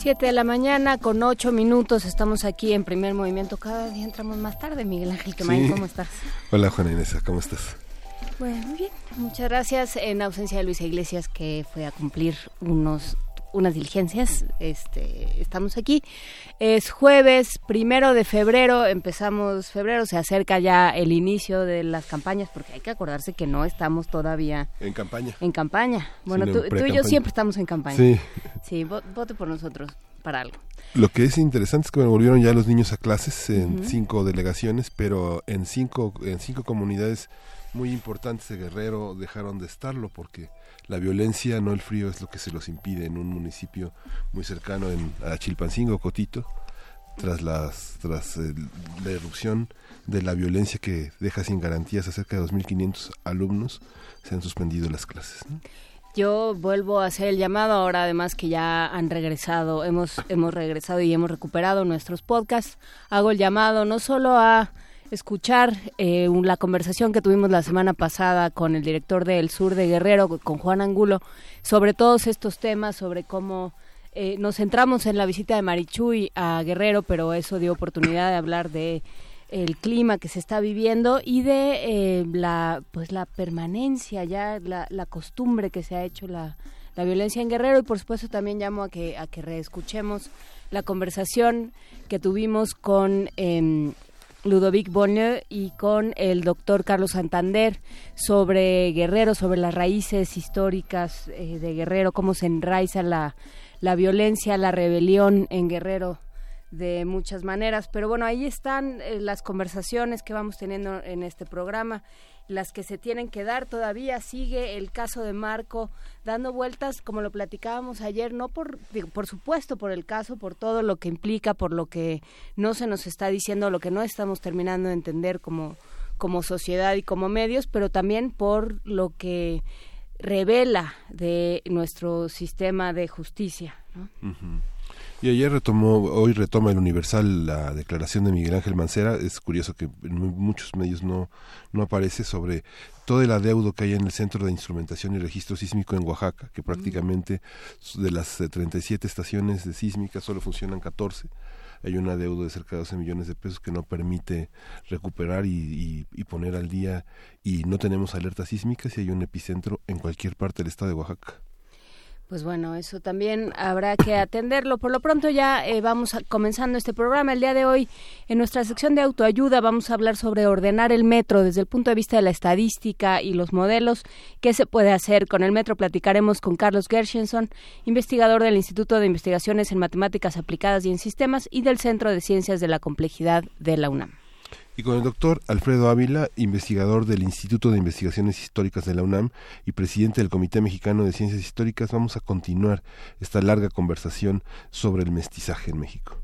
Siete de la mañana con ocho minutos estamos aquí en primer movimiento. Cada día entramos más tarde, Miguel Ángel Quemain, ¿cómo estás? Hola Juana Inés, ¿cómo estás? Bueno, muy bien, muchas gracias. En ausencia de Luisa Iglesias que fue a cumplir unos unas diligencias. Este, estamos aquí. Es jueves primero de febrero, empezamos febrero, se acerca ya el inicio de las campañas, porque hay que acordarse que no estamos todavía en campaña. En campaña. Bueno, tú, y yo siempre estamos en campaña. Sí. Sí, vote por nosotros para algo. Lo que es interesante es que volvieron ya los niños a clases en cinco delegaciones, pero en cinco, en cinco comunidades muy importantes de Guerrero dejaron de estarlo porque la violencia, no el frío, es lo que se los impide en un municipio muy cercano en, a Chilpancingo, Cotito, tras, las, tras la erupción de la violencia que deja sin garantías a cerca de 2.500 alumnos, se han suspendido las clases. Yo vuelvo a hacer el llamado ahora, además que ya han regresado, hemos, hemos regresado y hemos recuperado nuestros podcasts. Hago el llamado no solo a escuchar eh, la conversación que tuvimos la semana pasada con el director del Sur de Guerrero, con Juan Angulo, sobre todos estos temas, sobre cómo eh, nos centramos en la visita de Marichuy a Guerrero, pero eso dio oportunidad de hablar de el clima que se está viviendo y de eh, la pues la permanencia ya la, la costumbre que se ha hecho la, la violencia en Guerrero. Y por supuesto también llamo a que a que reescuchemos la conversación que tuvimos con eh, Ludovic Bonne y con el doctor Carlos Santander sobre Guerrero, sobre las raíces históricas eh, de Guerrero, cómo se enraiza la, la violencia, la rebelión en Guerrero de muchas maneras. Pero bueno, ahí están eh, las conversaciones que vamos teniendo en este programa las que se tienen que dar todavía sigue el caso de Marco dando vueltas como lo platicábamos ayer no por por supuesto por el caso por todo lo que implica por lo que no se nos está diciendo lo que no estamos terminando de entender como como sociedad y como medios pero también por lo que revela de nuestro sistema de justicia ¿no? Y ayer retomó, hoy retoma el Universal la declaración de Miguel Ángel Mancera. Es curioso que en muchos medios no, no aparece sobre todo el adeudo que hay en el Centro de Instrumentación y Registro Sísmico en Oaxaca, que prácticamente de las 37 eh, estaciones de sísmica solo funcionan 14 hay un adeudo de cerca de 12 millones de pesos que no permite recuperar y, y, poner al día y no tenemos alertas sísmicas y hay un epicentro en cualquier parte del estado de Oaxaca. Pues bueno, eso también habrá que atenderlo. Por lo pronto ya eh, vamos comenzando este programa. El día de hoy, en nuestra sección de autoayuda, vamos a hablar sobre ordenar el metro desde el punto de vista de la estadística y los modelos. ¿Qué se puede hacer con el metro? Platicaremos con Carlos Gershenson, investigador del Instituto de Investigaciones en Matemáticas Aplicadas y en Sistemas y del Centro de Ciencias de la Complejidad de la UNAM y con el doctor Alfredo Ávila, investigador del Instituto de Investigaciones Históricas de la UNAM y presidente del Comité Mexicano de Ciencias Históricas, vamos a continuar esta larga conversación sobre el mestizaje en México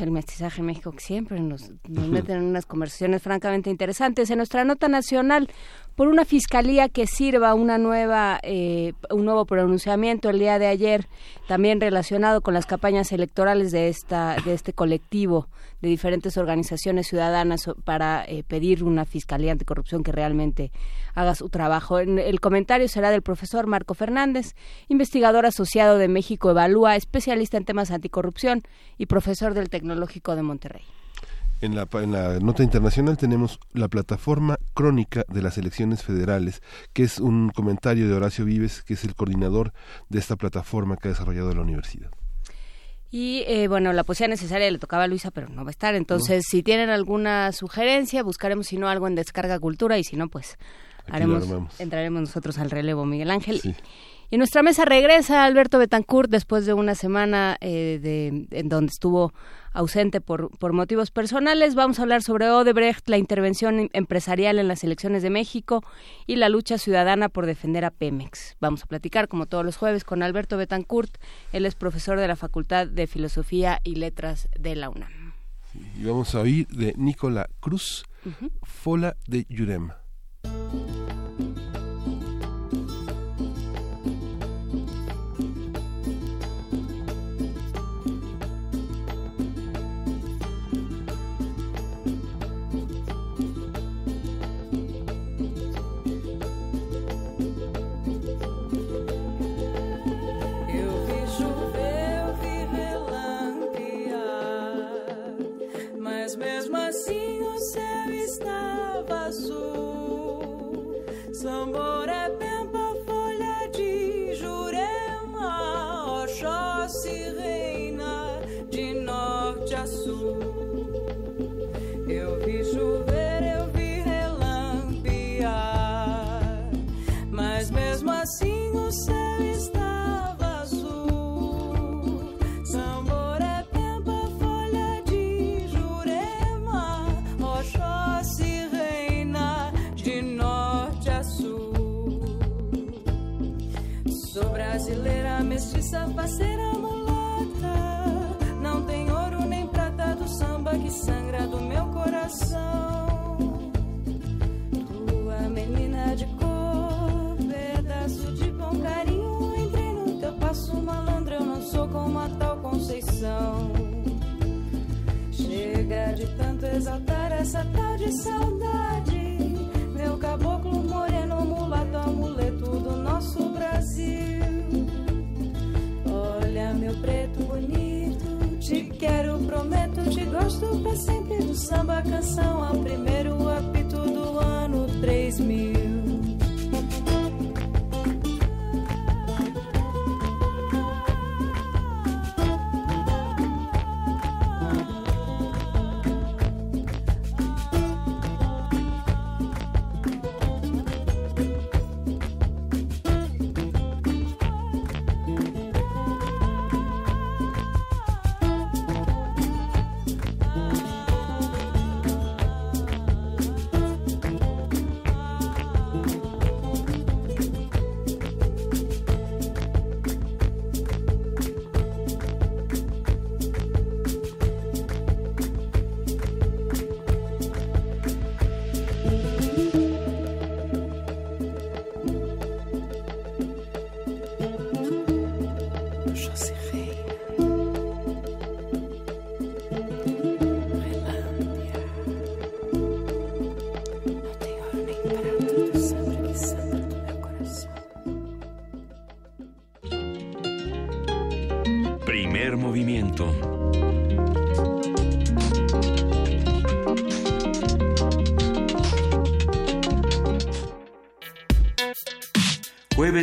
el mestizaje en México que siempre nos, nos meten en unas conversaciones francamente interesantes. En nuestra nota nacional, por una fiscalía que sirva una nueva, eh, un nuevo pronunciamiento el día de ayer, también relacionado con las campañas electorales de esta, de este colectivo de diferentes organizaciones ciudadanas para eh, pedir una fiscalía anticorrupción que realmente haga su trabajo. el comentario será del profesor Marco Fernández, investigador asociado de México Evalúa, especialista en temas anticorrupción y profesor del Tecnológico de Monterrey. En la, en la, nota internacional tenemos la plataforma crónica de las elecciones federales, que es un comentario de Horacio Vives, que es el coordinador de esta plataforma que ha desarrollado la universidad. Y eh, bueno, la poesía necesaria le tocaba a Luisa, pero no va a estar. Entonces, si tienen alguna sugerencia, buscaremos, si no, algo en Descarga Cultura y si no, pues haremos, entraremos nosotros al relevo, Miguel Ángel. Y nuestra mesa regresa Alberto Betancourt después de una semana eh, de, en donde estuvo ausente por, por motivos personales. Vamos a hablar sobre Odebrecht, la intervención empresarial en las elecciones de México y la lucha ciudadana por defender a Pemex. Vamos a platicar, como todos los jueves, con Alberto Betancourt. Él es profesor de la Facultad de Filosofía y Letras de la UNAM. y vamos a oír de Nicola Cruz, Fola de Yurem.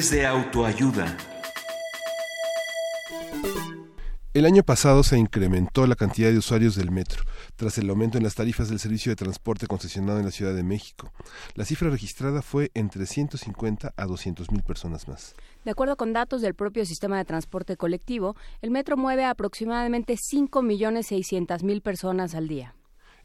De autoayuda. El año pasado se incrementó la cantidad de usuarios del metro, tras el aumento en las tarifas del servicio de transporte concesionado en la Ciudad de México. La cifra registrada fue entre 150 a 200 mil personas más. De acuerdo con datos del propio sistema de transporte colectivo, el metro mueve a aproximadamente 5.600.000 personas al día.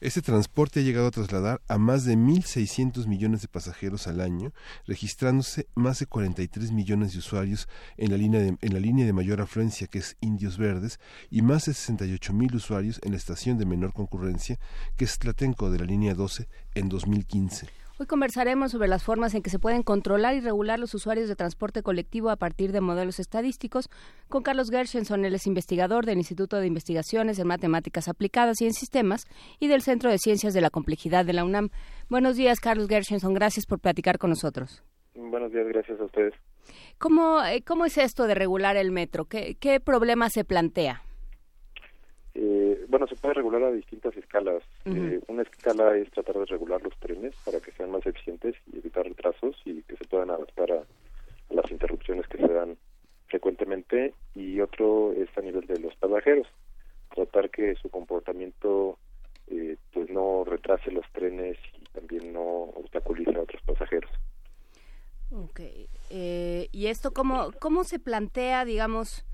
Este transporte ha llegado a trasladar a más de 1.600 millones de pasajeros al año, registrándose más de 43 millones de usuarios en la línea de, mayor afluencia, que es Indios Verdes, y más de 68 mil usuarios en la estación de menor concurrencia, que es Tlatenco de la línea 12, en 2015. Hoy conversaremos sobre las formas en que se pueden controlar y regular los usuarios de transporte colectivo a partir de modelos estadísticos con Carlos Gershenson, él es investigador del Instituto de Investigaciones en Matemáticas Aplicadas y en Sistemas y del Centro de Ciencias de la Complejidad de la UNAM. Buenos días, Carlos Gershenson, gracias por platicar con nosotros. Buenos días, gracias a ustedes. ¿Cómo, eh, cómo es esto de regular el metro? ¿Qué, qué problema se plantea? Eh, bueno, se puede regular a distintas escalas. Eh, una escala es tratar de regular los trenes para que sean más eficientes y evitar retrasos y que se puedan adaptar a, las interrupciones que se dan frecuentemente. Y otro es a nivel de los pasajeros, tratar que su comportamiento eh, pues no retrase los trenes y también no obstaculice a otros pasajeros. ¿Y esto cómo, cómo se plantea, digamos,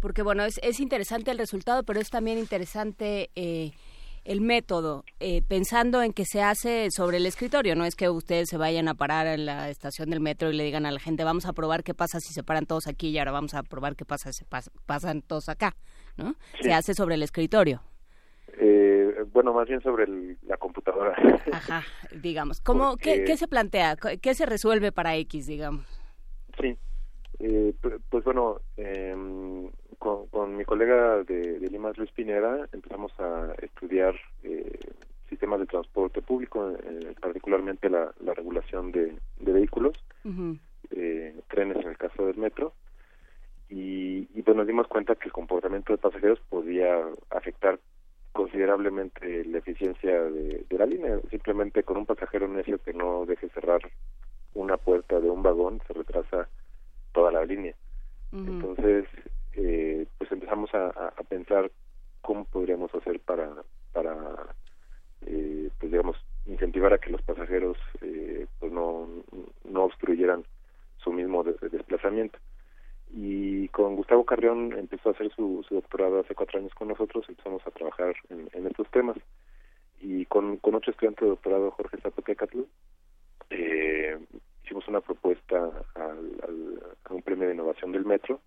porque bueno, es, es interesante el resultado, pero es también interesante eh, el método, eh, pensando en que se hace sobre el escritorio, no es que ustedes se vayan a parar en la estación del metro y le digan a la gente, vamos a probar qué pasa si se paran todos aquí y ahora vamos a probar qué pasa si pasan todos acá, ¿no? Se hace sobre el escritorio. Eh, bueno, más bien sobre la computadora. Ajá, digamos. ¿Cómo, ¿qué, se plantea? ¿Qué se resuelve para X, digamos? Sí, eh, pues bueno, con, mi colega de, de Lima, Luis Pineda, empezamos a estudiar eh, sistemas de transporte público, eh, particularmente la, regulación de, vehículos, eh, trenes en el caso del metro, y, y pues nos dimos cuenta que el comportamiento de pasajeros podía afectar considerablemente la eficiencia de, de, la línea. Simplemente con un pasajero necio que no deje cerrar una puerta de un vagón se retrasa toda la línea. Entonces, a, pensar cómo podríamos hacer para, para eh, pues digamos, incentivar a que los pasajeros eh, pues no, no obstruyeran su mismo desplazamiento. Y con Gustavo Carrión empezó a hacer su, doctorado hace cuatro años con nosotros, empezamos a trabajar en, estos temas. Y con, con otro estudiante de doctorado, Jorge Zapotecatl, eh, hicimos una propuesta al, a un premio de innovación del metro,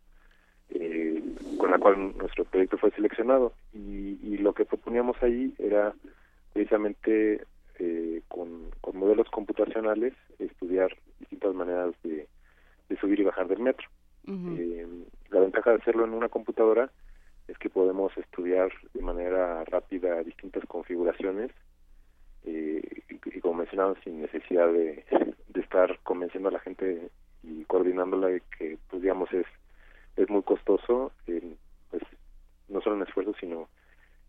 eh, con la cual nuestro proyecto fue seleccionado. Y, y lo que proponíamos ahí era precisamente eh, con, con, modelos computacionales estudiar distintas maneras de, de subir y bajar del metro. eh, la ventaja de hacerlo en una computadora es que podemos estudiar de manera rápida distintas configuraciones eh, y, como mencionaba sin necesidad de, de estar convenciendo a la gente y coordinándola de que pues digamos es es muy costoso pues no solo en esfuerzo sino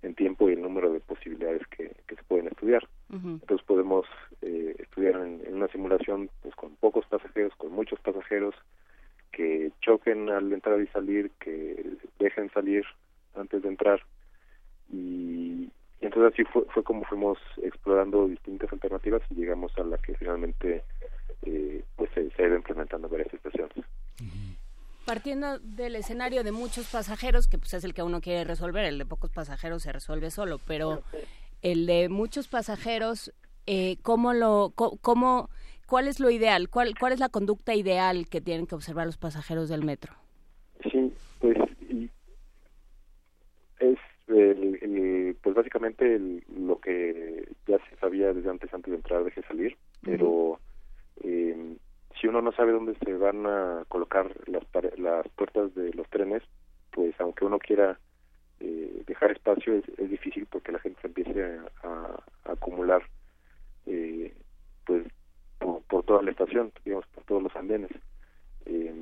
en tiempo y el número de posibilidades que, que se pueden estudiar entonces podemos eh, estudiar en, una simulación pues con pocos pasajeros con muchos pasajeros que choquen al entrar y salir que dejen salir antes de entrar y, entonces así fue, fue como fuimos explorando distintas alternativas y llegamos a la que finalmente eh, pues se, ha ido implementando varias estaciones. Del escenario de muchos pasajeros, que pues es el que uno quiere resolver, el de pocos pasajeros se resuelve solo, pero el de muchos pasajeros, eh, ¿cómo lo, cómo, cuál es lo ideal? ¿Cuál, ¿Cuál es la conducta ideal que tienen que observar los pasajeros del metro? Sí, pues es el, pues básicamente lo que ya se sabía desde antes antes de entrar deje salir pero eh, si uno no sabe dónde se van a colocar las las puertas de los trenes pues aunque uno quiera eh, dejar espacio es, es, difícil porque la gente se empiece a, acumular eh, pues por, toda la estación digamos por todos los andenes eh,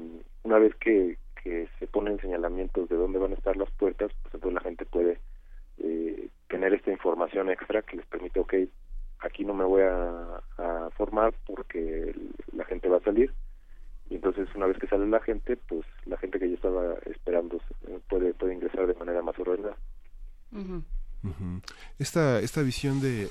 una vez que, que se ponen señalamientos de dónde van a estar las puertas pues entonces la gente puede eh, tener esta información extra que les permite, ok, aquí no me voy a, formar porque la gente va a salir y entonces una vez que sale la gente, pues la gente que ya estaba esperando puede, puede ingresar de manera más ordenada. Esta, esta visión de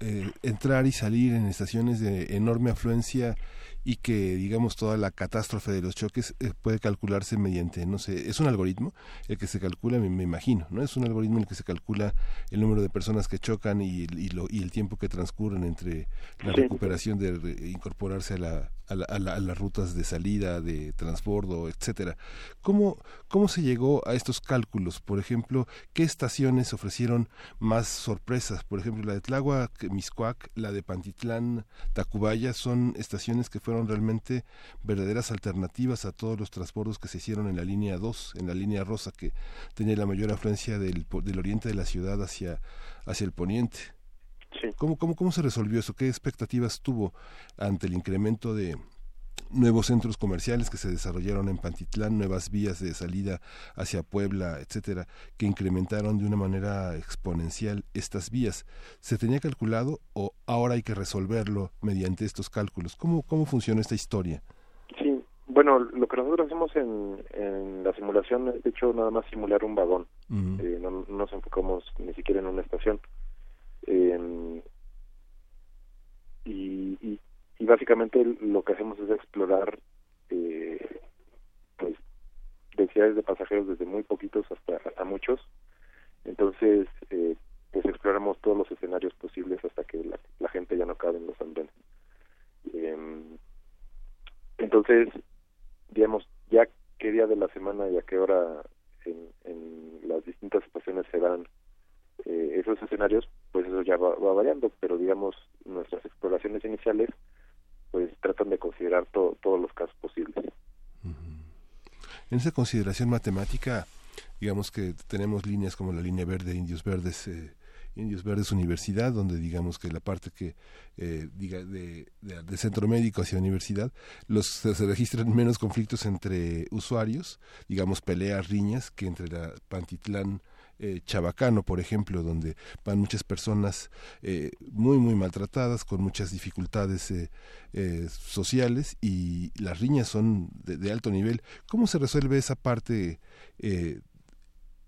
eh, entrar y salir en estaciones de enorme afluencia y que digamos toda la catástrofe de los choques eh, puede calcularse mediante no sé es un algoritmo el que se calcula me, imagino no es un algoritmo el que se calcula el número de personas que chocan y, y, lo, y el tiempo que transcurren entre la recuperación de incorporarse a la a, las rutas de salida, de transbordo, etcétera. ¿Cómo, ¿Cómo se llegó a estos cálculos? Por ejemplo, ¿qué estaciones ofrecieron más sorpresas? Por ejemplo, la de Tláhuac, Miscuac, la de Pantitlán, Tacubaya, son estaciones que fueron realmente verdaderas alternativas a todos los transbordos que se hicieron en la línea 2, en la línea rosa, que tenía la mayor afluencia del, del oriente de la ciudad hacia, hacia el poniente. ¿Cómo, cómo, ¿Cómo se resolvió eso? ¿Qué expectativas tuvo ante el incremento de nuevos centros comerciales que se desarrollaron en Pantitlán, nuevas vías de salida hacia Puebla, etcétera, que incrementaron de una manera exponencial estas vías? ¿Se tenía calculado o ahora hay que resolverlo mediante estos cálculos? ¿Cómo, cómo funciona esta historia? Sí, bueno, lo que nosotros hacemos en, en la simulación es, de hecho, nada más simular un vagón. Eh, no, no, nos enfocamos ni siquiera en una estación. Eh, y, y, básicamente lo que hacemos es explorar eh, densidades de pasajeros desde muy poquitos hasta, hasta muchos. Entonces, eh, pues exploramos todos los escenarios posibles hasta que la, gente ya no cabe en los andenes. Em, entonces, digamos, ya qué día de la semana y a qué hora en, en las distintas estaciones se dan eh, esos escenarios, pues eso ya va, variando, pero digamos, nuestras exploraciones iniciales pues tratan de considerar todos los casos posibles. En esa consideración matemática, digamos que tenemos líneas como la línea verde, indios verdes, eh, Indios Verdes Universidad, donde digamos que la parte que eh, diga de, centro médico hacia universidad, los se, registran menos conflictos entre usuarios, digamos peleas, riñas, que entre la Pantitlán eh, Chabacano, por ejemplo, donde van muchas personas eh, muy, muy maltratadas, con muchas dificultades sociales y las riñas son de, alto nivel. ¿Cómo se resuelve esa parte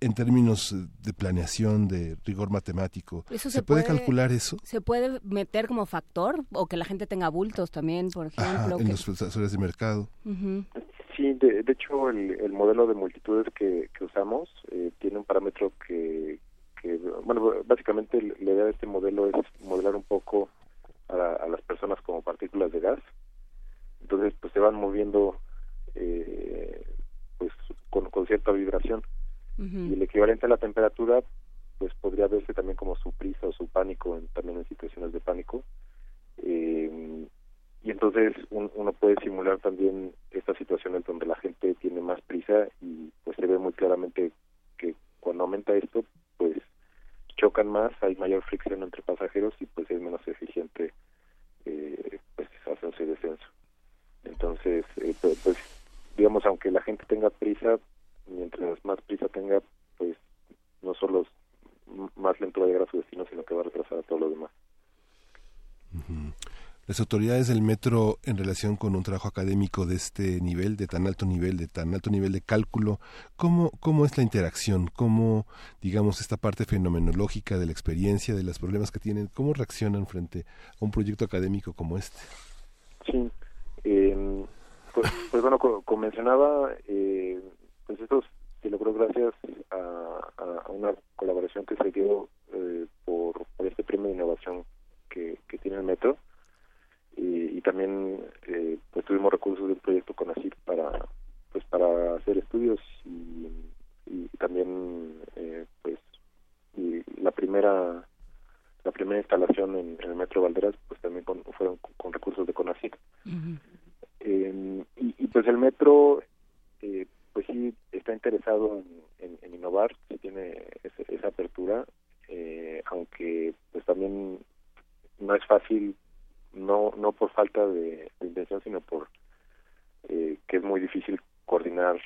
en términos de planeación, de rigor matemático. ¿Se, puede, calcular eso? ¿Se puede meter como factor o que la gente tenga bultos también, por ejemplo? en los procesadores de mercado. Sí, de, hecho el, modelo de multitudes que, usamos eh, tiene un parámetro que, bueno, básicamente la idea de este modelo es modelar un poco a, las personas como partículas de gas. Entonces, pues se van moviendo eh, pues con cierta vibración. Y el equivalente a la temperatura pues podría verse también como su prisa o su pánico en, también en situaciones de pánico. Eh, y entonces uno puede simular también estas situaciones donde la gente tiene más prisa y pues se ve muy claramente que cuando aumenta esto pues chocan más hay mayor fricción entre pasajeros y pues es menos eficiente eh, pues hacerse descenso entonces eh, pues digamos aunque la gente tenga prisa mientras más prisa tenga, pues no solo más lento va a llegar a su destino, sino que va a retrasar a todo lo demás. Las autoridades del metro, en relación con un trabajo académico de este nivel, de tan alto nivel, de tan alto nivel de cálculo, ¿cómo, cómo es la interacción? ¿Cómo, digamos, esta parte fenomenológica de la experiencia, de los problemas que tienen, cómo reaccionan frente a un proyecto académico como este? Sí, eh, pues, pues, bueno, como mencionaba, eh, pues esto se logró gracias a, una colaboración que se dio eh, por, este premio de innovación que, tiene el metro y, también eh, pues tuvimos recursos del proyecto CONACYT para pues para hacer estudios y, también eh, pues la primera la primera instalación en, el metro Valderas pues también fueron con, recursos de CONACYT. Y, y, pues el metro eh, pues sí está interesado en, innovar, sí tiene esa apertura, eh, aunque pues también no es fácil, no no por falta de, intención, sino por eh, que es muy difícil coordinar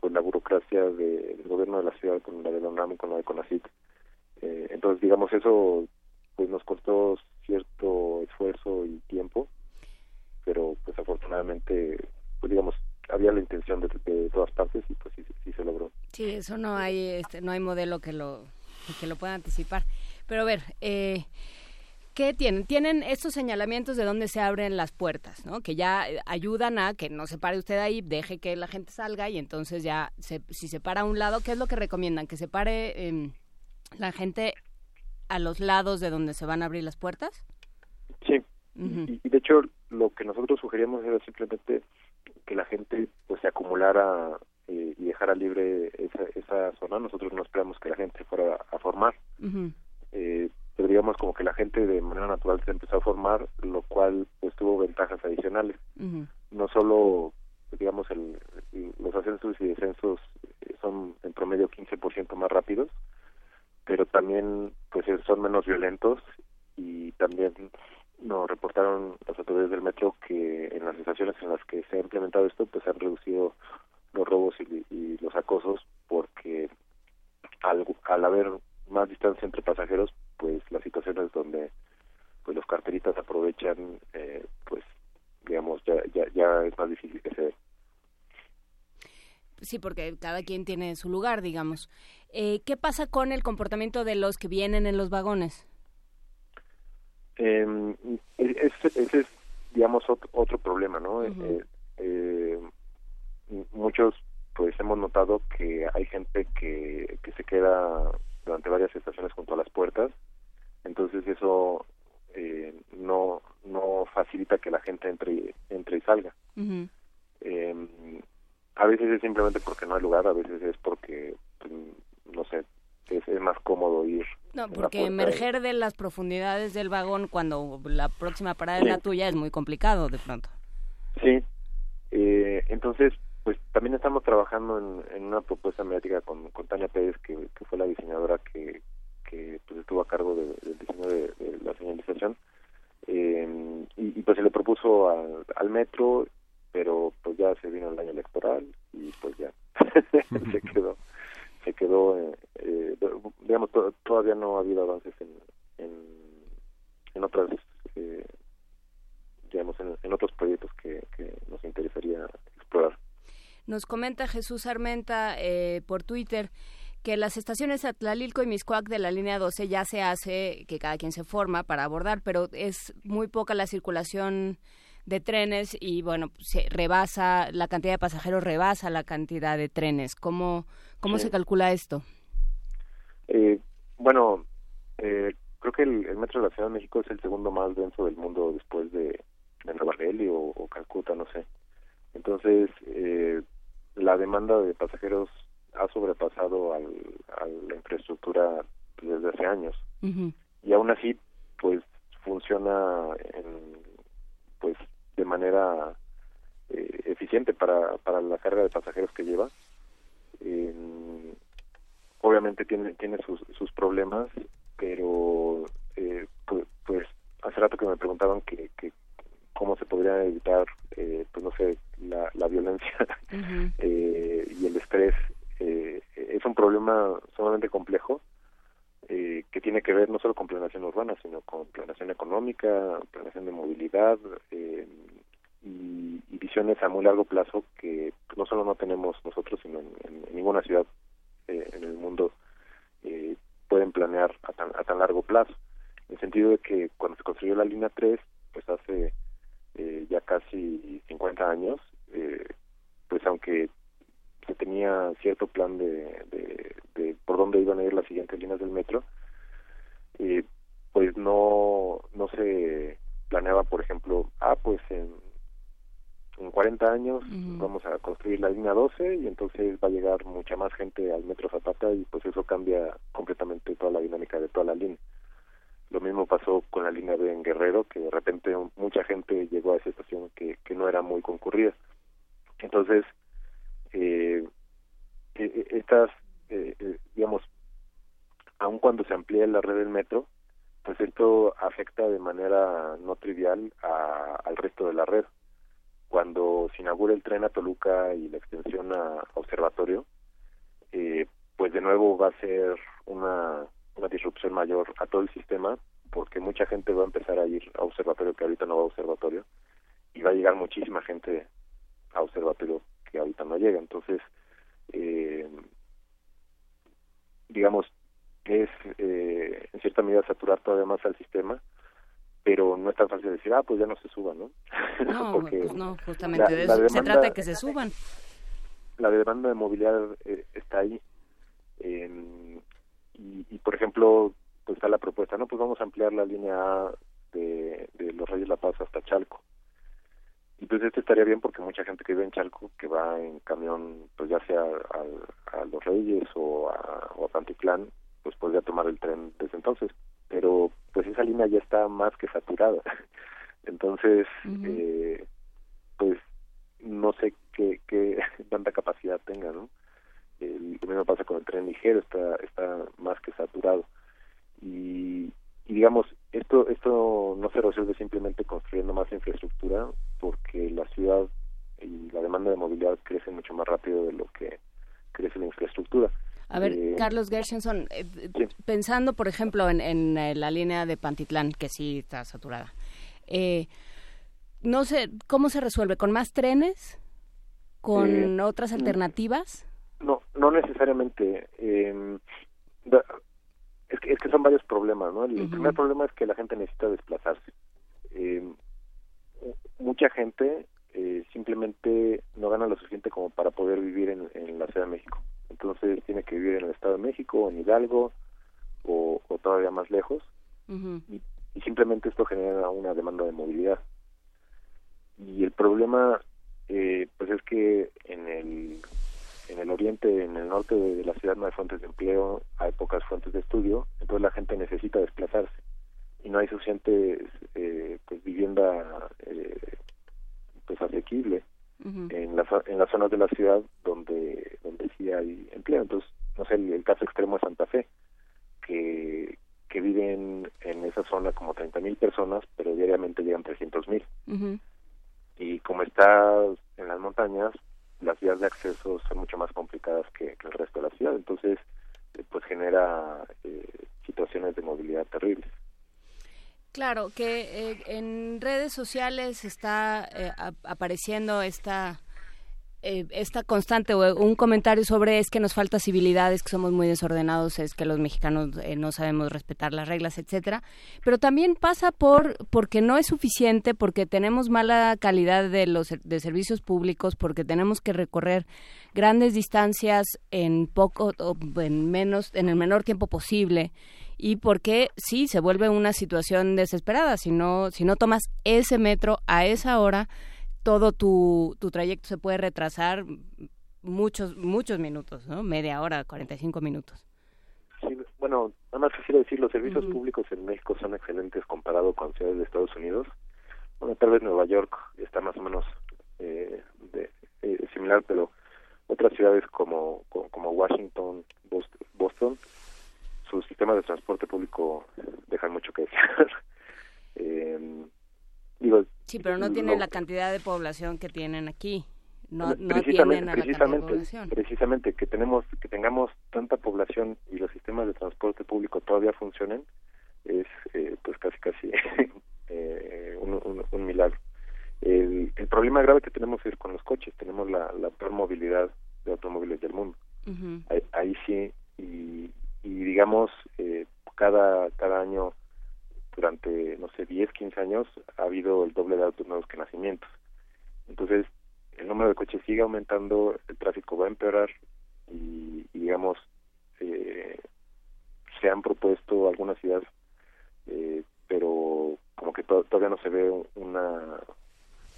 pues la burocracia del gobierno de la ciudad con la de la UNAM con la de CONACYT. Eh, entonces, digamos, eso pues nos costó cierto esfuerzo y tiempo, pero pues afortunadamente, pues digamos, había la intención de, todas partes y pues sí, sí, se logró. Sí, eso no hay, este, no hay modelo que lo, que lo pueda anticipar. Pero a ver, eh, ¿qué tienen? Tienen estos señalamientos de dónde se abren las puertas, ¿no? Que ya ayudan a que no se pare usted ahí, deje que la gente salga y entonces ya, si se para a un lado, ¿qué es lo que recomiendan? ¿Que se pare em, la gente a los lados de donde se van a abrir las puertas? Sí. y, y, de hecho, lo que nosotros sugeríamos era simplemente que la gente pues se acumulara eh, y dejara libre esa, esa zona. Nosotros no esperamos que la gente fuera a formar. eh, pero digamos como que la gente de manera natural se empezó a formar, lo cual pues tuvo ventajas adicionales. No solo, digamos, el, los ascensos y descensos eh, son en promedio 15% más rápidos, pero también pues son menos violentos y también nos reportaron las autoridades del metro que en las estaciones en las que se ha implementado esto pues se han reducido los robos y, los acosos porque al, al haber más distancia entre pasajeros pues las situaciones donde pues los carteristas aprovechan eh, pues digamos ya, ya ya es más difícil que se Sí, porque cada quien tiene su lugar, digamos. Eh, ¿Qué pasa con el comportamiento de los que vienen en los vagones? Eh, ese, es, digamos, otro, otro problema, ¿no? Eh, eh, muchos pues hemos notado que hay gente que, que se queda durante varias estaciones junto a las puertas, entonces eso eh, no no facilita que la gente entre entre y salga. eh, a veces es simplemente porque no hay lugar, a veces es porque, pues, no sé, es, es, más cómodo ir. No, porque emerger de... de... las profundidades del vagón cuando la próxima parada sí. es la tuya es muy complicado de pronto. Sí, eh, entonces, pues también estamos trabajando en, en una propuesta mediática con, con Tania Pérez, que, que, fue la diseñadora que, que pues, estuvo a cargo del de, diseño de, la señalización. Eh, y, pues se le propuso al, al metro pero pues ya se vino el año electoral y pues ya se quedó se quedó eh, eh, digamos to todavía no ha habido avances en en, en otras eh, digamos en, en, otros proyectos que, que, nos interesaría explorar nos comenta Jesús Armenta eh, por Twitter que las estaciones Atlalilco y Miscuac de la línea 12 ya se hace que cada quien se forma para abordar, pero es muy poca la circulación de trenes y bueno, se rebasa, la cantidad de pasajeros rebasa la cantidad de trenes. ¿Cómo, cómo sí. se calcula esto? Eh, bueno, eh, creo que el, el, metro de la Ciudad de México es el segundo más denso del mundo después de, de Nueva Delhi o, o, Calcuta, no sé. Entonces, eh, la demanda de pasajeros ha sobrepasado al, a la infraestructura desde hace años. Uh -huh. Y aún así, pues funciona en pues de manera eh, eficiente para, para la carga de pasajeros que lleva. Eh, obviamente tiene, tiene sus, sus problemas, pero eh, pues, pues, hace rato que me preguntaban que, que cómo se podría evitar, eh, pues no sé, la, la violencia uh -huh. y el estrés. es un problema sumamente complejo. Eh, que tiene que ver no solo con planeación urbana, sino con planeación económica, planeación de movilidad eh, y, y, visiones a muy largo plazo que no solo no tenemos nosotros, sino en, en, en ninguna ciudad eh, en el mundo pueden planear a tan, a tan largo plazo. En el sentido de que cuando se construyó la línea 3, pues hace ya casi 50 años, pues aunque se tenía cierto plan de, de, de, por dónde iban a ir las siguientes líneas del metro, eh, pues no, no se planeaba, por ejemplo, ah, pues en, en 40 años uh -huh. vamos a construir la línea 12 y entonces va a llegar mucha más gente al metro Zapata y pues eso cambia completamente toda la dinámica de toda la línea. Lo mismo pasó con la línea B en Guerrero, que de repente mucha gente llegó a esa estación que, que no era muy concurrida. Entonces, eh, estas, eh, eh, digamos, aun cuando se amplíe la red del metro, pues esto afecta de manera no trivial a, al resto de la red. Cuando se inaugura el tren a Toluca y la extensión a Observatorio, eh, pues de nuevo va a ser una, una disrupción mayor a todo el sistema, porque mucha gente va a empezar a ir a Observatorio que ahorita no va a Observatorio, y va a llegar muchísima gente a Observatorio que ahorita no llega. Entonces, eh, digamos, es eh, en cierta medida saturar todavía más al sistema, pero no es tan fácil decir, ah, pues ya no se suban, ¿no? No, Porque pues no justamente la, de eso demanda, se trata de que se suban. La demanda de movilidad eh, está ahí. Eh, y, y, por ejemplo, pues está la propuesta, no, pues vamos a ampliar la línea A de, de Los Reyes La Paz hasta Chalco. Y pues este estaría bien porque mucha gente que vive en Chalco que va en camión pues ya sea a, a Los Reyes o a, o a Pantitlán pues podría tomar el tren desde entonces. Pero pues esa línea ya está más que saturada. Entonces uh -huh. eh, pues no sé qué, qué tanta capacidad tenga no el, lo mismo pasa con el tren ligero está está más que saturado y y digamos esto esto no se resuelve simplemente construyendo más infraestructura porque la ciudad y la demanda de movilidad crece mucho más rápido de lo que crece la infraestructura a ver, eh, Carlos Gershenson, eh, sí. pensando, por ejemplo, en, en, eh, la línea de Pantitlán, que sí está saturada, eh, no sé, ¿cómo se resuelve? ¿Con más trenes? ¿Con otras alternativas? No, necesariamente. Da, es que, es que son varios problemas, ¿no? El uh -huh. primer problema es que la gente necesita desplazarse. Eh, mucha gente eh, simplemente no gana lo suficiente como para poder vivir en, en la Ciudad de México. Entonces tiene que vivir en el Estado de México, en Hidalgo o, o todavía más lejos. y, y simplemente esto genera una demanda de movilidad. Y el problema eh, pues es que en el en el oriente, en el norte de, la ciudad no hay fuentes de empleo, hay pocas fuentes de estudio, entonces la gente necesita desplazarse y no hay suficiente eh, pues vivienda eh, pues asequible en las en las zonas de la ciudad donde donde sí hay empleo. Entonces no sé el, caso extremo es Santa Fe que que viven en esa zona como 30 mil personas pero diariamente llegan 300 mil. Y como está en las montañas las vías de acceso son mucho más complicadas que, el resto de la ciudad entonces eh, pues genera eh, situaciones de movilidad terribles. Claro, que eh, en redes sociales está eh, apareciendo esta eh, esta constante o un comentario sobre es que nos falta civilidad, es que somos muy desordenados, es que los mexicanos no sabemos respetar las reglas, etcétera. Pero también pasa por porque no es suficiente, porque tenemos mala calidad de los de servicios públicos, porque tenemos que recorrer grandes distancias en poco o en menos en el menor tiempo posible y porque sí se vuelve una situación desesperada si no si no tomas ese metro a esa hora todo tu, tu trayecto se puede retrasar muchos muchos minutos no media hora 45 minutos. Sí, bueno nada más quisiera decir los servicios públicos en México son excelentes comparado con ciudades de Estados Unidos. Bueno tal vez Nueva York está más o menos eh, de, eh, similar pero otras ciudades como como Washington Boston sus sistemas de transporte público dejan mucho que desear. eh, digo, sí, pero no tienen la cantidad de población que tienen aquí. No, no tienen precisamente, precisamente que tenemos que tengamos tanta población y los sistemas de transporte público todavía funcionen es eh, pues casi casi eh, un, un, milagro. El, el, problema grave que tenemos es con los coches. Tenemos la, la peor movilidad de automóviles del mundo. ahí, ahí, sí y, y digamos eh, cada cada año durante no sé 10 15 años ha habido el doble de autos nuevos que nacimientos entonces el número de coches sigue aumentando el tráfico va a empeorar y, digamos eh, se han propuesto algunas ideas eh, pero como que todavía no se ve una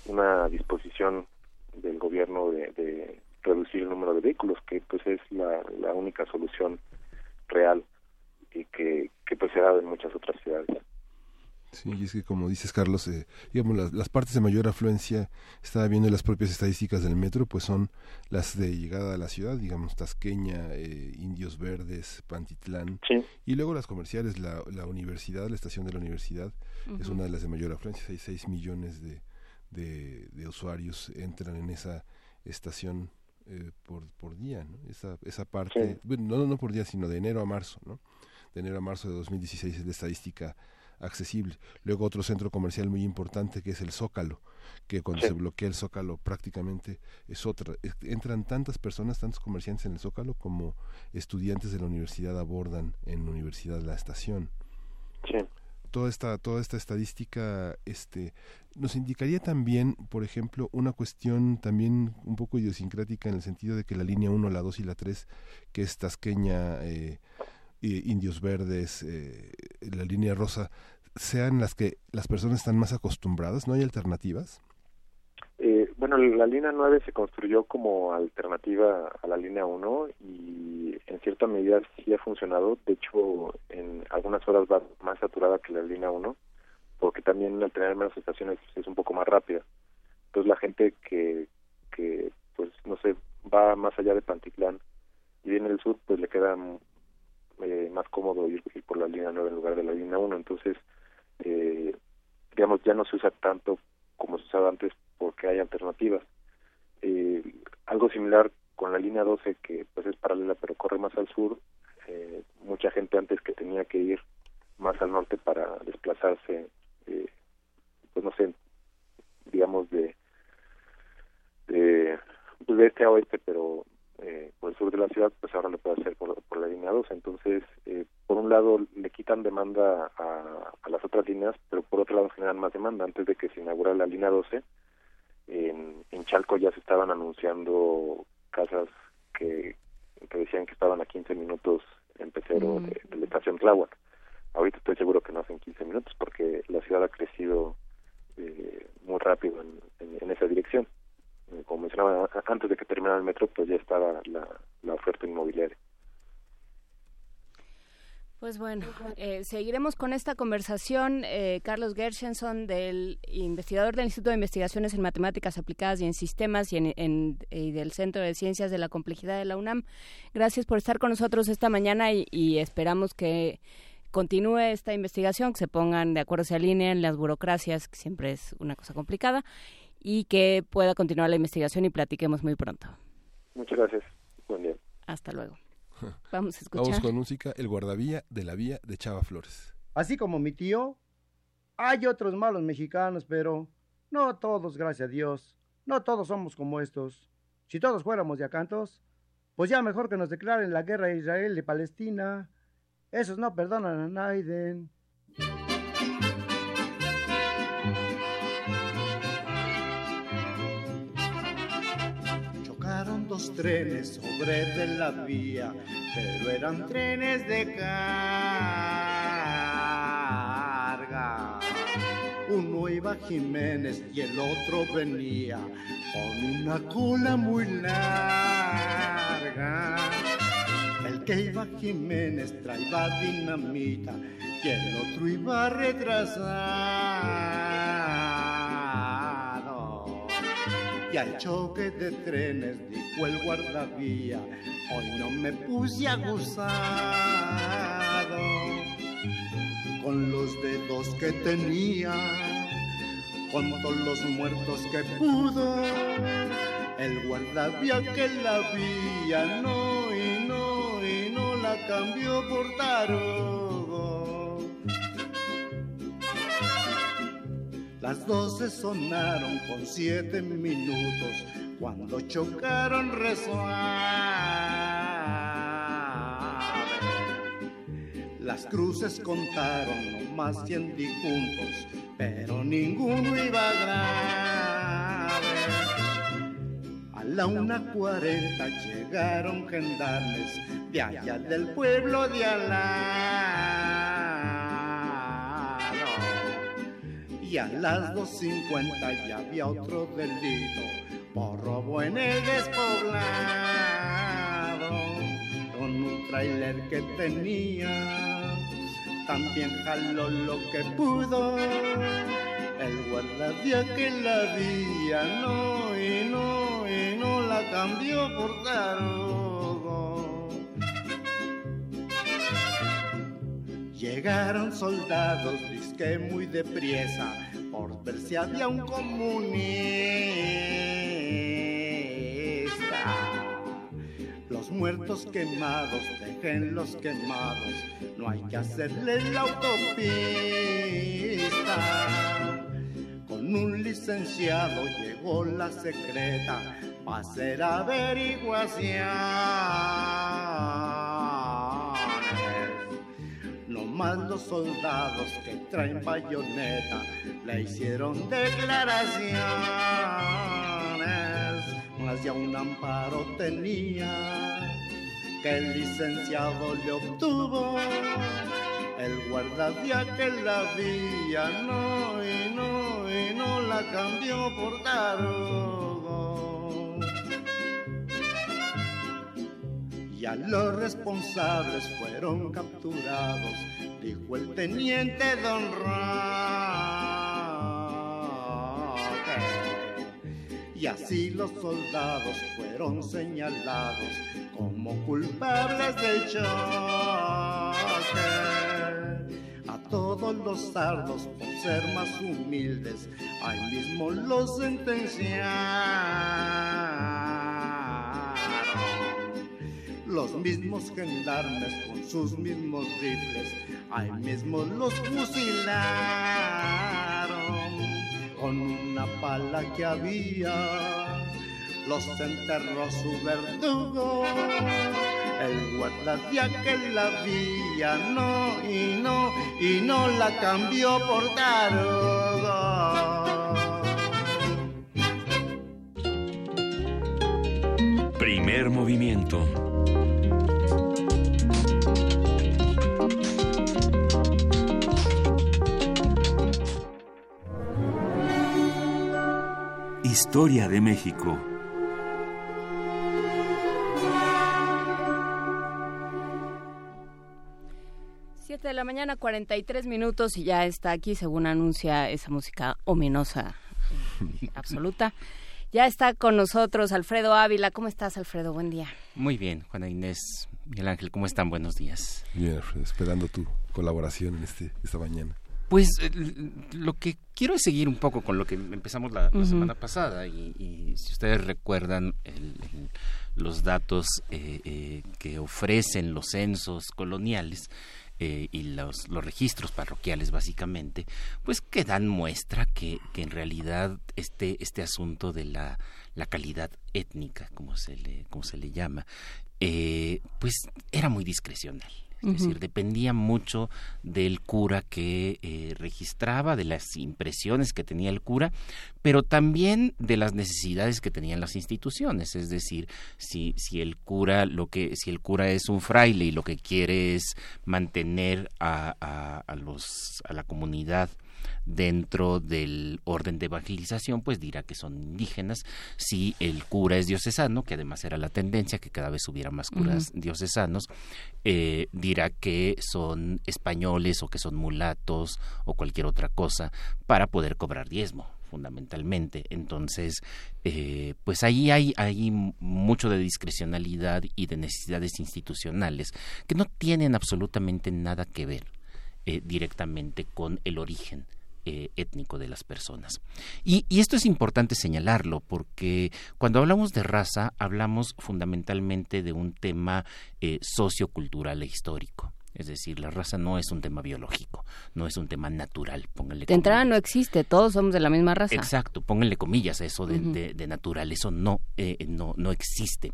una disposición del gobierno de, reducir el número de vehículos que pues es la, la única solución real y que, que pues se dado en muchas otras ciudades. Sí, y es que como dices Carlos, eh, digamos las, las, partes de mayor afluencia, estaba viendo las propias estadísticas del metro, pues son las de llegada a la ciudad, digamos Tasqueña, eh, Indios Verdes, Pantitlán, y luego las comerciales, la, la universidad, la estación de la universidad, es una de las de mayor afluencia, hay 6 millones de, de, de usuarios entran en esa estación eh, por, por día, ¿no? Esa, esa parte, bueno, no, no por día, sino de enero a marzo, ¿no? De enero a marzo de 2016 es la estadística accesible. Luego otro centro comercial muy importante que es el Zócalo, que cuando se bloquea el Zócalo prácticamente es otra. entran tantas personas, tantos comerciantes en el Zócalo como estudiantes de la universidad abordan en la universidad la estación. Sí toda esta toda esta estadística este nos indicaría también por ejemplo una cuestión también un poco idiosincrática en el sentido de que la línea 1 la 2 y la 3 que es Tasqueña eh, Indios Verdes eh, la línea rosa sean las que las personas están más acostumbradas no hay alternativas eh, bueno, la línea 9 se construyó como alternativa a la línea 1 y en cierta medida sí ha funcionado. De hecho, en algunas horas va más saturada que la línea 1, porque también al tener menos estaciones es un poco más rápida. Entonces la gente que, que pues no sé, va más allá de Pantitlán y viene del sur, pues le queda eh, más cómodo ir, por la línea 9 en lugar de la línea 1. Entonces, eh, digamos, ya no se usa tanto como se usaba antes porque hay alternativas. Eh, algo similar con la línea 12 que pues es paralela pero corre más al sur. Eh, mucha gente antes que tenía que ir más al norte para desplazarse, eh, pues no sé, digamos de de, pues de este a oeste, pero eh, por el sur de la ciudad, pues ahora lo puede hacer por, por la línea 12. Entonces, eh, por un lado le quitan demanda a, a, las otras líneas, pero por otro lado generan más demanda. Antes de que se inaugurara la línea 12, en, Chalco ya se estaban anunciando casas que, que decían que estaban a 15 minutos en pecero de, de, la estación Tláhuac. Ahorita estoy seguro que no hacen 15 minutos porque la ciudad ha crecido eh, muy rápido en, en, en esa dirección. Como mencionaba, antes de que terminara el metro, pues ya estaba la, oferta inmobiliaria. Pues bueno, eh, seguiremos con esta conversación. Eh, Carlos Gershenson, del investigador del Instituto de Investigaciones en Matemáticas Aplicadas y en Sistemas y, en, y del Centro de Ciencias de la Complejidad de la UNAM. Gracias por estar con nosotros esta mañana y esperamos que continúe esta investigación, que se pongan de acuerdo, se alineen las burocracias, que siempre es una cosa complicada, y que pueda continuar la investigación y platiquemos muy pronto. Muchas gracias. Buen día. Hasta luego. Vamos a escuchar. Vamos con música El guardavía de la vía de Chava Flores. Así como mi tío, hay otros malos mexicanos, pero no todos, gracias a Dios. No todos somos como estos. Si todos fuéramos de acantos, pues ya mejor que nos declaren la guerra a Israel y Palestina. Esos no perdonan a Naiden. Dos trenes sobre de la vía, pero eran trenes de carga. Uno iba a Jiménez y el otro venía con una cola muy larga. El que iba a Jiménez traía dinamita y el otro iba retrasado. Y al choque de trenes dijo el guardavía, hoy no me puse aguzado. Con los dedos que tenía, con todos los muertos que pudo, el guardavía que la vía no y no y no la cambió por tarugo. Las doce sonaron con siete minutos cuando chocaron resuave. Las cruces contaron no más cien difuntos, pero ninguno iba grave. A la una cuarenta llegaron gendarmes de allá del pueblo de Alaro. Y a las dos cincuenta ya había otro delito por robo en el despoblado. Con un trailer que tenía, también jaló lo que pudo. El guardia que la vía no y no y no la cambió por tarugo. Llegaron soldados, disque muy deprisa, por ver si había un comunista. Los muertos quemados, déjenlos quemados, no hay que hacerles la autopista. Con un licenciado llegó la secreta para hacer averiguaciones. Más los soldados que traen bayoneta le hicieron declaraciones. Más ya un amparo tenía que el licenciado le obtuvo. El guardia que la vía no y no y no la cambió por tarugo. Y a los responsables fueron capturados, dijo el teniente don Roque. Y así los soldados fueron señalados como culpables del choque. A todos los sardos, por ser más humildes, ahí mismo los sentenciaron. Los mismos gendarmes con sus mismos rifles, ahí mismo los fusilaron. Con una pala que había, los enterró su verdugo. El guardia que la vía no y no y no la cambió por tarugo. Primer movimiento. Historia de México. Siete de la mañana, 43 minutos y ya está aquí, según anuncia esa música ominosa eh, absoluta. Ya está con nosotros Alfredo Ávila. ¿Cómo estás, Alfredo? Buen día. Muy bien, Juana Inés, Miguel Ángel, ¿cómo están? Buenos días. Bien, Alfredo, esperando tu colaboración en este, esta mañana. Pues eh, lo que quiero es seguir un poco con lo que empezamos la, la semana pasada y, y, si ustedes recuerdan el, el, los datos eh, eh, que ofrecen los censos coloniales, eh, y los, los, registros parroquiales básicamente, pues que dan muestra que, que en realidad este, este asunto de la, la calidad étnica, como se le, como se le llama, pues era muy discrecional. Es decir, dependía mucho del cura que eh, registraba, de las impresiones que tenía el cura, pero también de las necesidades que tenían las instituciones. Es decir, si, si el cura lo que, si el cura es un fraile y lo que quiere es mantener a, a, a los a la comunidad dentro del orden de evangelización, pues dirá que son indígenas. Si el cura es diocesano, que además era la tendencia, que cada vez hubiera más curas uh -huh. diocesanos, eh, dirá que son españoles o que son mulatos o cualquier otra cosa para poder cobrar diezmo fundamentalmente. Entonces, eh, pues ahí hay, hay mucho de discrecionalidad y de necesidades institucionales que no tienen absolutamente nada que ver eh, directamente con el origen eh, étnico de las personas. Y, esto es importante señalarlo porque cuando hablamos de raza hablamos fundamentalmente de un tema eh, sociocultural e histórico. Es decir, la raza no es un tema biológico, no es un tema natural. Pónganle de entrada no existe, todos somos de la misma raza. Exacto, pónganle comillas a eso de, uh -huh. de, de natural, eso no, eh, no, no existe.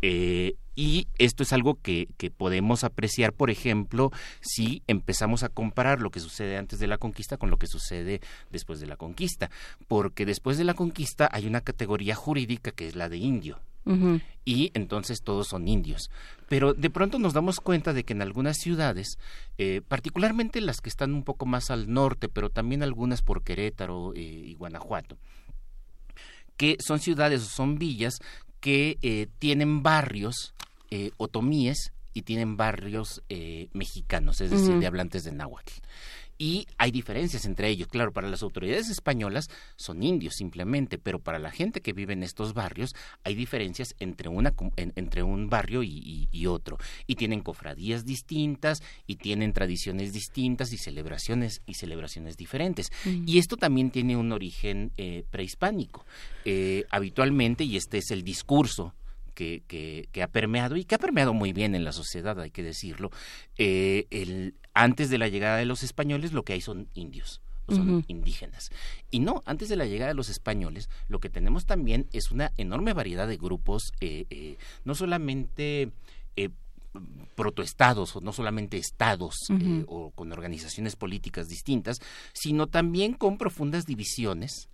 Eh, y esto es algo que, que, podemos apreciar, por ejemplo, si empezamos a comparar lo que sucede antes de la conquista con lo que sucede después de la conquista. Porque después de la conquista hay una categoría jurídica que es la de indio. Uh -huh. Y entonces todos son indios. Pero de pronto nos damos cuenta de que en algunas ciudades, eh, particularmente las que están un poco más al norte, pero también algunas por Querétaro eh, y Guanajuato, que son ciudades o son villas que eh, tienen barrios otomíes y tienen barrios mexicanos, es decir, uh -huh. de hablantes de náhuatl. Y hay diferencias entre ellos. Claro, para las autoridades españolas son indios simplemente, pero para la gente que vive en estos barrios hay diferencias entre, una, en, entre un barrio y, y, y, otro. Y tienen cofradías distintas y tienen tradiciones distintas y celebraciones y celebraciones diferentes. -huh. Y esto también tiene un origen eh, prehispánico. Eh, habitualmente, y este es el discurso que, que, que, ha permeado y que ha permeado muy bien en la sociedad, hay que decirlo. Eh, el, antes de la llegada de los españoles, lo que hay son indios. Son uh -huh. indígenas. Y no, antes de la llegada de los españoles, lo que tenemos también es una enorme variedad de grupos, eh, eh, no solamente eh, protoestados o no solamente estados uh -huh. o con organizaciones políticas distintas, sino también con profundas divisiones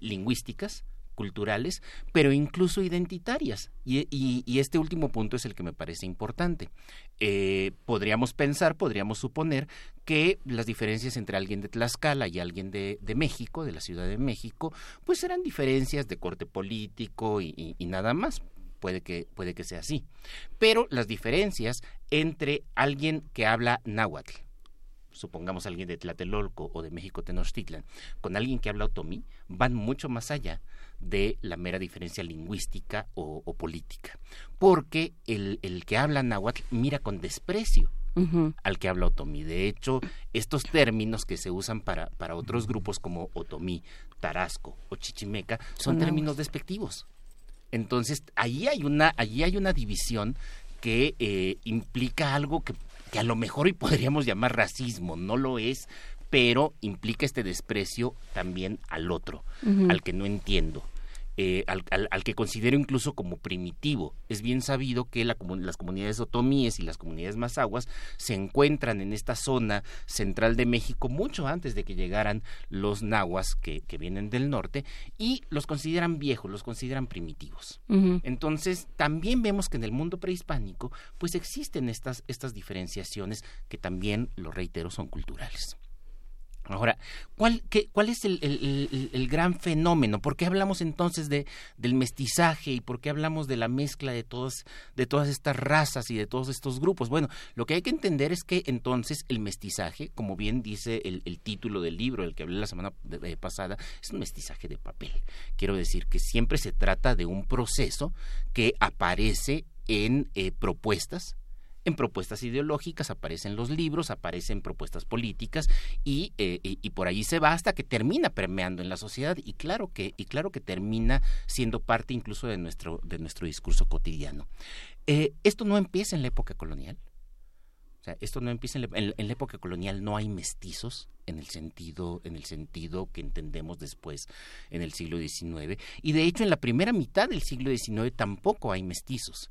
lingüísticas, culturales, pero incluso identitarias. Y, este último punto es el que me parece importante. Eh, podríamos pensar, podríamos suponer que las diferencias entre alguien de Tlaxcala y alguien de, de México, de la Ciudad de México, pues eran diferencias de corte político y, y nada más. Puede que, puede que sea así. Pero las diferencias entre alguien que habla náhuatl, supongamos alguien de Tlatelolco o de México Tenochtitlan, con alguien que habla otomí, van mucho más allá de la mera diferencia lingüística o, o política. Porque el, el, que habla náhuatl mira con desprecio uh -huh. al que habla otomí. De hecho, estos términos que se usan para, para otros grupos como otomí, tarasco o chichimeca son no. términos despectivos. Entonces, ahí hay una, allí hay una división que eh, implica algo que, que a lo mejor hoy podríamos llamar racismo, no lo es, pero implica este desprecio también al otro, uh -huh. al que no entiendo. Eh, al, que considero incluso como primitivo. Es bien sabido que las comunidades otomíes y las comunidades mazaguas se encuentran en esta zona central de México mucho antes de que llegaran los nahuas que, vienen del norte y los consideran viejos, los consideran primitivos. Entonces, también vemos que en el mundo prehispánico pues existen estas, estas diferenciaciones que también, lo reitero, son culturales. Ahora, ¿cuál, qué, cuál es el, el, gran fenómeno? ¿Por qué hablamos entonces de, del mestizaje y por qué hablamos de la mezcla de, todas de todas estas razas y de todos estos grupos? Bueno, lo que hay que entender es que entonces el mestizaje, como bien dice el, título del libro del que hablé la semana pasada, es un mestizaje de papel. Quiero decir que siempre se trata de un proceso que aparece en eh, propuestas en propuestas ideológicas, aparecen los libros, aparecen propuestas políticas y, eh, y, por ahí se va hasta que termina permeando en la sociedad y claro que, y claro que termina siendo parte incluso de nuestro, de nuestro discurso cotidiano. Eh, esto no empieza en la época colonial. O sea, esto no empieza en la, en la, época colonial, no hay mestizos en el sentido, en el sentido que entendemos después en el siglo XIX. Y de hecho, en la primera mitad del siglo XIX tampoco hay mestizos.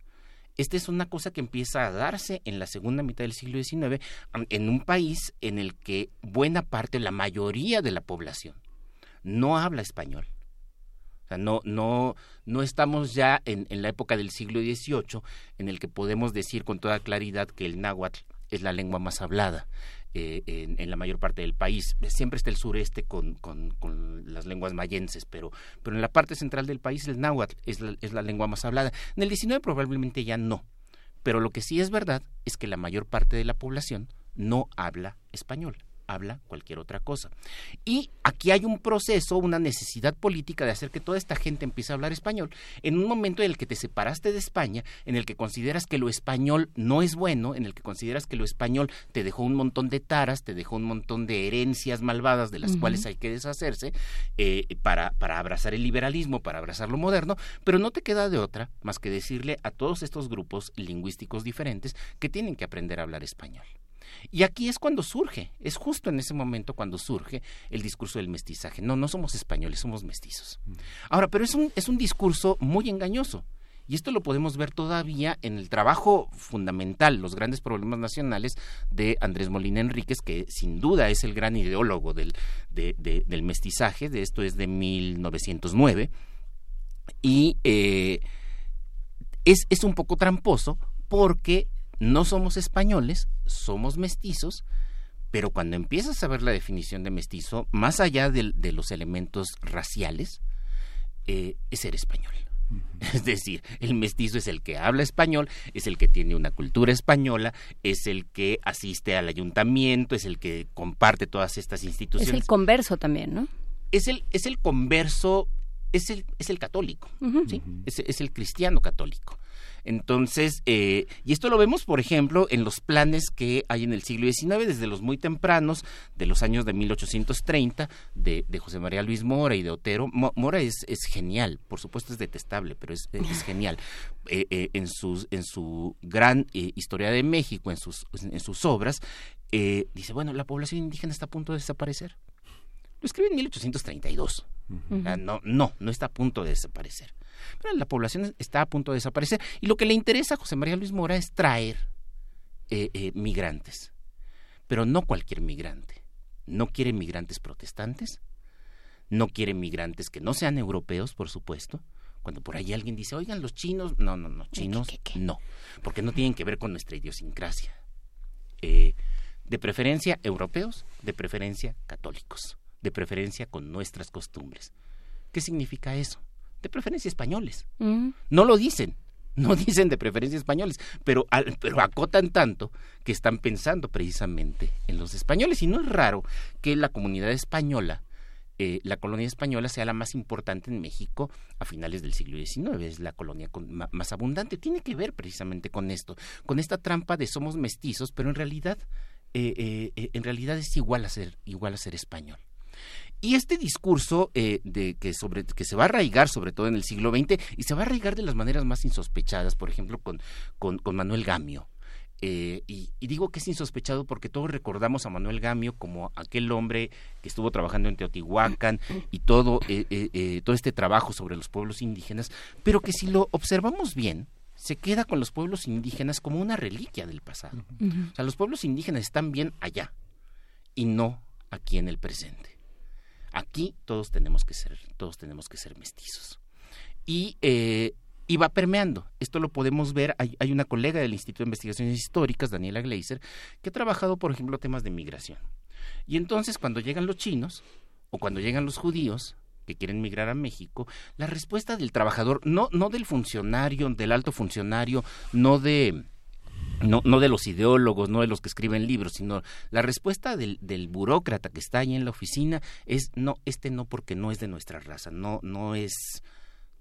Esta es una cosa que empieza a darse en la segunda mitad del siglo XIX en un país en el que buena parte, la mayoría de la población, no habla español. O sea, no, no, no estamos ya en, la época del siglo XVIII en el que podemos decir con toda claridad que el náhuatl es la lengua más hablada. Eh, en, la mayor parte del país. Siempre está el sureste con, con, las lenguas mayenses, pero, pero en la parte central del país el náhuatl es la, es la lengua más hablada. En el 19 probablemente ya no. Pero lo que sí es verdad es que la mayor parte de la población no habla español habla cualquier otra cosa. Y aquí hay un proceso, una necesidad política de hacer que toda esta gente empiece a hablar español en un momento en el que te separaste de España, en el que consideras que lo español no es bueno, en el que consideras que lo español te dejó un montón de taras, te dejó un montón de herencias malvadas de las cuales hay que deshacerse eh, para, para abrazar el liberalismo, para abrazar lo moderno, pero no te queda de otra más que decirle a todos estos grupos lingüísticos diferentes que tienen que aprender a hablar español. Y aquí es cuando surge, es justo en ese momento cuando surge el discurso del mestizaje. No, no somos españoles, somos mestizos. Ahora, pero es un, es un discurso muy engañoso. Y esto lo podemos ver todavía en el trabajo fundamental, los grandes problemas nacionales de Andrés Molina Enríquez, que sin duda es el gran ideólogo del, del mestizaje, de esto es de 1909. Y eh, es, es un poco tramposo porque no somos españoles, somos mestizos, pero cuando empiezas a ver la definición de mestizo, más allá de, los elementos raciales, eh, es ser español. Es decir, el mestizo es el que habla español, es el que tiene una cultura española, es el que asiste al ayuntamiento, es el que comparte todas estas instituciones. Es el converso también, ¿no? Es el, es el converso, es el, es el católico, ¿sí? es, el cristiano católico. Entonces, eh, y esto lo vemos, por ejemplo, en los planes que hay en el siglo XIX, desde los muy tempranos, de los años de 1830, de, de José María Luis Mora y de Otero. Mora es, es, genial, por supuesto es detestable, pero es, es genial. Eh, eh, en, sus, en su gran historia de México, en sus, en sus obras, dice, bueno, la población indígena está a punto de desaparecer. Lo escribe en 1832. No, no, no está a punto de desaparecer la población está a punto de desaparecer. Y lo que le interesa a José María Luis Mora es traer eh, eh, migrantes, pero no cualquier migrante. No quiere migrantes protestantes, no quiere migrantes que no sean europeos, por supuesto. Cuando por ahí alguien dice, oigan, los chinos, no, no, no, chinos, no, porque no tienen que ver con nuestra idiosincrasia. Eh, de preferencia europeos, de preferencia católicos, de preferencia con nuestras costumbres. ¿Qué significa eso? de preferencia españoles. Mm. No lo dicen, no dicen de preferencia españoles, pero, pero acotan tanto que están pensando precisamente en los españoles. Y no es raro que la comunidad española, eh, la colonia española sea la más importante en México a finales del siglo XIX, es la colonia más abundante. Tiene que ver precisamente con esto, con esta trampa de somos mestizos, pero en realidad, eh, eh, en realidad es igual a ser, igual a ser español. Y este discurso eh, de que, sobre, que se va a arraigar sobre todo en el siglo XX y se va a arraigar de las maneras más insospechadas, por ejemplo, con, con, Manuel Gamio. eh, y, digo que es insospechado porque todos recordamos a Manuel Gamio como aquel hombre que estuvo trabajando en Teotihuacán y todo, eh, todo este trabajo sobre los pueblos indígenas, pero que si lo observamos bien, se queda con los pueblos indígenas como una reliquia del pasado. O sea, los pueblos indígenas están bien allá y no aquí en el presente. Aquí todos tenemos que ser, todos tenemos que ser mestizos. Y, eh, y va permeando. Esto lo podemos ver. Hay, una colega del Instituto de Investigaciones Históricas, Daniela Gleiser, que ha trabajado, por ejemplo, temas de migración. Y entonces, cuando llegan los chinos o cuando llegan los judíos, que quieren migrar a México, la respuesta del trabajador, no, no del funcionario, del alto funcionario, no de no, no de los ideólogos, no de los que escriben libros, sino la respuesta del, del, burócrata que está ahí en la oficina es no, este no porque no es de nuestra raza, no, no es,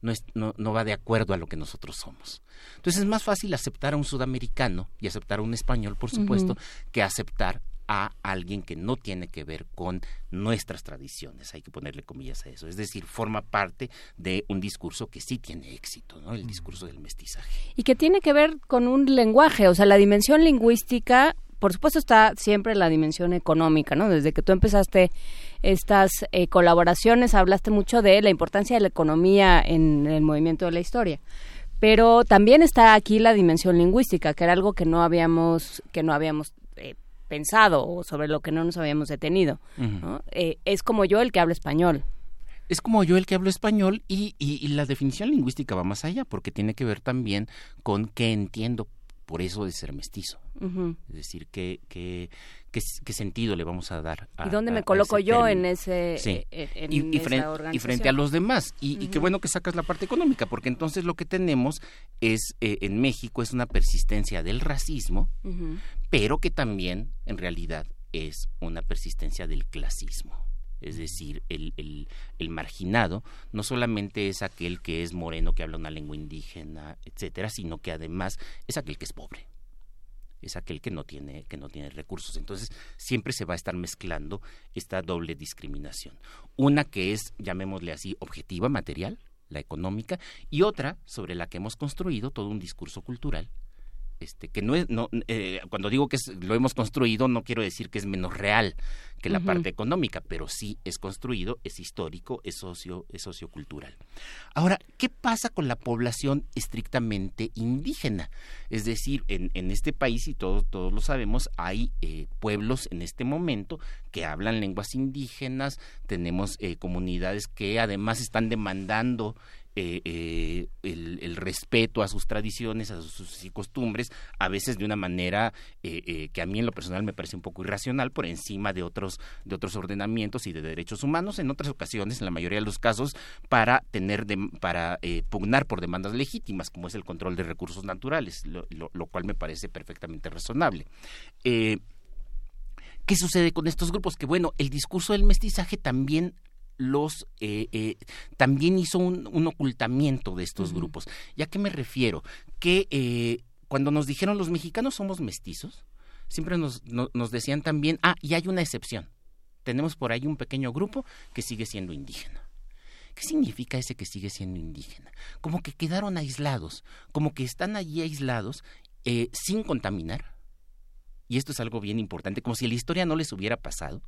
no, es, no, no va de acuerdo a lo que nosotros somos. Entonces es más fácil aceptar a un sudamericano y aceptar a un español, por supuesto, que aceptar a alguien que no tiene que ver con nuestras tradiciones, hay que ponerle comillas a eso, es decir, forma parte de un discurso que sí tiene éxito, ¿no? El discurso del mestizaje. Y que tiene que ver con un lenguaje, o sea, la dimensión lingüística por supuesto está siempre la dimensión económica, ¿no? Desde que tú empezaste estas eh, colaboraciones hablaste mucho de la importancia de la economía en el movimiento de la historia. Pero también está aquí la dimensión lingüística, que era algo que no habíamos que no habíamos pensado o sobre lo que no nos habíamos detenido. Eh, es como yo el que habla español. Es como yo el que hablo español y, y, la definición lingüística va más allá porque tiene que ver también con qué entiendo por eso de ser mestizo. Es decir, qué, qué, qué, sentido le vamos a dar a, ¿Y dónde me coloco yo en ese sí. Eh, y, frente, a los demás. Y, qué bueno que sacas la parte económica, porque entonces lo que tenemos es, eh, en México, es una persistencia del racismo, pero que también, en realidad, es una persistencia del clasismo. Es decir, el, el, el, marginado no solamente es aquel que es moreno, que habla una lengua indígena, etcétera, sino que además es aquel que es pobre es aquel que no tiene que no tiene recursos. Entonces, siempre se va a estar mezclando esta doble discriminación. Una que es, llamémosle así, objetiva, material, la económica, y otra sobre la que hemos construido todo un discurso cultural este, que no es, no, eh, cuando digo que lo hemos construido, no quiero decir que es menos real que la parte económica, pero sí es construido, es histórico, es socio, es sociocultural. Ahora, ¿qué pasa con la población estrictamente indígena? Es decir, en, en este país, y todos, todos lo sabemos, hay eh, pueblos en este momento que hablan lenguas indígenas, tenemos eh, comunidades que además están demandando eh, eh, el, respeto a sus tradiciones, a sus, costumbres, a veces de una manera eh, que a mí en lo personal me parece un poco irracional, por encima de otros, de otros ordenamientos y de derechos humanos, en otras ocasiones, en la mayoría de los casos, para tener para pugnar por demandas legítimas, como es el control de recursos naturales, lo, lo cual me parece perfectamente razonable. ¿Qué sucede con estos grupos? Que bueno, el discurso del mestizaje también los eh, eh, también hizo un, ocultamiento de estos grupos. ¿Y a qué me refiero? Que eh, cuando nos dijeron los mexicanos somos mestizos, siempre nos, nos decían también, ah, y hay una excepción. Tenemos por ahí un pequeño grupo que sigue siendo indígena. ¿Qué significa ese que sigue siendo indígena? Como que quedaron aislados, como que están allí aislados sin contaminar, y esto es algo bien importante, como si la historia no les hubiera pasado.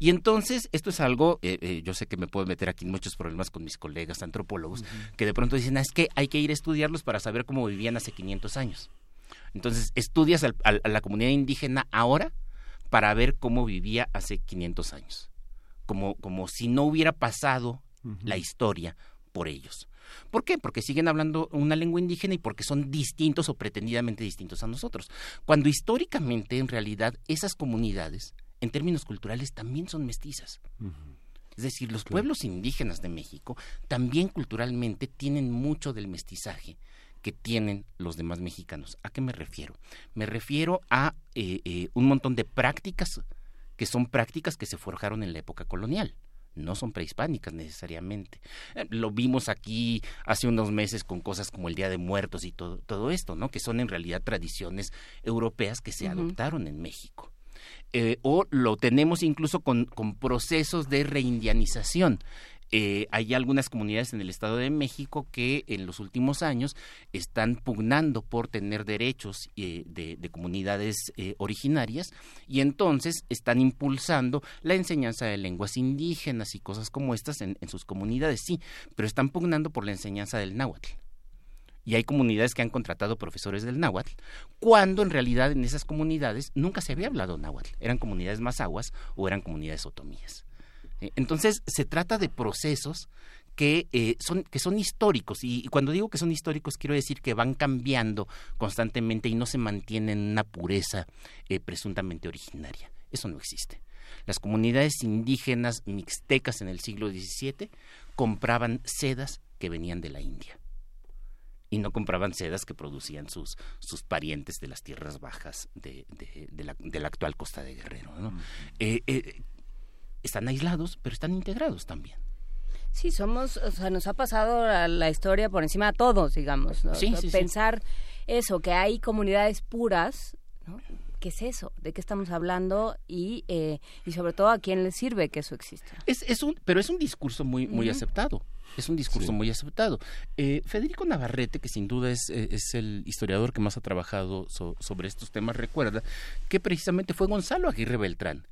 Y entonces, esto es algo, eh, eh, yo sé que me puedo meter aquí en muchos problemas con mis colegas antropólogos, que de pronto dicen, ah, es que hay que ir a estudiarlos para saber cómo vivían hace 500 años. Entonces, estudias a la comunidad indígena ahora para ver cómo vivía hace 500 años, como, como si no hubiera pasado la historia por ellos. ¿Por qué? Porque siguen hablando una lengua indígena y porque son distintos o pretendidamente distintos a nosotros. Cuando históricamente, en realidad, esas comunidades, en términos culturales, también son mestizas. Es decir, los pueblos indígenas de México también culturalmente tienen mucho del mestizaje que tienen los demás mexicanos. ¿A qué me refiero? Me refiero a eh, eh, un montón de prácticas que son prácticas que se forjaron en la época colonial no son prehispánicas necesariamente. Eh, lo vimos aquí hace unos meses con cosas como el Día de Muertos y todo, todo esto, ¿no? Que son en realidad tradiciones europeas que se adoptaron en México. Eh, o lo tenemos incluso con, con procesos de reindianización. Eh, hay algunas comunidades en el Estado de México que en los últimos años están pugnando por tener derechos eh, de, comunidades eh, originarias y entonces están impulsando la enseñanza de lenguas indígenas y cosas como estas en, sus comunidades, sí, pero están pugnando por la enseñanza del náhuatl y hay comunidades que han contratado profesores del náhuatl, cuando en realidad en esas comunidades nunca se había hablado náhuatl, eran comunidades mazahuas o eran comunidades otomíes. Eh, entonces, se trata de procesos que, eh, son, que son históricos. Y, cuando digo que son históricos, quiero decir que van cambiando constantemente y no se mantienen en una pureza eh, presuntamente originaria. Eso no existe. Las comunidades indígenas mixtecas en el siglo XVII compraban sedas que venían de la India y no compraban sedas que producían sus, sus parientes de las tierras bajas de, de, la, de la, actual costa de Guerrero. ¿no? Están aislados, pero están integrados también. Sí, somos, o sea, nos ha pasado la, historia por encima de todos, digamos. Sí, Pensar eso, que hay comunidades puras, ¿no? ¿Qué es eso? ¿De qué estamos hablando? Y, eh, y sobre todo, ¿a quién le sirve que eso exista? Es, es un, pero es un discurso muy, muy aceptado. Es un discurso muy aceptado. Eh, Federico Navarrete, que sin duda es, eh, es el historiador que más ha trabajado sobre estos temas, recuerda que precisamente fue Gonzalo Aguirre Beltrán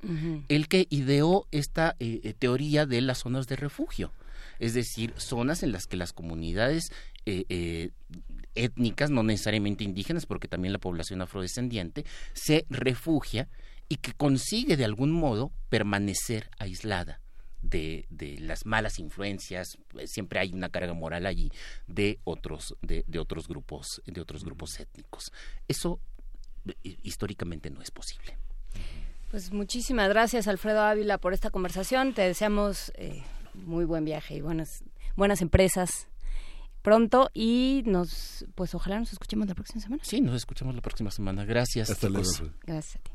el que ideó esta eh, teoría de las zonas de refugio. Es decir, zonas en las que las comunidades étnicas, no necesariamente indígenas, porque también la población afrodescendiente, se refugia y que consigue de algún modo permanecer aislada de, de, las malas influencias, eh, siempre hay una carga moral allí de otros, de, de otros grupos, de otros grupos étnicos. Eso eh, históricamente no es posible. Pues muchísimas gracias Alfredo Ávila por esta conversación. Te deseamos eh, muy buen viaje y buenas, buenas empresas pronto y nos pues ojalá nos escuchemos la próxima semana. Sí, nos escuchamos la próxima semana. Gracias. Hasta luego. Gracias a ti.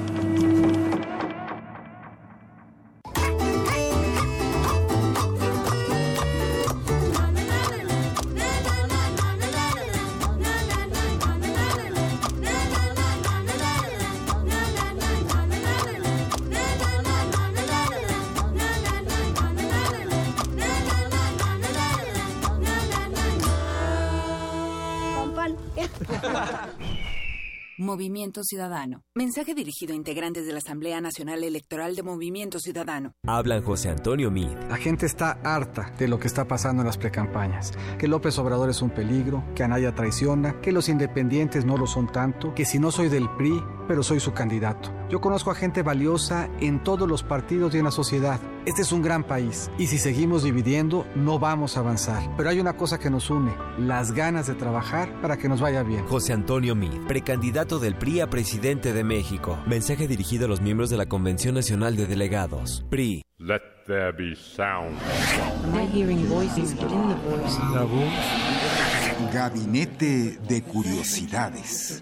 Movimiento Ciudadano. Mensaje dirigido a integrantes de la Asamblea Nacional Electoral de Movimiento Ciudadano. Hablan José Antonio Mid. La gente está harta de lo que está pasando en las precampañas. Que López Obrador es un peligro, que Anaya traiciona, que los independientes no lo son tanto, que si no soy del PRI, pero soy su candidato. Yo conozco a gente valiosa en todos los partidos y en la sociedad. Este es un gran país y si seguimos dividiendo no vamos a avanzar. Pero hay una cosa que nos une, las ganas de trabajar para que nos vaya bien. José Antonio Mid, precandidato del PRI a presidente de México. Mensaje dirigido a los miembros de la Convención Nacional de Delegados. PRI. Let there be sound. La voz. Gabinete de Curiosidades.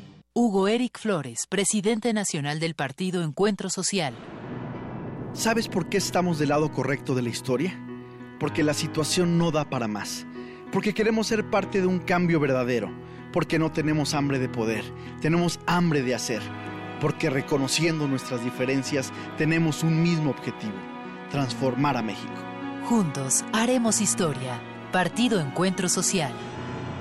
Hugo Eric Flores, presidente nacional del partido Encuentro Social. ¿Sabes por qué estamos del lado correcto de la historia? Porque la situación no da para más. Porque queremos ser parte de un cambio verdadero. Porque no tenemos hambre de poder, tenemos hambre de hacer. Porque reconociendo nuestras diferencias tenemos un mismo objetivo, transformar a México. Juntos haremos historia. Partido Encuentro Social.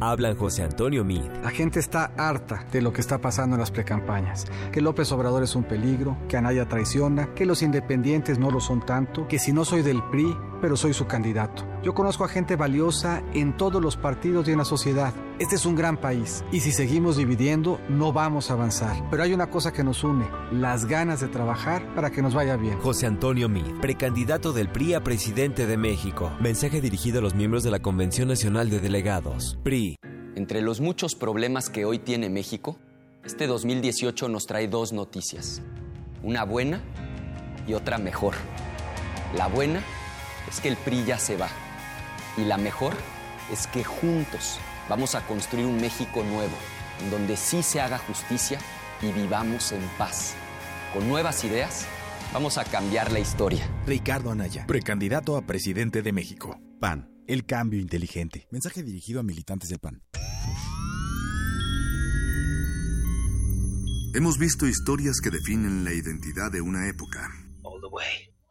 Hablan José Antonio Mid. La gente está harta de lo que está pasando en las precampañas. Que López Obrador es un peligro, que Anaya traiciona, que los independientes no lo son tanto, que si no soy del PRI, pero soy su candidato. Yo conozco a gente valiosa en todos los partidos y en la sociedad. Este es un gran país y si seguimos dividiendo no vamos a avanzar. Pero hay una cosa que nos une, las ganas de trabajar para que nos vaya bien. José Antonio Mid, precandidato del PRI a presidente de México. Mensaje dirigido a los miembros de la Convención Nacional de Delegados. PRI. Entre los muchos problemas que hoy tiene México, este 2018 nos trae dos noticias. Una buena y otra mejor. La buena es que el PRI ya se va. Y la mejor es que juntos vamos a construir un México nuevo, en donde sí se haga justicia y vivamos en paz. Con nuevas ideas, vamos a cambiar la historia. Ricardo Anaya, precandidato a presidente de México. PAN, el cambio inteligente. Mensaje dirigido a militantes del PAN. Hemos visto historias que definen la identidad de una época.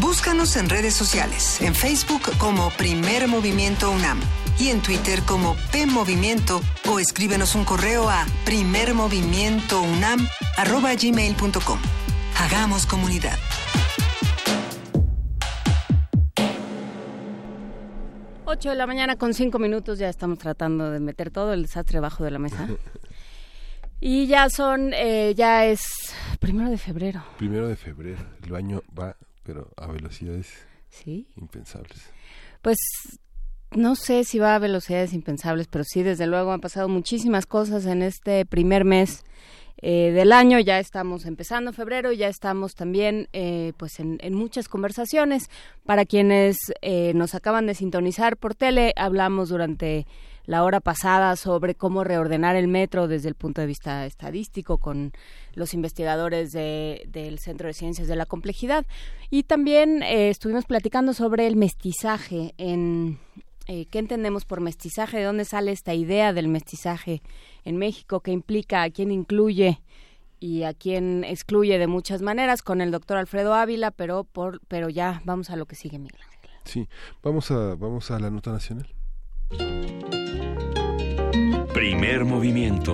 Búscanos en redes sociales, en Facebook como Primer Movimiento UNAM y en Twitter como P Movimiento o escríbenos un correo a primermovimientounam@gmail.com. Hagamos comunidad. Ocho de la mañana con cinco minutos ya estamos tratando de meter todo el desastre bajo de la mesa. Y ya son, eh, ya es primero de febrero. Primero de febrero. El año va, pero a velocidades ¿Sí? impensables. Pues no sé si va a velocidades impensables, pero sí, desde luego han pasado muchísimas cosas en este primer mes eh, del año. Ya estamos empezando febrero, ya estamos también eh, pues en, en, muchas conversaciones. Para quienes eh, nos acaban de sintonizar por tele, hablamos durante la hora pasada sobre cómo reordenar el metro desde el punto de vista estadístico con los investigadores de, del Centro de Ciencias de la Complejidad. Y también eh, estuvimos platicando sobre el mestizaje en... Eh, ¿Qué entendemos por mestizaje? ¿De dónde sale esta idea del mestizaje en México? ¿Qué implica? ¿A quién incluye? y a quién excluye de muchas maneras con el doctor Alfredo Ávila, pero por pero ya vamos a lo que sigue Miguel Ángel. Sí, vamos a vamos a la nota nacional. Primer movimiento.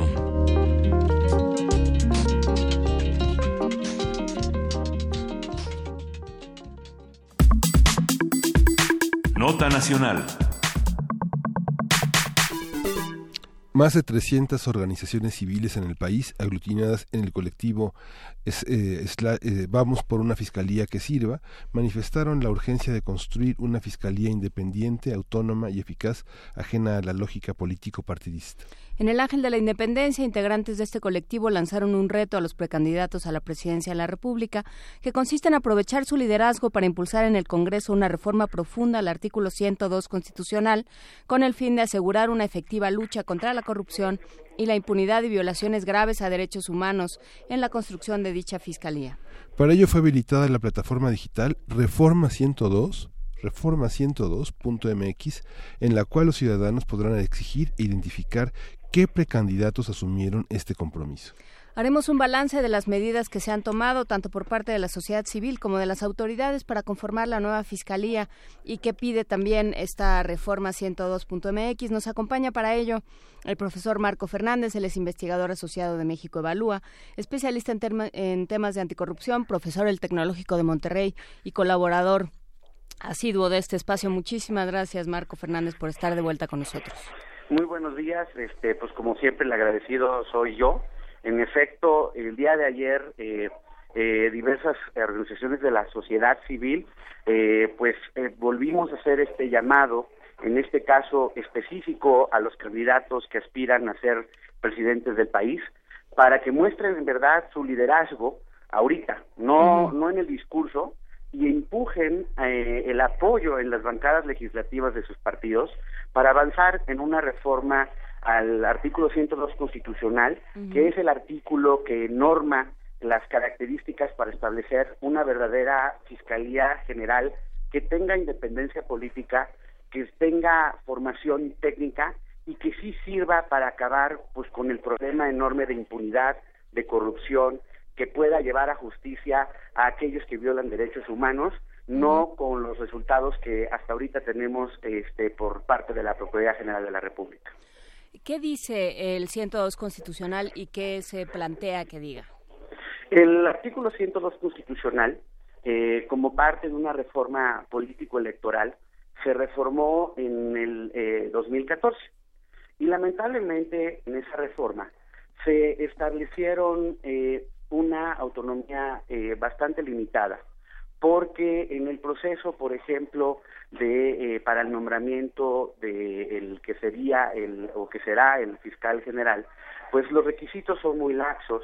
Nota nacional. Más de 300 organizaciones civiles en el país, aglutinadas en el colectivo eh, eh, Vamos por una Fiscalía que sirva, manifestaron la urgencia de construir una Fiscalía independiente, autónoma y eficaz, ajena a la lógica político-partidista. En el Ángel de la Independencia, integrantes de este colectivo lanzaron un reto a los precandidatos a la presidencia de la República, que consiste en aprovechar su liderazgo para impulsar en el Congreso una reforma profunda al artículo 102 constitucional, con el fin de asegurar una efectiva lucha contra la corrupción y la impunidad y violaciones graves a derechos humanos en la construcción de dicha fiscalía. Para ello fue habilitada la plataforma digital Reforma 102 reforma102.mx, en la cual los ciudadanos podrán exigir e identificar qué precandidatos asumieron este compromiso. Haremos un balance de las medidas que se han tomado tanto por parte de la sociedad civil como de las autoridades para conformar la nueva fiscalía y que pide también esta reforma 102.mx. Nos acompaña para ello el profesor Marco Fernández, él es investigador asociado de México Evalúa, especialista en, en temas de anticorrupción, profesor del Tecnológico de Monterrey y colaborador asiduo de este espacio. Muchísimas gracias, Marco Fernández, por estar de vuelta con nosotros. Muy buenos días, este, pues como siempre el agradecido soy yo en efecto, el día de ayer eh, eh, diversas organizaciones de la sociedad civil, eh, pues volvimos a hacer este llamado, en este caso específico a los candidatos que aspiran a ser presidentes del país, para que muestren en verdad su liderazgo ahorita, no, no en el discurso, y empujen el apoyo en las bancadas legislativas de sus partidos para avanzar en una reforma al artículo 102 constitucional, que es el artículo que norma las características para establecer una verdadera Fiscalía General que tenga independencia política, que tenga formación técnica y que sí sirva para acabar pues con el problema enorme de impunidad, de corrupción, que pueda llevar a justicia a aquellos que violan derechos humanos, no con los resultados que hasta ahorita tenemos este por parte de la Procuraduría General de la República. ¿Qué dice el 102 constitucional y qué se plantea que diga? El artículo 102 constitucional, eh, como parte de una reforma político-electoral, se reformó en el 2014 eh, y lamentablemente en esa reforma se establecieron eh, una autonomía bastante limitada porque en el proceso, por ejemplo, de eh, para el nombramiento de el que sería el o que será el fiscal general, pues los requisitos son muy laxos.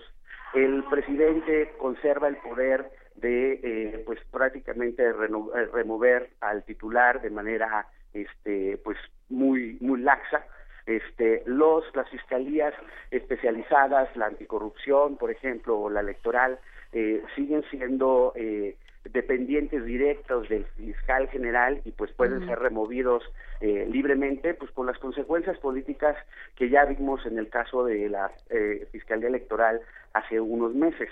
El presidente conserva el poder de eh, pues prácticamente eh, remover al titular de manera este pues muy muy laxa este los las fiscalías especializadas la anticorrupción por ejemplo o la electoral siguen siendo eh, dependientes directos del fiscal general y pues pueden ser removidos eh, libremente pues con las consecuencias políticas que ya vimos en el caso de la eh, fiscalía electoral hace unos meses.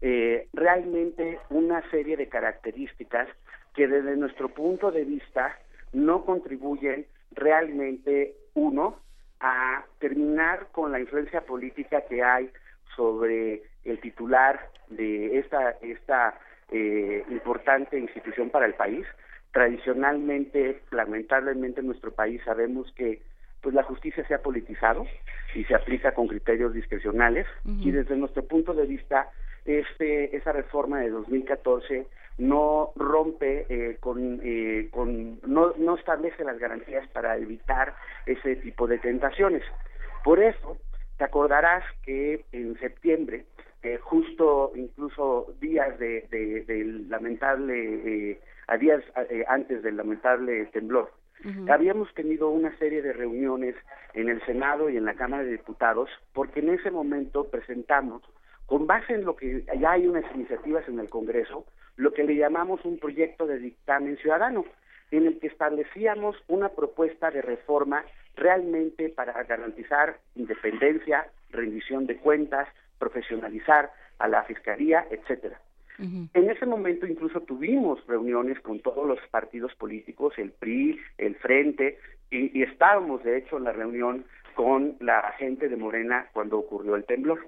Eh, realmente una serie de características que desde nuestro punto de vista no contribuyen realmente uno a terminar con la influencia política que hay sobre el titular de esta esta eh, importante institución para el país. Tradicionalmente, lamentablemente en nuestro país sabemos que pues la justicia se ha politizado y se aplica con criterios discrecionales y desde nuestro punto de vista este esa reforma de 2014 no rompe eh, con, eh, con no, no establece las garantías para evitar ese tipo de tentaciones. Por eso te acordarás que en septiembre eh, justo incluso días de, del lamentable, eh, a días eh, antes del lamentable temblor, habíamos tenido una serie de reuniones en el Senado y en la Cámara de Diputados, porque en ese momento presentamos, con base en lo que ya hay unas iniciativas en el Congreso, lo que le llamamos un proyecto de dictamen ciudadano, en el que establecíamos una propuesta de reforma realmente para garantizar independencia, rendición de cuentas, profesionalizar a la fiscalía, etcétera. En ese momento incluso tuvimos reuniones con todos los partidos políticos, el PRI, el Frente, y, estábamos de hecho en la reunión con la gente de Morena cuando ocurrió el temblor.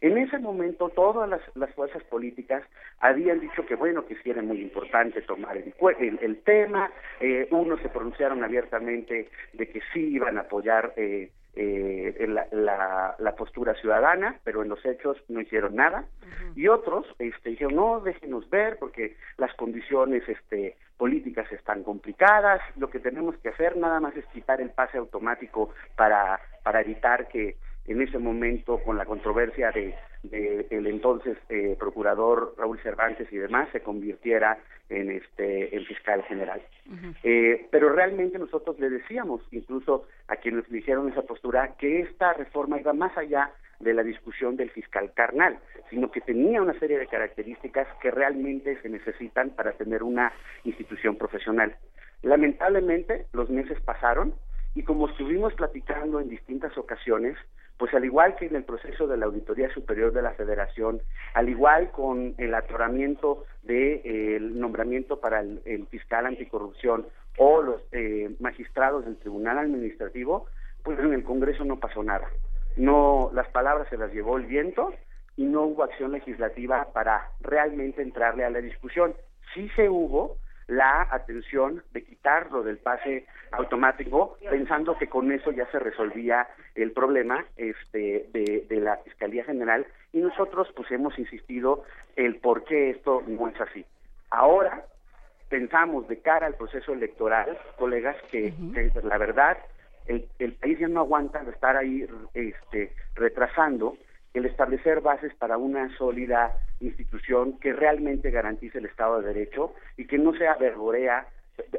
En ese momento todas las, fuerzas políticas habían dicho que bueno, que sí era muy importante tomar el, el, tema, eh, unos se pronunciaron abiertamente de que sí iban a apoyar eh, eh, la, la, postura ciudadana, pero en los hechos no hicieron nada. Y otros este, dijeron, no, déjenos ver, porque las condiciones este, políticas están complicadas, lo que tenemos que hacer nada más es quitar el pase automático para, para evitar que en ese momento con la controversia de, el entonces eh, procurador Raúl Cervantes y demás se convirtiera en este en fiscal general eh, pero realmente nosotros le decíamos incluso a quienes dijeron esa postura que esta reforma iba más allá de la discusión del fiscal carnal, sino que tenía una serie de características que realmente se necesitan para tener una institución profesional. Lamentablemente, los meses pasaron y como estuvimos platicando en distintas ocasiones, pues al igual que en el proceso de la Auditoría Superior de la Federación, al igual con el atoramiento del de, nombramiento para el, fiscal anticorrupción o los eh, magistrados del Tribunal Administrativo, pues en el Congreso no pasó nada. No, las palabras se las llevó el viento y no hubo acción legislativa para realmente entrarle a la discusión. Sí se hubo, la atención de quitarlo del pase automático, pensando que con eso ya se resolvía el problema este, de, de la Fiscalía General y nosotros pues hemos insistido el por qué esto no es así. Ahora pensamos de cara al proceso electoral, colegas, que, que la verdad el, el, país ya no aguanta de estar ahí este, retrasando el establecer bases para una sólida institución que realmente garantice el Estado de Derecho y que no sea verborea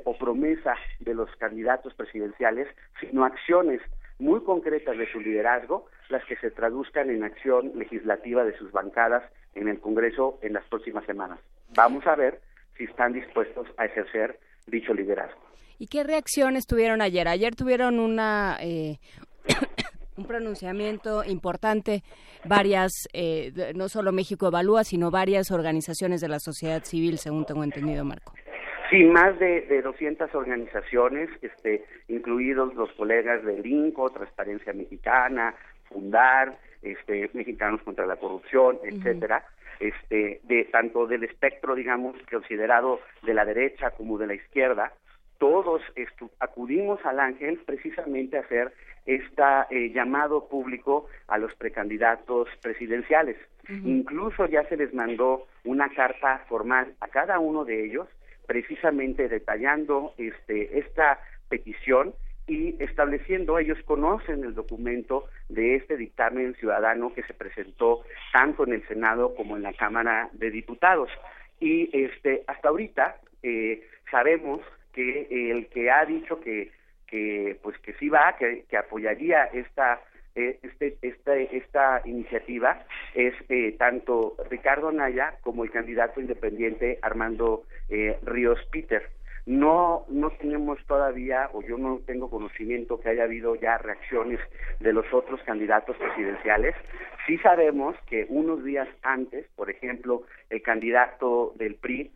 o promesa de los candidatos presidenciales, sino acciones muy concretas de su liderazgo, las que se traduzcan en acción legislativa de sus bancadas en el Congreso en las próximas semanas. Vamos a ver si están dispuestos a ejercer dicho liderazgo. ¿Y qué reacciones tuvieron ayer? Ayer tuvieron una, eh, un pronunciamiento importante, varias, eh, no solo México Evalúa, sino varias organizaciones de la sociedad civil, según tengo entendido, Marco. Sí, más de, de 200 organizaciones, este, incluidos los colegas del INCO, Transparencia Mexicana, Fundar, este, Mexicanos contra la Corrupción, etcétera, este, de tanto del espectro, digamos, considerado de la derecha como de la izquierda, todos acudimos al Ángel precisamente a hacer este llamado público a los precandidatos presidenciales. Incluso ya se les mandó una carta formal a cada uno de ellos, precisamente detallando este, esta petición y estableciendo, ellos conocen el documento de este dictamen ciudadano que se presentó tanto en el Senado como en la Cámara de Diputados. Y este, hasta ahorita eh, sabemos que el que ha dicho que que pues que sí va que, que apoyaría esta eh, este, esta esta iniciativa es eh, tanto Ricardo Naya como el candidato independiente Armando eh, Ríos Peter. No no tenemos todavía o yo no tengo conocimiento que haya habido ya reacciones de los otros candidatos presidenciales. Sí sabemos que unos días antes por ejemplo el candidato del PRI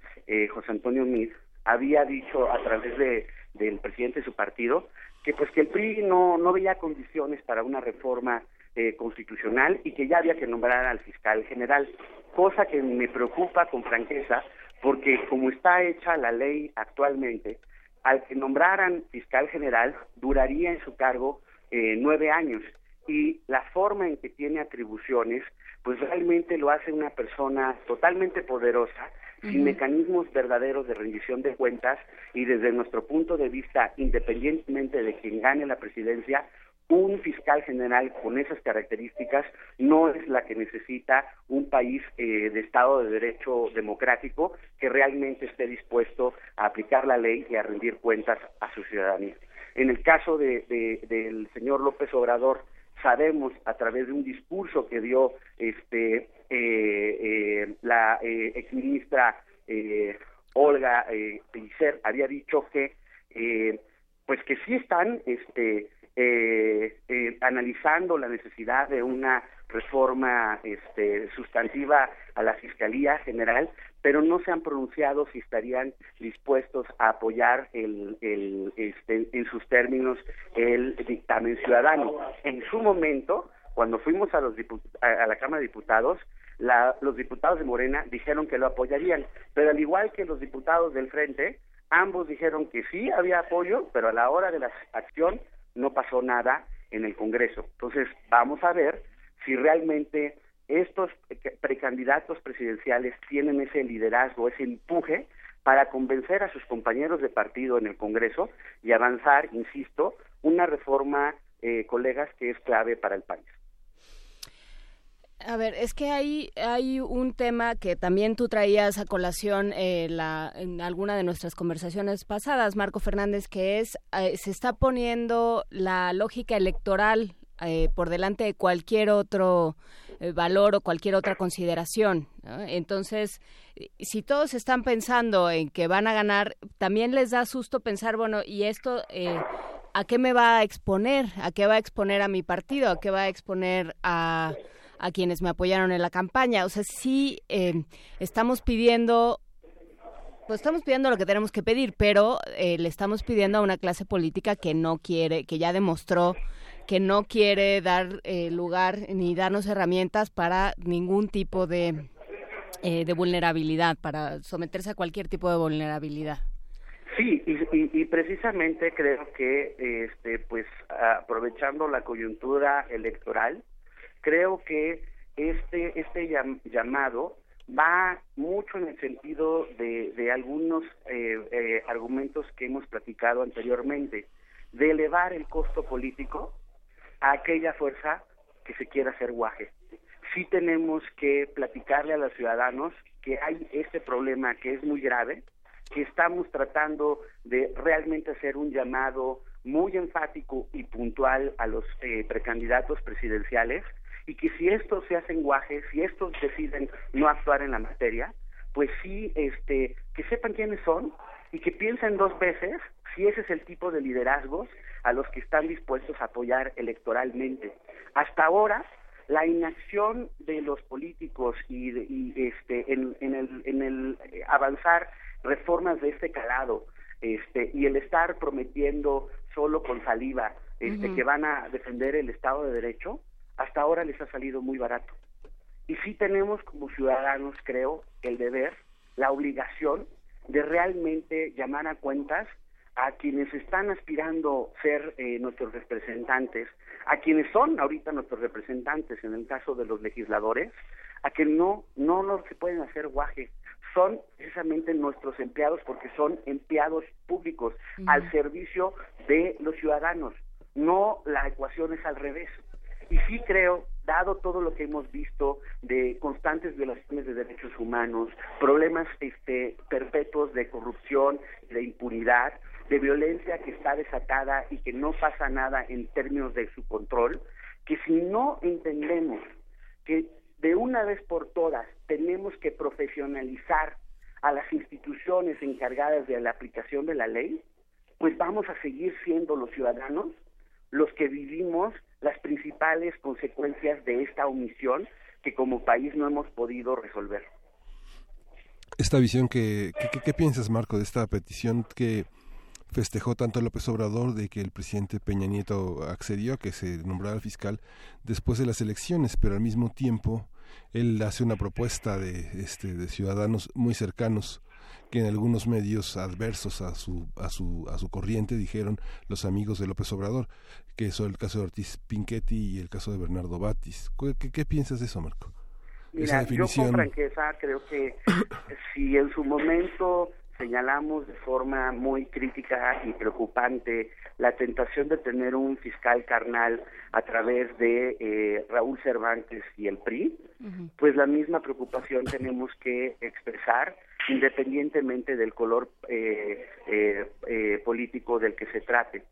José Antonio Mir había dicho a través de, del presidente de su partido que pues que el PRI no, no veía condiciones para una reforma eh, constitucional y que ya había que nombrar al fiscal general, cosa que me preocupa con franqueza porque como está hecha la ley actualmente, al que nombraran fiscal general duraría en su cargo eh, nueve años y la forma en que tiene atribuciones pues realmente lo hace una persona totalmente poderosa sin mecanismos verdaderos de rendición de cuentas y desde nuestro punto de vista, independientemente de quien gane la presidencia, un fiscal general con esas características no es la que necesita un país eh, de Estado de Derecho democrático que realmente esté dispuesto a aplicar la ley y a rendir cuentas a su ciudadanía. En el caso de, del señor López Obrador, sabemos a través de un discurso que dio este eh, eh, la eh, exministra eh, Olga eh, había dicho que pues que sí están este analizando la necesidad de una reforma este, sustantiva a la Fiscalía General, pero no se han pronunciado si estarían dispuestos a apoyar el, el, este, en sus términos el dictamen ciudadano. En su momento, cuando fuimos a, los a la Cámara de Diputados, la, los diputados de Morena dijeron que lo apoyarían, pero al igual que los diputados del Frente, ambos dijeron que sí había apoyo, pero a la hora de la acción no pasó nada en el Congreso. Entonces, vamos a ver si realmente estos precandidatos presidenciales tienen ese liderazgo, ese empuje para convencer a sus compañeros de partido en el Congreso y avanzar, insisto, una reforma, eh, colegas, que es clave para el país. A ver, es que hay, hay un tema que también tú traías a colación eh, la, en alguna de nuestras conversaciones pasadas, Marco Fernández, que es, eh, se está poniendo la lógica electoral eh, por delante de cualquier otro eh, valor o cualquier otra consideración. Entonces, si todos están pensando en que van a ganar, también les da susto pensar, bueno, ¿y esto a qué me va a exponer? ¿A qué va a exponer a mi partido? ¿A qué va a exponer a, a quienes me apoyaron en la campaña? O sea, sí estamos pidiendo pues estamos pidiendo lo que tenemos que pedir, pero le estamos pidiendo a una clase política que no quiere, que ya demostró que no quiere dar eh, lugar ni darnos herramientas para ningún tipo de, eh, de vulnerabilidad, para someterse a cualquier tipo de vulnerabilidad. Sí, y, precisamente creo que, este, pues, aprovechando la coyuntura electoral, creo que este este llamado va mucho en el sentido de, algunos eh, argumentos que hemos platicado anteriormente, de elevar el costo político a aquella fuerza que se quiera hacer guaje. Sí tenemos que platicarle a los ciudadanos que hay este problema que es muy grave, que estamos tratando de realmente hacer un llamado muy enfático y puntual a los eh, precandidatos presidenciales y que si estos se hacen guaje, si estos deciden no actuar en la materia, pues sí, este, que sepan quiénes son y que piensen dos veces si ese es el tipo de liderazgos a los que están dispuestos a apoyar electoralmente. Hasta ahora, la inacción de los políticos y, este, en, el, en el eh, avanzar reformas de este calado este, y el estar prometiendo solo con saliva este, que van a defender el Estado de Derecho, hasta ahora les ha salido muy barato. Y sí tenemos como ciudadanos, creo, el deber, la obligación de realmente llamar a cuentas a quienes están aspirando ser eh, nuestros representantes, a quienes son ahorita nuestros representantes en el caso de los legisladores, a que no no se pueden hacer guaje, son precisamente nuestros empleados porque son empleados públicos al servicio de los ciudadanos. No la ecuación es al revés. Y sí creo, dado todo lo que hemos visto de constantes violaciones de derechos humanos, problemas este perpetuos de corrupción, de impunidad, de violencia que está desatada y que no pasa nada en términos de su control, que si no entendemos que de una vez por todas tenemos que profesionalizar a las instituciones encargadas de la aplicación de la ley, pues vamos a seguir siendo los ciudadanos los que vivimos las principales consecuencias de esta omisión que como país no hemos podido resolver. Esta visión que, ¿qué piensas, Marco, de esta petición que festejó tanto López Obrador de que el presidente Peña Nieto accedió a que se nombrara fiscal después de las elecciones, pero al mismo tiempo él hace una propuesta de, este, de ciudadanos muy cercanos que en algunos medios adversos a su, a su, a su corriente dijeron los amigos de López Obrador, que son el caso de Ortiz Pinchetti y el caso de Bernardo Batis. ¿Qué, qué piensas de eso, Marco? Mira, yo con franqueza creo que si en su momento señalamos de forma muy crítica y preocupante la tentación de tener un fiscal carnal a través de eh, Raúl Cervantes y el PRI, pues la misma preocupación tenemos que expresar independientemente del color eh, eh, político del que se trate.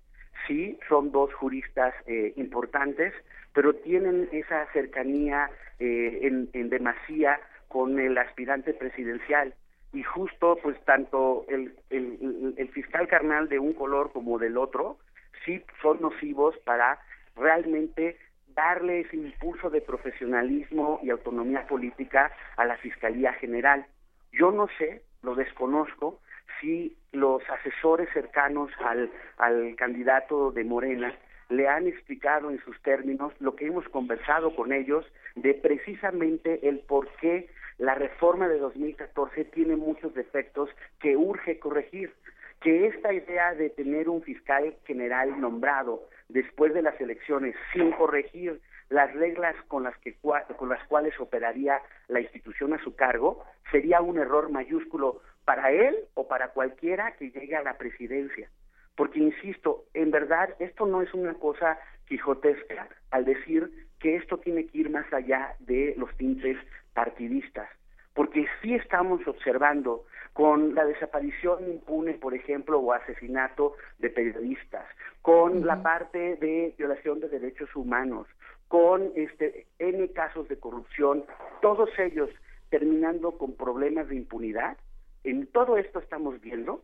Sí, son dos juristas importantes, pero tienen esa cercanía en, en demasía con el aspirante presidencial y justo pues tanto el, el, fiscal carnal de un color como del otro sí son nocivos para realmente darle ese impulso de profesionalismo y autonomía política a la Fiscalía General. Yo no sé, lo desconozco, si los asesores cercanos al, al candidato de Morena le han explicado en sus términos lo que hemos conversado con ellos de precisamente el por qué la reforma de 2014 tiene muchos defectos que urge corregir, que esta idea de tener un fiscal general nombrado después de las elecciones sin corregir las reglas con las que con las cuales operaría la institución a su cargo sería un error mayúsculo para él o para cualquiera que llegue a la presidencia. Porque insisto, en verdad esto no es una cosa quijotesca al decir que esto tiene que ir más allá de los tintes partidistas, porque sí estamos observando con la desaparición impune, por ejemplo, o asesinato de periodistas, con la parte de violación de derechos humanos, con este N casos de corrupción, todos ellos terminando con problemas de impunidad. En todo esto estamos viendo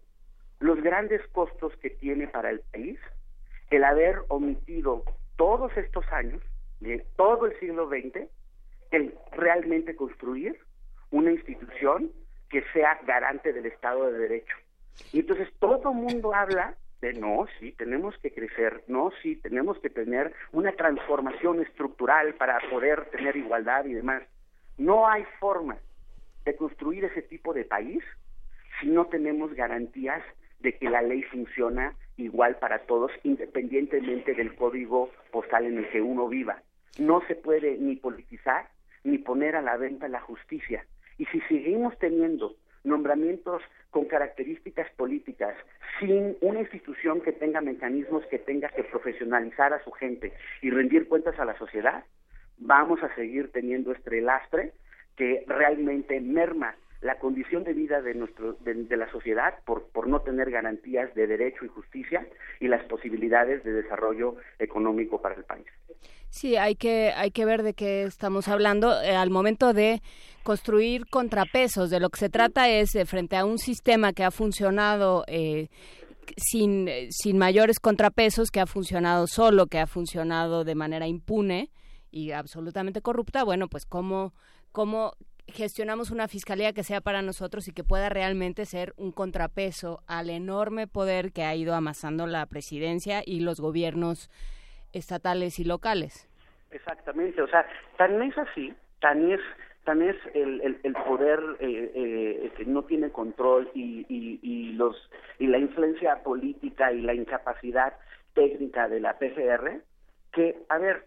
los grandes costos que tiene para el país el haber omitido todos estos años, de todo el siglo XX, el realmente construir una institución que sea garante del Estado de Derecho. Y entonces todo el mundo habla de no, sí, tenemos que crecer, no, sí, tenemos que tener una transformación estructural para poder tener igualdad y demás. No hay forma de construir ese tipo de país si no tenemos garantías de que la ley funciona igual para todos, independientemente del código postal en el que uno viva. No se puede ni politizar ni poner a la venta la justicia. Y si seguimos teniendo nombramientos con características políticas, sin una institución que tenga mecanismos que tenga que profesionalizar a su gente y rendir cuentas a la sociedad, vamos a seguir teniendo este lastre que realmente merma la condición de vida de nuestro de, la sociedad por por no tener garantías de derecho y justicia y las posibilidades de desarrollo económico para el país. Sí, hay que hay que ver de qué estamos hablando eh, al momento de construir contrapesos. De lo que se trata es de frente a un sistema que ha funcionado eh, sin, sin mayores contrapesos, que ha funcionado solo, que ha funcionado de manera impune y absolutamente corrupta. Bueno, pues cómo cómo gestionamos una fiscalía que sea para nosotros y que pueda realmente ser un contrapeso al enorme poder que ha ido amasando la presidencia y los gobiernos estatales y locales. Exactamente, o sea, tan es así, tan es tan es el, el, poder eh, eh, que no tiene control y, y, y los y la influencia política y la incapacidad técnica de la PGR que a ver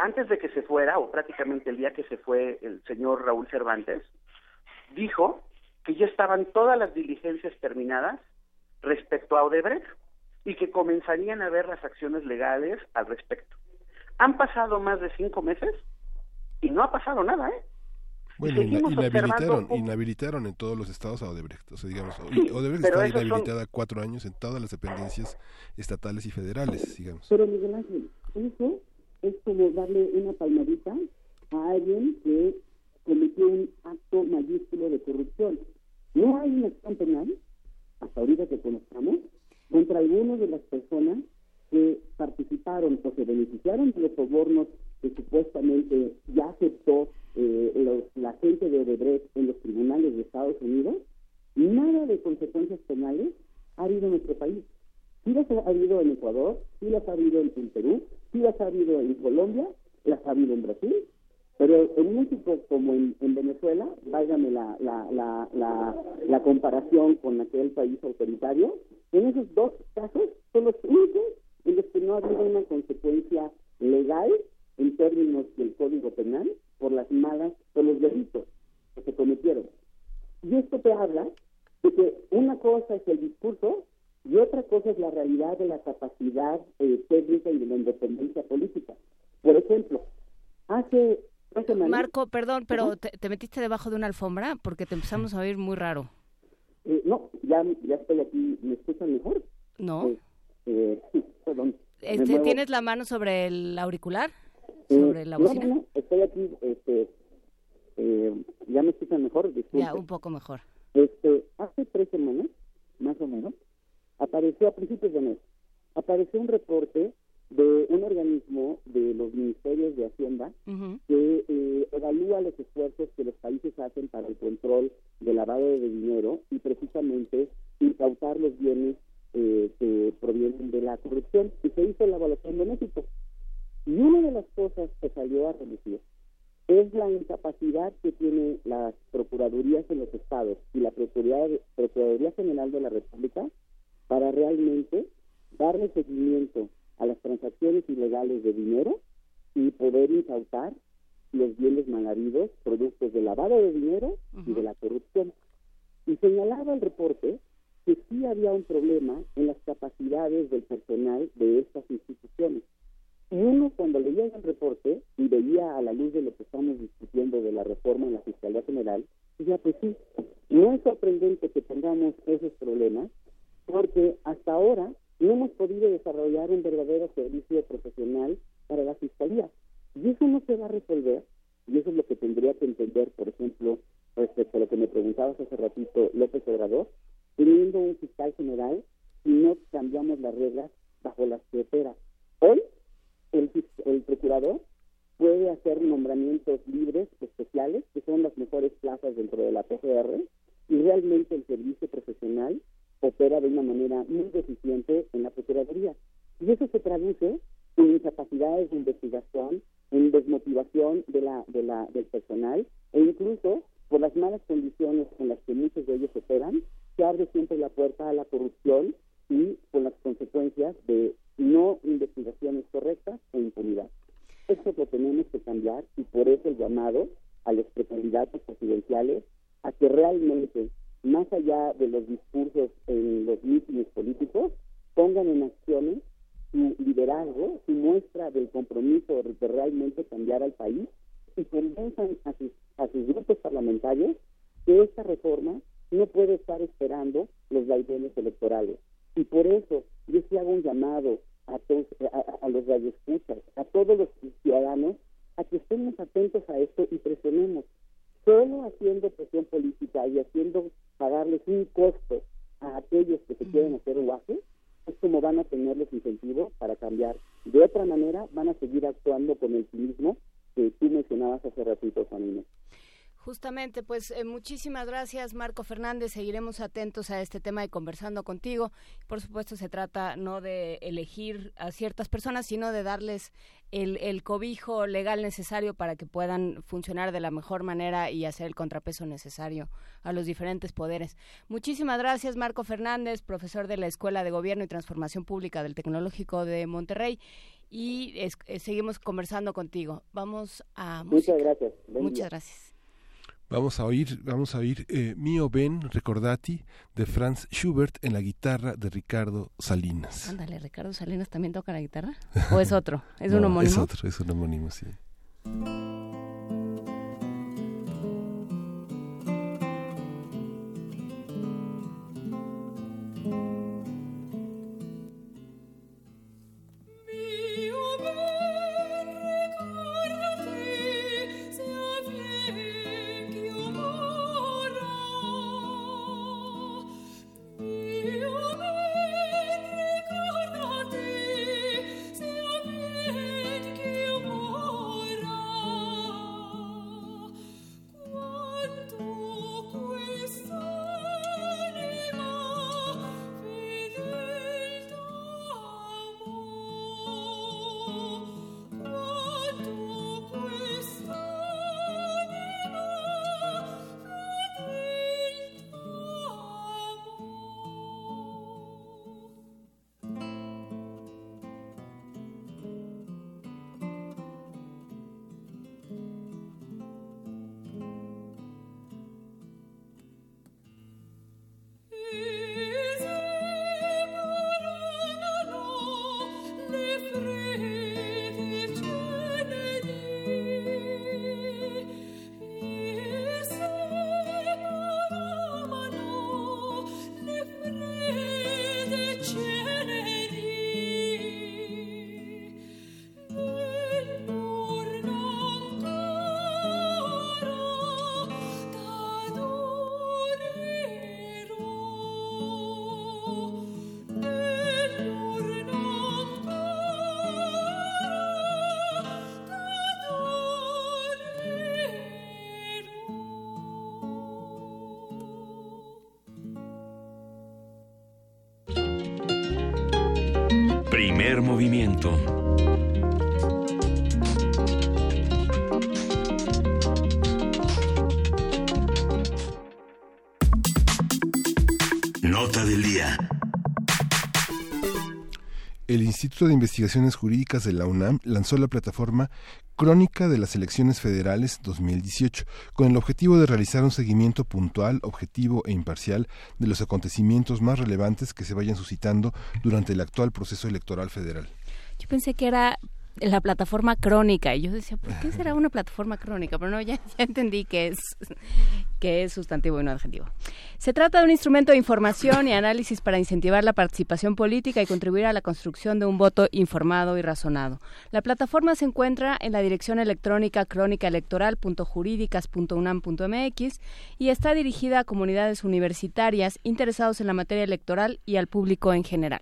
antes de que se fuera, o prácticamente el día que se fue el señor Raúl Cervantes, dijo que ya estaban todas las diligencias terminadas respecto a Odebrecht y que comenzarían a ver las acciones legales al respecto. Han pasado más de cinco meses y no ha pasado nada, ¿eh? Bueno, inhabilitaron, inhabilitaron en todos los estados a Odebrecht. O sea, digamos, Odebrecht está inhabilitada cuatro años en todas las dependencias estatales y federales, digamos. Pero Miguel Ángel, eso es como darle una palmadita a alguien que cometió un acto mayúsculo de corrupción. No hay una acción penal, hasta ahorita que conozcamos, contra algunas de las personas que participaron o se beneficiaron de los sobornos que supuestamente ya aceptó eh, la gente de Odebrecht en los tribunales de Estados Unidos, nada de consecuencias penales ha habido en nuestro país. Sí las ha habido en Ecuador, sí las ha habido en, Perú, sí las ha habido en Colombia, las ha habido en Brasil, pero en México como en, Venezuela, váyame la, la, la, la, la comparación con aquel país autoritario, en esos dos casos son los únicos en los que no ha habido una consecuencia legal en términos del Código Penal por las malas, por los delitos que se cometieron. Y esto te habla de que una cosa es el discurso y otra cosa es la realidad de la capacidad eh, técnica y de la independencia política. Por ejemplo, hace Marco, perdón, pero te, metiste debajo de una alfombra porque te empezamos a oír muy raro. Eh, no, ya, ya estoy aquí. ¿Me escuchan mejor? No. Eh, eh perdón. Este, ¿Tienes la mano sobre el auricular? ¿Sobre la bocina? No, no, estoy aquí. Este, ¿Ya me escuchan mejor? Ya, un poco mejor. Este, hace tres semanas, más o menos, apareció a principios de mes, apareció un reporte de un organismo de los ministerios de Hacienda que eh, evalúa los esfuerzos que los países hacen para el control del lavado de dinero y precisamente incautar los bienes eh, que provienen de la corrupción. Y se hizo la evaluación de México. Y una de las cosas que salió a reducir es la incapacidad que tienen las procuradurías en los estados y la Procuraduría General de la República para realmente darle seguimiento a las transacciones ilegales de dinero y poder incautar los bienes mal productos del lavado de dinero y de la corrupción. Y señalaba el reporte que sí había un problema en las capacidades del personal de estas instituciones. Y uno cuando leía el reporte y veía a la luz de lo que estamos discutiendo de la reforma en la Fiscalía General, Ya, pues sí, no es sorprendente que tengamos esos problemas, porque hasta ahora no hemos podido desarrollar un verdadero servicio profesional para la fiscalía. Y eso no se va a resolver, y eso es lo que tendría que entender, por ejemplo, respecto a lo que me preguntabas hace ratito, López Obrador, teniendo un fiscal general, si no cambiamos las reglas bajo las que opera. Hoy, el, el procurador puede hacer nombramientos libres especiales, que son las mejores plazas dentro de la PGR, y realmente el servicio profesional opera de una manera muy deficiente en la Procuraduría. Y eso se traduce en incapacidades de investigación, en desmotivación de la, de la, del personal e incluso por las malas condiciones en las que muchos de ellos operan, se abre siempre la puerta a la corrupción y con las consecuencias de no investigaciones correctas e impunidad. Esto lo tenemos que cambiar y por eso el llamado a los precandidatos presidenciales a que realmente, más allá de los discursos en los mítines políticos, pongan en acciones su liderazgo, su muestra del compromiso de realmente cambiar al país y convenzan a sus, a sus grupos parlamentarios que esta reforma no puede estar esperando los vaivenes electorales. Y por eso yo sí hago un llamado a, todos, a, a los radioescuchas, a todos los ciudadanos, a que estemos atentos a esto y presionemos. Solo haciendo presión política y haciendo pagarles un costo a aquellos que se quieren hacer guaje, es como van a tener los incentivos para cambiar. De otra manera, van a seguir actuando con el cinismo que tú mencionabas hace ratito, Juan Justamente, pues eh, muchísimas gracias Marco Fernández. Seguiremos atentos a este tema y conversando contigo. Por supuesto, se trata no de elegir a ciertas personas, sino de darles el, el, cobijo legal necesario para que puedan funcionar de la mejor manera y hacer el contrapeso necesario a los diferentes poderes. Muchísimas gracias Marco Fernández, profesor de la Escuela de Gobierno y Transformación Pública del Tecnológico de Monterrey. Y eh, seguimos conversando contigo. Vamos a... Muchas gracias. Muchas gracias. Vamos a oír, vamos a oír eh, Mio Ben Recordati de Franz Schubert en la guitarra de Ricardo Salinas. Ándale, Ricardo Salinas también toca la guitarra. ¿O es otro? ¿Es un homónimo? Es otro, es un homónimo, sí. Instituto de Investigaciones Jurídicas de la UNAM lanzó la plataforma Crónica de las Elecciones Federales 2018, con el objetivo de realizar un seguimiento puntual, objetivo e imparcial de los acontecimientos más relevantes que se vayan suscitando durante el actual proceso electoral federal. Yo pensé que era la plataforma crónica. Y yo decía, ¿por qué será una plataforma crónica? Pero no, ya, entendí que es, que es sustantivo y no adjetivo. Se trata de un instrumento de información y análisis para incentivar la participación política y contribuir a la construcción de un voto informado y razonado. La plataforma se encuentra en la dirección electrónica crónicaelectoral.jurídicas.unam.mx y está dirigida a comunidades universitarias interesados en la materia electoral y al público en general.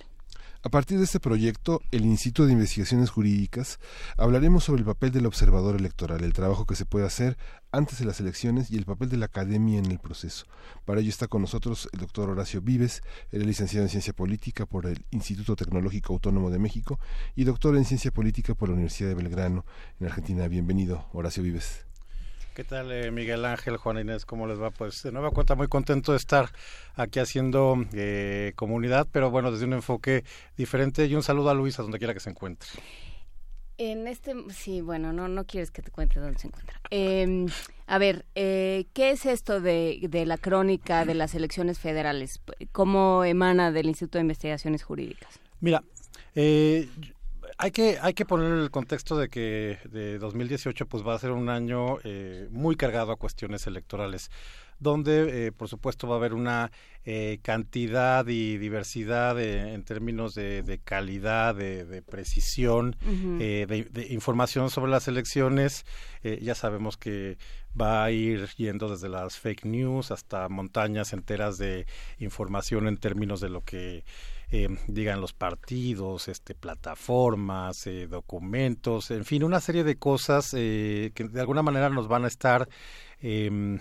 A partir de este proyecto, el Instituto de Investigaciones Jurídicas, hablaremos sobre el papel del observador electoral, el trabajo que se puede hacer antes de las elecciones y el papel de la academia en el proceso. Para ello está con nosotros el doctor Horacio Vives, él es licenciado en Ciencia Política por el Instituto Tecnológico Autónomo de México y doctor en Ciencia Política por la Universidad de Belgrano, en Argentina. Bienvenido, Horacio Vives. ¿Qué tal, eh, Miguel Ángel, Juan Inés? ¿Cómo les va? Pues de nueva cuenta, muy contento de estar aquí haciendo eh, comunidad, pero bueno, desde un enfoque diferente. Y un saludo a Luisa, donde quiera que se encuentre. En este, sí, bueno, no, no quieres que te cuente dónde se encuentra. Em, a ver, eh, ¿qué es esto de, de la crónica de las elecciones federales? ¿Cómo emana del Instituto de Investigaciones Jurídicas? Mira, eh, hay que hay que poner el contexto de que de 2018 pues va a ser un año eh, muy cargado a cuestiones electorales donde eh, por supuesto va a haber una eh, cantidad y diversidad en términos de, calidad, de, precisión, de, información sobre las elecciones. ya sabemos que va a ir yendo desde las fake news hasta montañas enteras de información en términos de lo que eh, digan los partidos, este, plataformas, eh, documentos, en fin, una serie de cosas eh, que de alguna manera nos van a estar eh,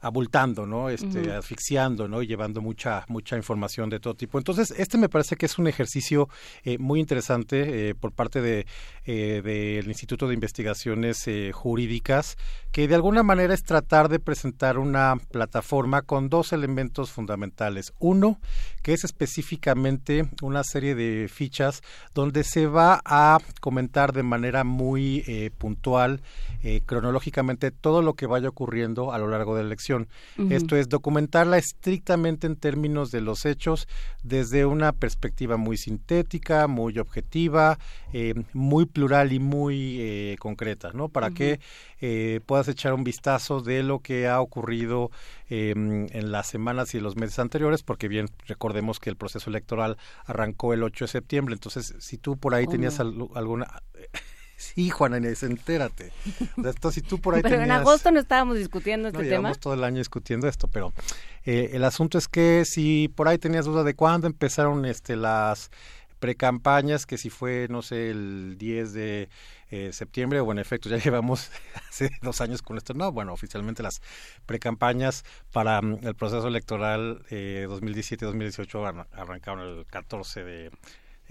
abultando, ¿no? Este, asfixiando, ¿no? Y llevando mucha, mucha información de todo tipo. Entonces, este me parece que es un ejercicio eh, muy interesante eh, por parte de eh, del Instituto de Investigaciones Jurídicas, que de alguna manera es tratar de presentar una plataforma con dos elementos fundamentales. Uno, que es específicamente una serie de fichas donde se va a comentar de manera muy puntual, cronológicamente, todo lo que vaya ocurriendo a lo largo de la elección esto es documentarla estrictamente en términos de los hechos desde una perspectiva muy sintética, muy objetiva, eh, muy plural y muy eh, concreta, ¿no? Para que eh, puedas echar un vistazo de lo que ha ocurrido em, en las semanas y los meses anteriores, porque bien recordemos que el proceso electoral arrancó el 8 de septiembre, entonces si tú por ahí tenías alguna Sí, Juana Inés, entérate. Esto, si tú por ahí pero en agosto no estábamos discutiendo este no, tema. todo el año discutiendo esto, pero eh, el asunto es que si por ahí tenías duda de cuándo empezaron este las precampañas, que si fue, no sé, el 10 de eh, septiembre, o en efecto ya llevamos hace dos años con esto. No, bueno, oficialmente las precampañas para mm, el proceso electoral eh, 2017-2018 arrancaron el 14 de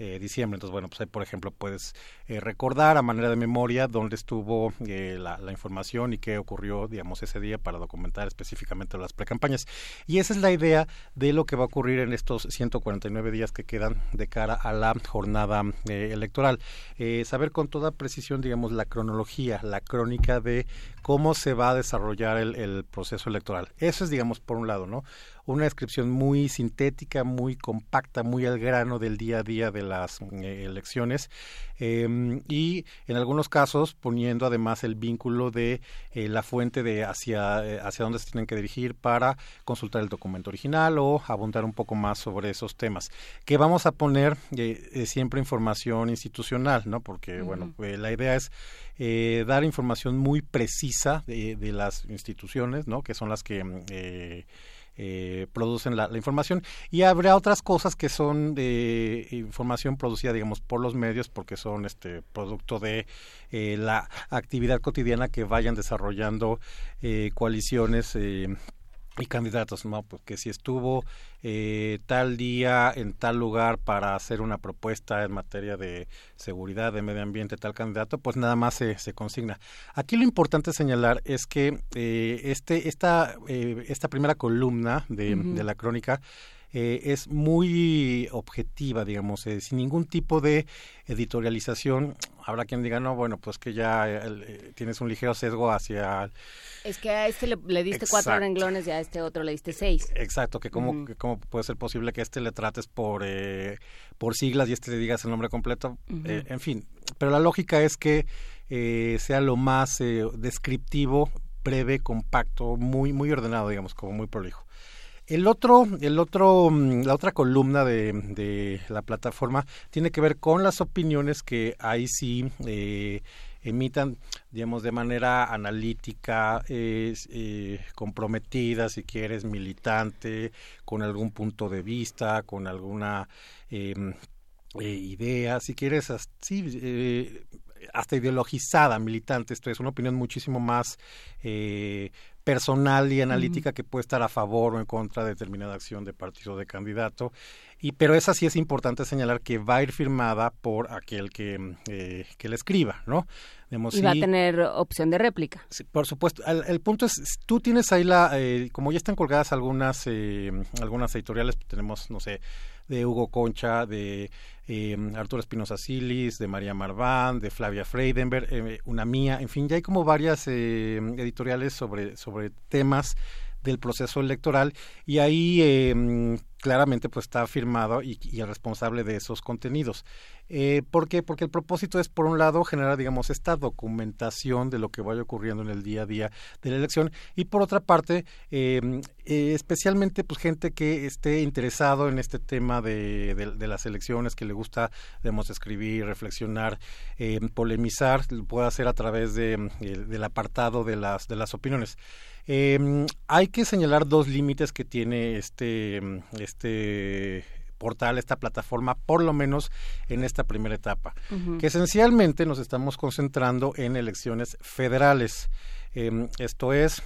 eh, diciembre. Entonces, bueno, pues ahí, por ejemplo, puedes eh, recordar a manera de memoria dónde estuvo eh, la, información y qué ocurrió, digamos, ese día para documentar específicamente las precampañas. Y esa es la idea de lo que va a ocurrir en estos 149 días que quedan de cara a la jornada electoral. saber con toda precisión, digamos, la cronología, la crónica de cómo se va a desarrollar el, el proceso electoral. Eso es, digamos, por un lado, ¿no? Una descripción muy sintética, muy compacta, muy al grano del día a día de las eh, elecciones em, y en algunos casos poniendo además el vínculo de eh, la fuente de hacia, eh, hacia dónde se tienen que dirigir para consultar el documento original o abundar un poco más sobre esos temas. Que vamos a poner siempre información institucional, ¿no? Porque, bueno, la idea es dar información muy precisa de, de, las instituciones, ¿no? Que son las que eh, producen la, información. Y habrá otras cosas que son información producida digamos por los medios porque son este producto de eh, la actividad cotidiana que vayan desarrollando eh, coaliciones y candidatos, ¿no? Porque si estuvo eh, tal día en tal lugar para hacer una propuesta en materia de seguridad, de medio ambiente, tal candidato, pues nada más se, se consigna. Aquí lo importante señalar es que eh, este, esta, eh, esta primera columna de, de la crónica eh, es muy objetiva, digamos, eh, sin ningún tipo de editorialización. Habrá quien diga, no, bueno, pues que ya tienes un ligero sesgo hacia... Es que a este le, diste cuatro renglones y a este otro le diste seis. Exacto, que cómo, cómo puede ser posible que este le trates por, por siglas y este le digas el nombre completo. en fin, pero la lógica es que sea lo más descriptivo breve, compacto, muy, muy ordenado, digamos, como muy prolijo. El otro, el otro, mm, la otra columna de, de la plataforma tiene que ver con las opiniones que ahí sí eh, emitan, digamos, de manera analítica, eh, comprometida, si quieres, militante, con algún punto de vista, con alguna em, eh, idea, si quieres, sí, hasta ideologizada, militante, esto es una opinión muchísimo más eh, personal y analítica que puede estar a favor o en contra de determinada acción de partido de candidato. Y, pero esa sí es importante señalar que va a ir firmada por aquel que, eh, que la escriba, ¿no? y va a tener opción de réplica. Sí, por supuesto. El, punto es, tú tienes ahí la, eh, como ya están colgadas algunas, eh, algunas editoriales, tenemos, no sé, de Hugo Concha, de eh, Arturo Espinosa Silis, de María Marván, de Flavia Freidenberg, eh, una mía, en fin, ya hay como varias eh, editoriales sobre, sobre temas del proceso electoral y ahí eh, claramente pues está firmado y, el responsable de esos contenidos. Eh, ¿Por qué? Porque el propósito es, por un lado, generar, digamos, esta documentación de lo que vaya ocurriendo en el día a día de la elección y, por otra parte, em, eh, especialmente, pues, gente que esté interesado en este tema de, de, las elecciones, que le gusta, digamos, escribir, reflexionar, em, polemizar, lo puede hacer a través de, del apartado de las, de las opiniones. Eh, hay que señalar dos límites que tiene este, este portal, esta plataforma, por lo menos en esta primera etapa, que esencialmente nos estamos concentrando en elecciones federales. Eh, esto es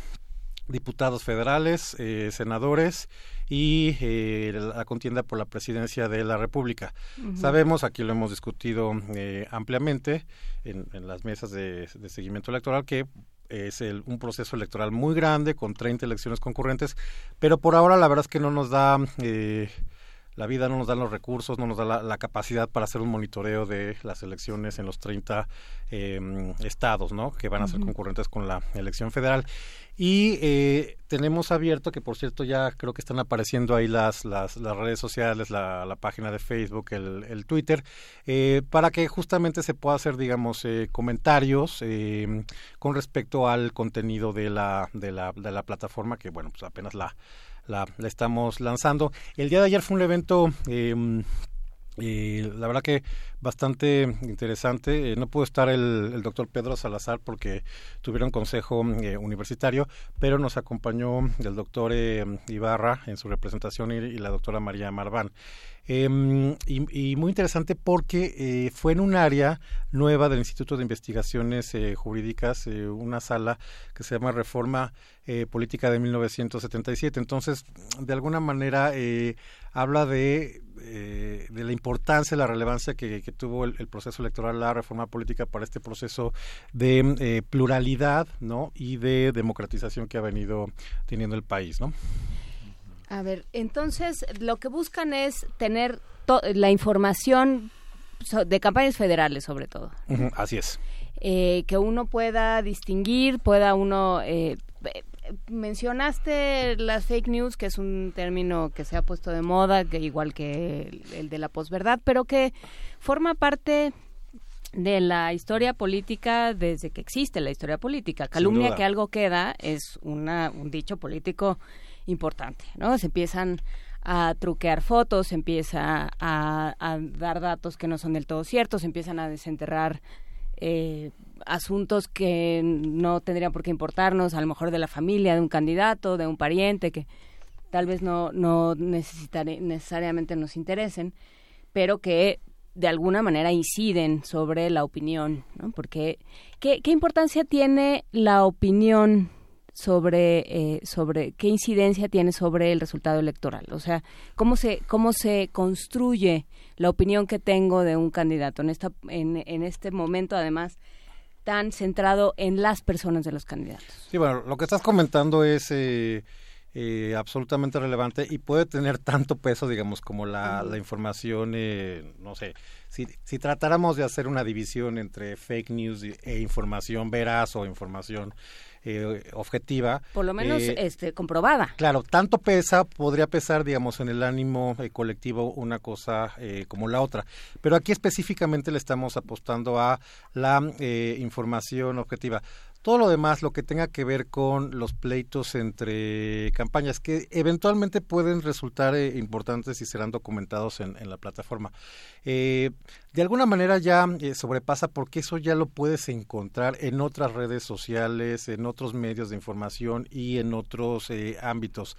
diputados federales, eh, senadores y eh, la contienda por la presidencia de la República. Sabemos, aquí lo hemos discutido eh, ampliamente en, en, las mesas de, de, seguimiento electoral, que es el, un proceso electoral muy grande con 30 elecciones concurrentes, pero por ahora la verdad es que no nos da eh, la vida no nos da los recursos, no nos da la, capacidad para hacer un monitoreo de las elecciones en los 30 em, estados, ¿no? Que van a ser concurrentes con la elección federal. Y eh, tenemos abierto, que por cierto ya creo que están apareciendo ahí las, las, las redes sociales, la, la, página de Facebook, el, el Twitter, eh, para que justamente se pueda hacer, digamos, eh, comentarios em, con respecto al contenido de la, de la, de la plataforma, que bueno, pues apenas la la, estamos lanzando. El día de ayer fue un evento... Eh, la verdad que bastante interesante. Eh, no pudo estar el, doctor Pedro Salazar porque tuvieron consejo eh, universitario, pero nos acompañó el doctor eh, Ibarra en su representación y, la doctora María Marván. Em, y, muy interesante porque fue en un área nueva del Instituto de Investigaciones Jurídicas, una sala que se llama Reforma Política de 1977. Entonces, de alguna manera, habla de eh, de la importancia, la relevancia que, tuvo el, proceso electoral, la reforma política para este proceso de eh, pluralidad, ¿no? Y de democratización que ha venido teniendo el país, ¿no? A ver, entonces lo que buscan es tener la información de campañas federales, sobre todo. así es. Eh, que uno pueda distinguir, pueda uno mencionaste las fake news, que es un término que se ha puesto de moda, que igual que el, de la posverdad, pero que forma parte de la historia política desde que existe la historia política. Calumnia que algo queda es una, un dicho político importante, ¿no? Se empiezan a truquear fotos, se empieza a, a dar datos que no son del todo ciertos, se empiezan a desenterrar eh, asuntos que no tendrían por qué importarnos, a lo mejor de la familia, de un candidato, de un pariente, que tal vez no, no necesariamente nos interesen, pero que de alguna manera inciden sobre la opinión, ¿no? Porque, ¿qué, qué importancia tiene la opinión sobre, eh, sobre qué incidencia tiene sobre el resultado electoral? O sea, ¿cómo se, cómo se construye la opinión que tengo de un candidato en, esta, en, en este momento, además, tan centrado en las personas de los candidatos. Sí, bueno, lo que estás comentando es eh, eh, absolutamente relevante y puede tener tanto peso, digamos, como la, la información, eh, no sé, si, si tratáramos de hacer una división entre fake news e información veraz o información eh, objetiva. Por lo menos eh, este, comprobada. Claro, tanto pesa, podría pesar, digamos, en el ánimo eh, colectivo una cosa eh, como la otra. Pero aquí específicamente le estamos apostando a la eh, información objetiva. Todo lo demás, lo que tenga que ver con los pleitos entre campañas, que eventualmente pueden resultar eh, importantes y serán documentados en, la plataforma. Eh, de alguna manera ya eh, sobrepasa porque eso ya lo puedes encontrar en otras redes sociales, en otros medios de información y en otros ámbitos.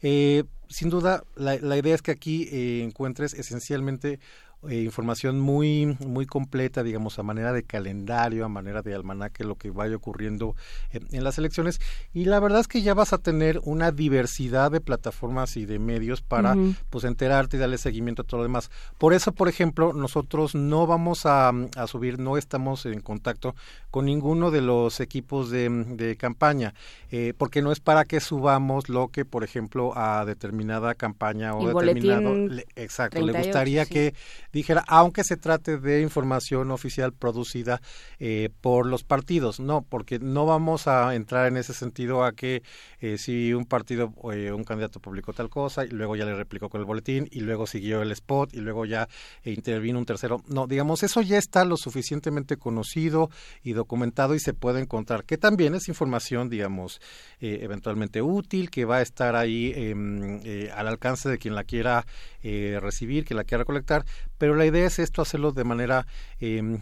Sin duda, la, idea es que aquí encuentres esencialmente eh, información muy muy completa, digamos, a manera de calendario, a manera de almanaque, lo que vaya ocurriendo en, en las elecciones. Y la verdad es que ya vas a tener una diversidad de plataformas y de medios para, uh -huh. pues, enterarte y darle seguimiento a todo lo demás. Por eso, por ejemplo, nosotros no vamos a, a subir, no estamos en contacto con ninguno de los equipos de, de campaña, eh, porque no es para que subamos lo que, por ejemplo, a determinada campaña o determinado, le, exacto, 38, le gustaría sí. que dijera, aunque se trate de información oficial producida eh, por los partidos, no, porque no vamos a entrar en ese sentido a que eh, si un partido, eh, un candidato publicó tal cosa y luego ya le replicó con el boletín y luego siguió el spot y luego ya intervino un tercero, no, digamos, eso ya está lo suficientemente conocido y documentado y se puede encontrar, que también es información, digamos, eh, eventualmente útil, que va a estar ahí eh, al alcance de quien la quiera eh, recibir, que la quiera recolectar, pero la idea es esto hacerlo de manera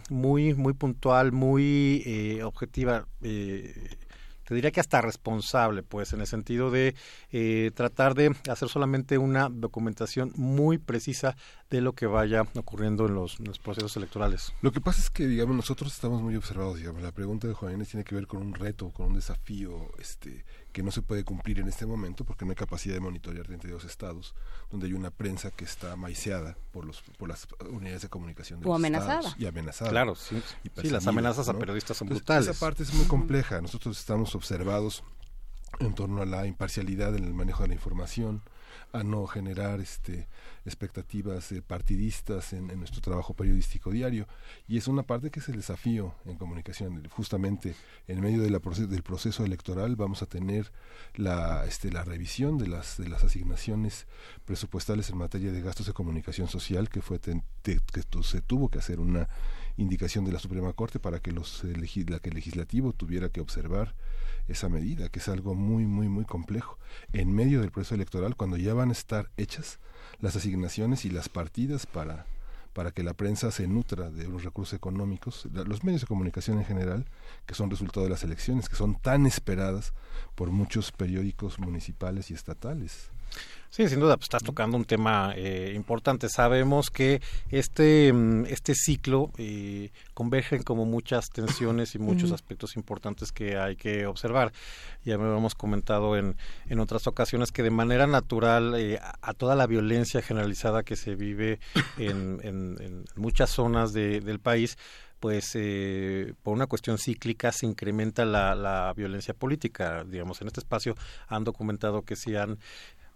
muy, muy puntual, muy objetiva te diría que hasta responsable, pues, en el sentido de eh, tratar de hacer solamente una documentación muy precisa de lo que vaya ocurriendo en los, procesos electorales. Lo que pasa es que, digamos, nosotros estamos muy observados, digamos, la pregunta de Juan Inés tiene que ver con un reto, con un desafío, este, que no se puede cumplir en este momento porque no hay capacidad de monitorear de dos estados, donde hay una prensa que está maiceada por los por las unidades de comunicación de o los amenazada. estados y amenazada. Claro, sí, sí las amenazas ¿no? a periodistas son Entonces, brutales. Esa parte es muy compleja. Nosotros estamos observados en torno a la imparcialidad en el manejo de la información, a no generar este expectativas eh, partidistas en, en, nuestro trabajo periodístico diario. Y es una parte que es el desafío en comunicación. Justamente en medio de la proces del proceso electoral vamos a tener la este la revisión de las de las asignaciones presupuestales en materia de gastos de comunicación social que fue que se tuvo que hacer una indicación de la Suprema Corte para que los eh, que el legislativo tuviera que observar esa medida, que es algo muy, muy, muy complejo. En medio del proceso electoral, cuando ya van a estar hechas las asignaciones y las partidas para, para que la prensa se nutra de los recursos económicos, los medios de comunicación en general, que son resultado de las elecciones, que son tan esperadas por muchos periódicos municipales y estatales. Sí, sin duda, pues estás tocando un tema eh, importante. Sabemos que este, este ciclo eh, convergen como muchas tensiones y muchos aspectos importantes que hay que observar. Ya me hemos comentado en, en otras ocasiones que de manera natural eh, a toda la violencia generalizada que se vive en, en, en muchas zonas de, del país, pues eh, por una cuestión cíclica se incrementa la, la violencia política. Digamos, en este espacio han documentado que se han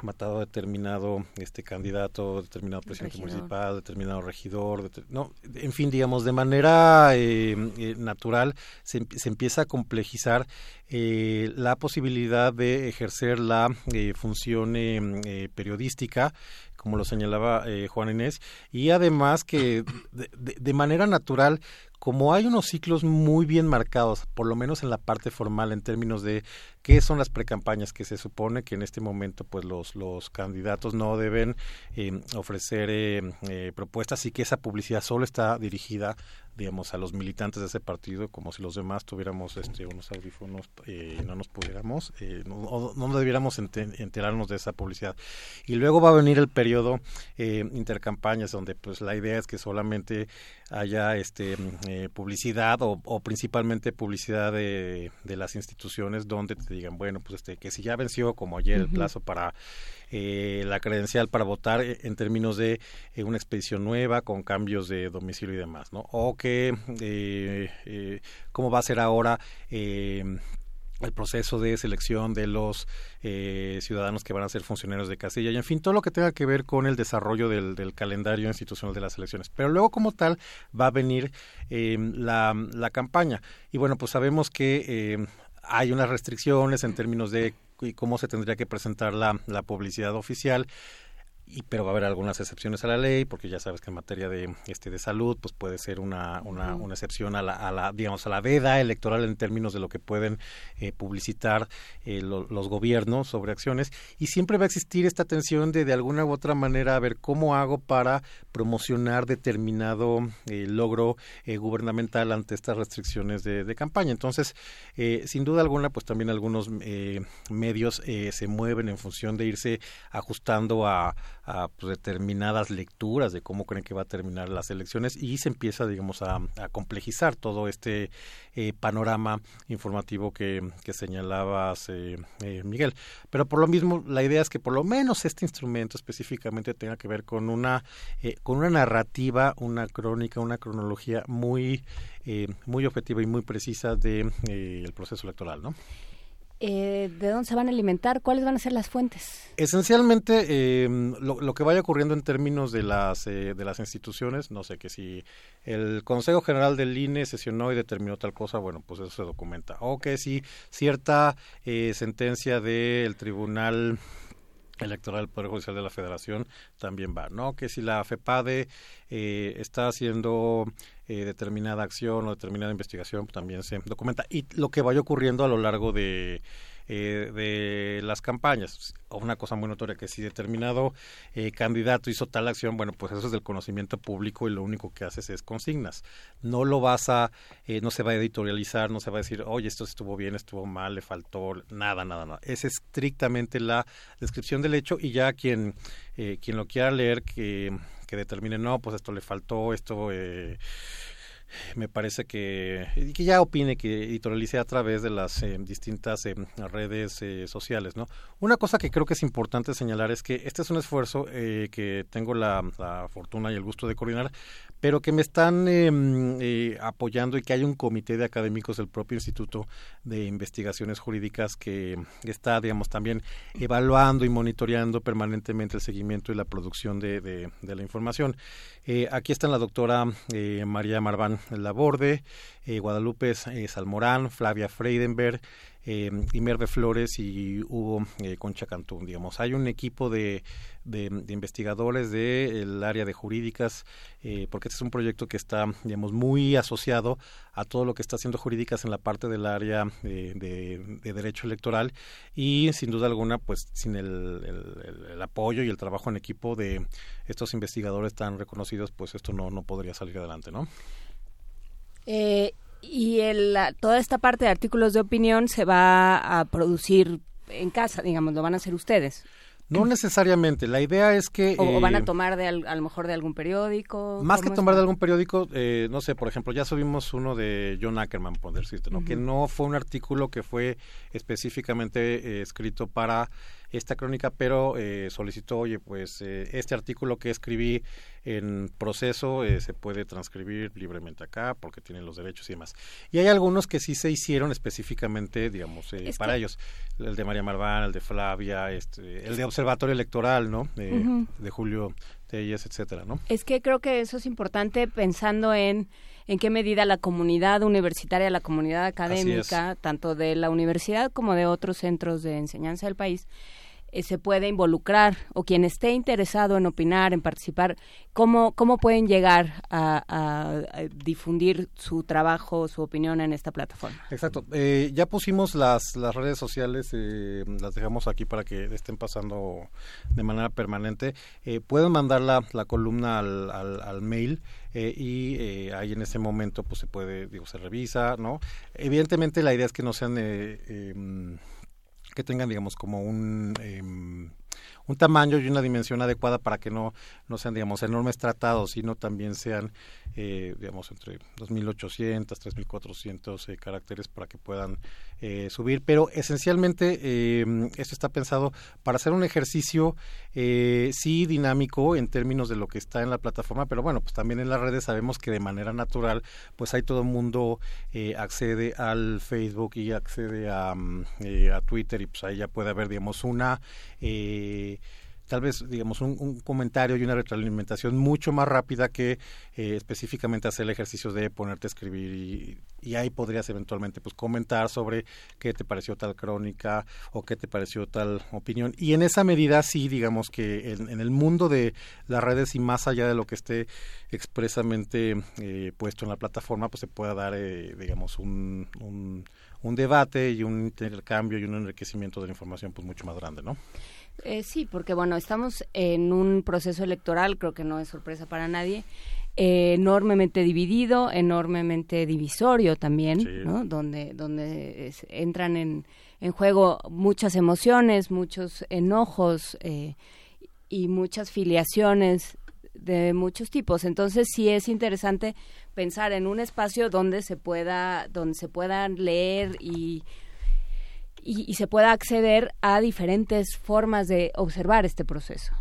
matado a determinado este candidato, determinado presidente regidor. municipal, determinado regidor, no, en fin, digamos, de manera eh, eh, natural se, se, empieza a complejizar eh, la posibilidad de ejercer la eh, función eh, periodística como lo señalaba Juan Inés, y además que de, de, de manera natural como hay unos ciclos muy bien marcados, por lo menos en la parte formal, en términos de qué son las precampañas que se supone que en este momento pues los, los candidatos no deben eh, ofrecer eh, eh, propuestas y que esa publicidad solo está dirigida digamos a los militantes de ese partido como si los demás tuviéramos este unos audífonos y no nos pudiéramos no, no, debiéramos enterarnos de esa publicidad. Y luego va a venir el periodo intercampañas donde pues la idea es que solamente haya este publicidad o, o, principalmente publicidad de, de las instituciones donde te digan, bueno, pues este, que si ya venció como ayer uh -huh. el plazo para eh, la credencial para votar en términos de eh, una expedición nueva con cambios de domicilio y demás, ¿no? O que, eh, ¿cómo va a ser ahora? el proceso de selección de los eh, ciudadanos que van a ser funcionarios de casilla y en fin todo lo que tenga que ver con el desarrollo del, del calendario institucional de las elecciones pero luego como tal va a venir eh, la, la, campaña y bueno pues sabemos que eh, hay unas restricciones en términos de cómo se tendría que presentar la, la publicidad oficial y pero va a haber algunas excepciones a la ley porque ya sabes que en materia de este de salud pues puede ser una una, una excepción a la, a la, digamos a la veda electoral en términos de lo que pueden eh, publicitar eh, lo, los gobiernos sobre acciones. Y siempre va a existir esta tensión de de alguna u otra manera a ver cómo hago para promocionar determinado eh, logro eh, gubernamental ante estas restricciones de, de campaña entonces eh, sin duda alguna pues también algunos eh, medios eh, se mueven en función de irse ajustando a a pues, determinadas lecturas de cómo creen que va a terminar las elecciones y se empieza, digamos, a, complejizar todo este eh, panorama informativo que, que señalabas, eh, eh, Miguel. Pero por lo mismo, la idea es que por lo menos este instrumento específicamente tenga que ver con una, eh, con una narrativa, una crónica, una cronología muy, eh, muy objetiva y muy precisa de eh, proceso electoral, ¿no? Eh, ¿De dónde se van a alimentar? ¿Cuáles van a ser las fuentes? Esencialmente, eh, lo, que vaya ocurriendo en términos de las, eh, de las instituciones, no sé, que si el Consejo General del INE sesionó y determinó tal cosa, bueno, pues eso se documenta. O que si cierta eh, sentencia del Tribunal electoral del Poder Judicial de la Federación también va, ¿no? Que si la FEPADE eh, está haciendo eh, determinada acción o determinada investigación, pues también se documenta. Y lo que vaya ocurriendo a lo largo de, eh, de las campañas. Una cosa muy notoria, que si determinado eh, candidato hizo tal acción, bueno, pues eso es del conocimiento público y lo único que haces es consignas. No lo vas a, eh, no se va a editorializar, no se va a decir, oye, esto estuvo bien, estuvo mal, le faltó, nada, nada, nada. Es estrictamente la descripción del hecho y ya quien, eh, quien lo quiera leer, que, que determine, no, pues esto le faltó, esto... Me parece que, que ya opine, que editorialice a través de las eh, distintas eh, redes eh, sociales. ¿no? Una cosa que creo que es importante señalar es que este es un esfuerzo eh, que tengo la, fortuna y el gusto de coordinar, pero que me están eh, apoyando y que hay un comité de académicos del propio Instituto de Investigaciones Jurídicas que está, digamos, también evaluando y monitoreando permanentemente el seguimiento y la producción de, de, la información. Eh, aquí están la doctora eh, María Marván Laborde, eh, Guadalupe Salmorán, Flavia Freidenberg, eh, Imerve Flores y Hugo eh, Concha Cantú. Digamos, hay un equipo de, de, de investigadores del de área de jurídicas, eh, porque este es un proyecto que está, digamos, muy asociado a todo lo que está haciendo jurídicas en la parte del área de, de, de derecho electoral y, sin duda alguna, pues sin el, apoyo y el trabajo en equipo de estos investigadores tan reconocidos, pues esto no, no podría salir adelante, ¿no? Eh, y el, toda esta parte de artículos de opinión se va a producir en casa, digamos, lo van a hacer ustedes. No necesariamente. La idea es que... O, eh, van a tomar de, a lo mejor de algún periódico. Más que tomar está? de algún periódico, eh, no sé, por ejemplo, ya subimos uno de John Ackerman, por decirte, ¿no? Uh -huh. Que no fue un artículo que fue específicamente eh, escrito para esta crónica, pero eh, solicitó, oye, pues eh, este artículo que escribí en proceso eh, se puede transcribir libremente acá porque tienen los derechos y demás. Y hay algunos que sí se hicieron específicamente, digamos, eh, para que... ellos. El de María Marván, el de Flavia, este, el de Observatorio Electoral, ¿no? Uh -huh. De Julio Telles, etcétera, ¿no? Es que creo que eso es importante pensando en en qué medida la comunidad universitaria, la comunidad académica, tanto de la universidad como de otros centros de enseñanza del país, eh, se puede involucrar o quien esté interesado en opinar, en participar, cómo, cómo pueden llegar a, difundir su trabajo, su opinión en esta plataforma. Exacto. Eh, ya pusimos las, las redes sociales, eh, las dejamos aquí para que estén pasando de manera permanente. Eh, pueden mandar la, la columna al, al, mail. Eh, y eh, ahí en ese momento pues se puede, digo, se revisa, ¿no? Evidentemente la idea es que no sean eh, eh, que tengan, digamos, como un, eh, un tamaño y una dimensión adecuada para que no, no sean, digamos, enormes tratados, sino también sean, eh, digamos, entre 2.800, 3.400 eh, caracteres para que puedan eh, subir. Pero esencialmente eh, esto está pensado para hacer un ejercicio, eh, sí, dinámico en términos de lo que está en la plataforma, pero bueno, pues también en las redes sabemos que de manera natural, pues hay todo el mundo eh, accede al Facebook y accede a, mm, a Twitter y pues ahí ya puede haber, digamos, una... Eh, tal vez, digamos, un, comentario y una retroalimentación mucho más rápida que eh, específicamente hacer el ejercicio de ponerte a escribir y, ahí podrías eventualmente pues comentar sobre qué te pareció tal crónica o qué te pareció tal opinión. Y en esa medida sí, digamos que en, en el mundo de las redes y más allá de lo que esté expresamente eh, puesto en la plataforma, pues se pueda dar, eh, digamos, un, un, un debate y un intercambio y un enriquecimiento de la información pues mucho más grande, ¿no? Eh, sí, porque bueno, estamos en un proceso electoral, creo que no es sorpresa para nadie, eh, enormemente dividido, enormemente divisorio también, sí. ¿no? Donde, donde es, entran en, en, juego muchas emociones, muchos enojos eh, y muchas filiaciones de muchos tipos. Entonces sí es interesante pensar en un espacio donde se pueda, donde se puedan leer y y, y, se pueda acceder a diferentes formas de observar este proceso.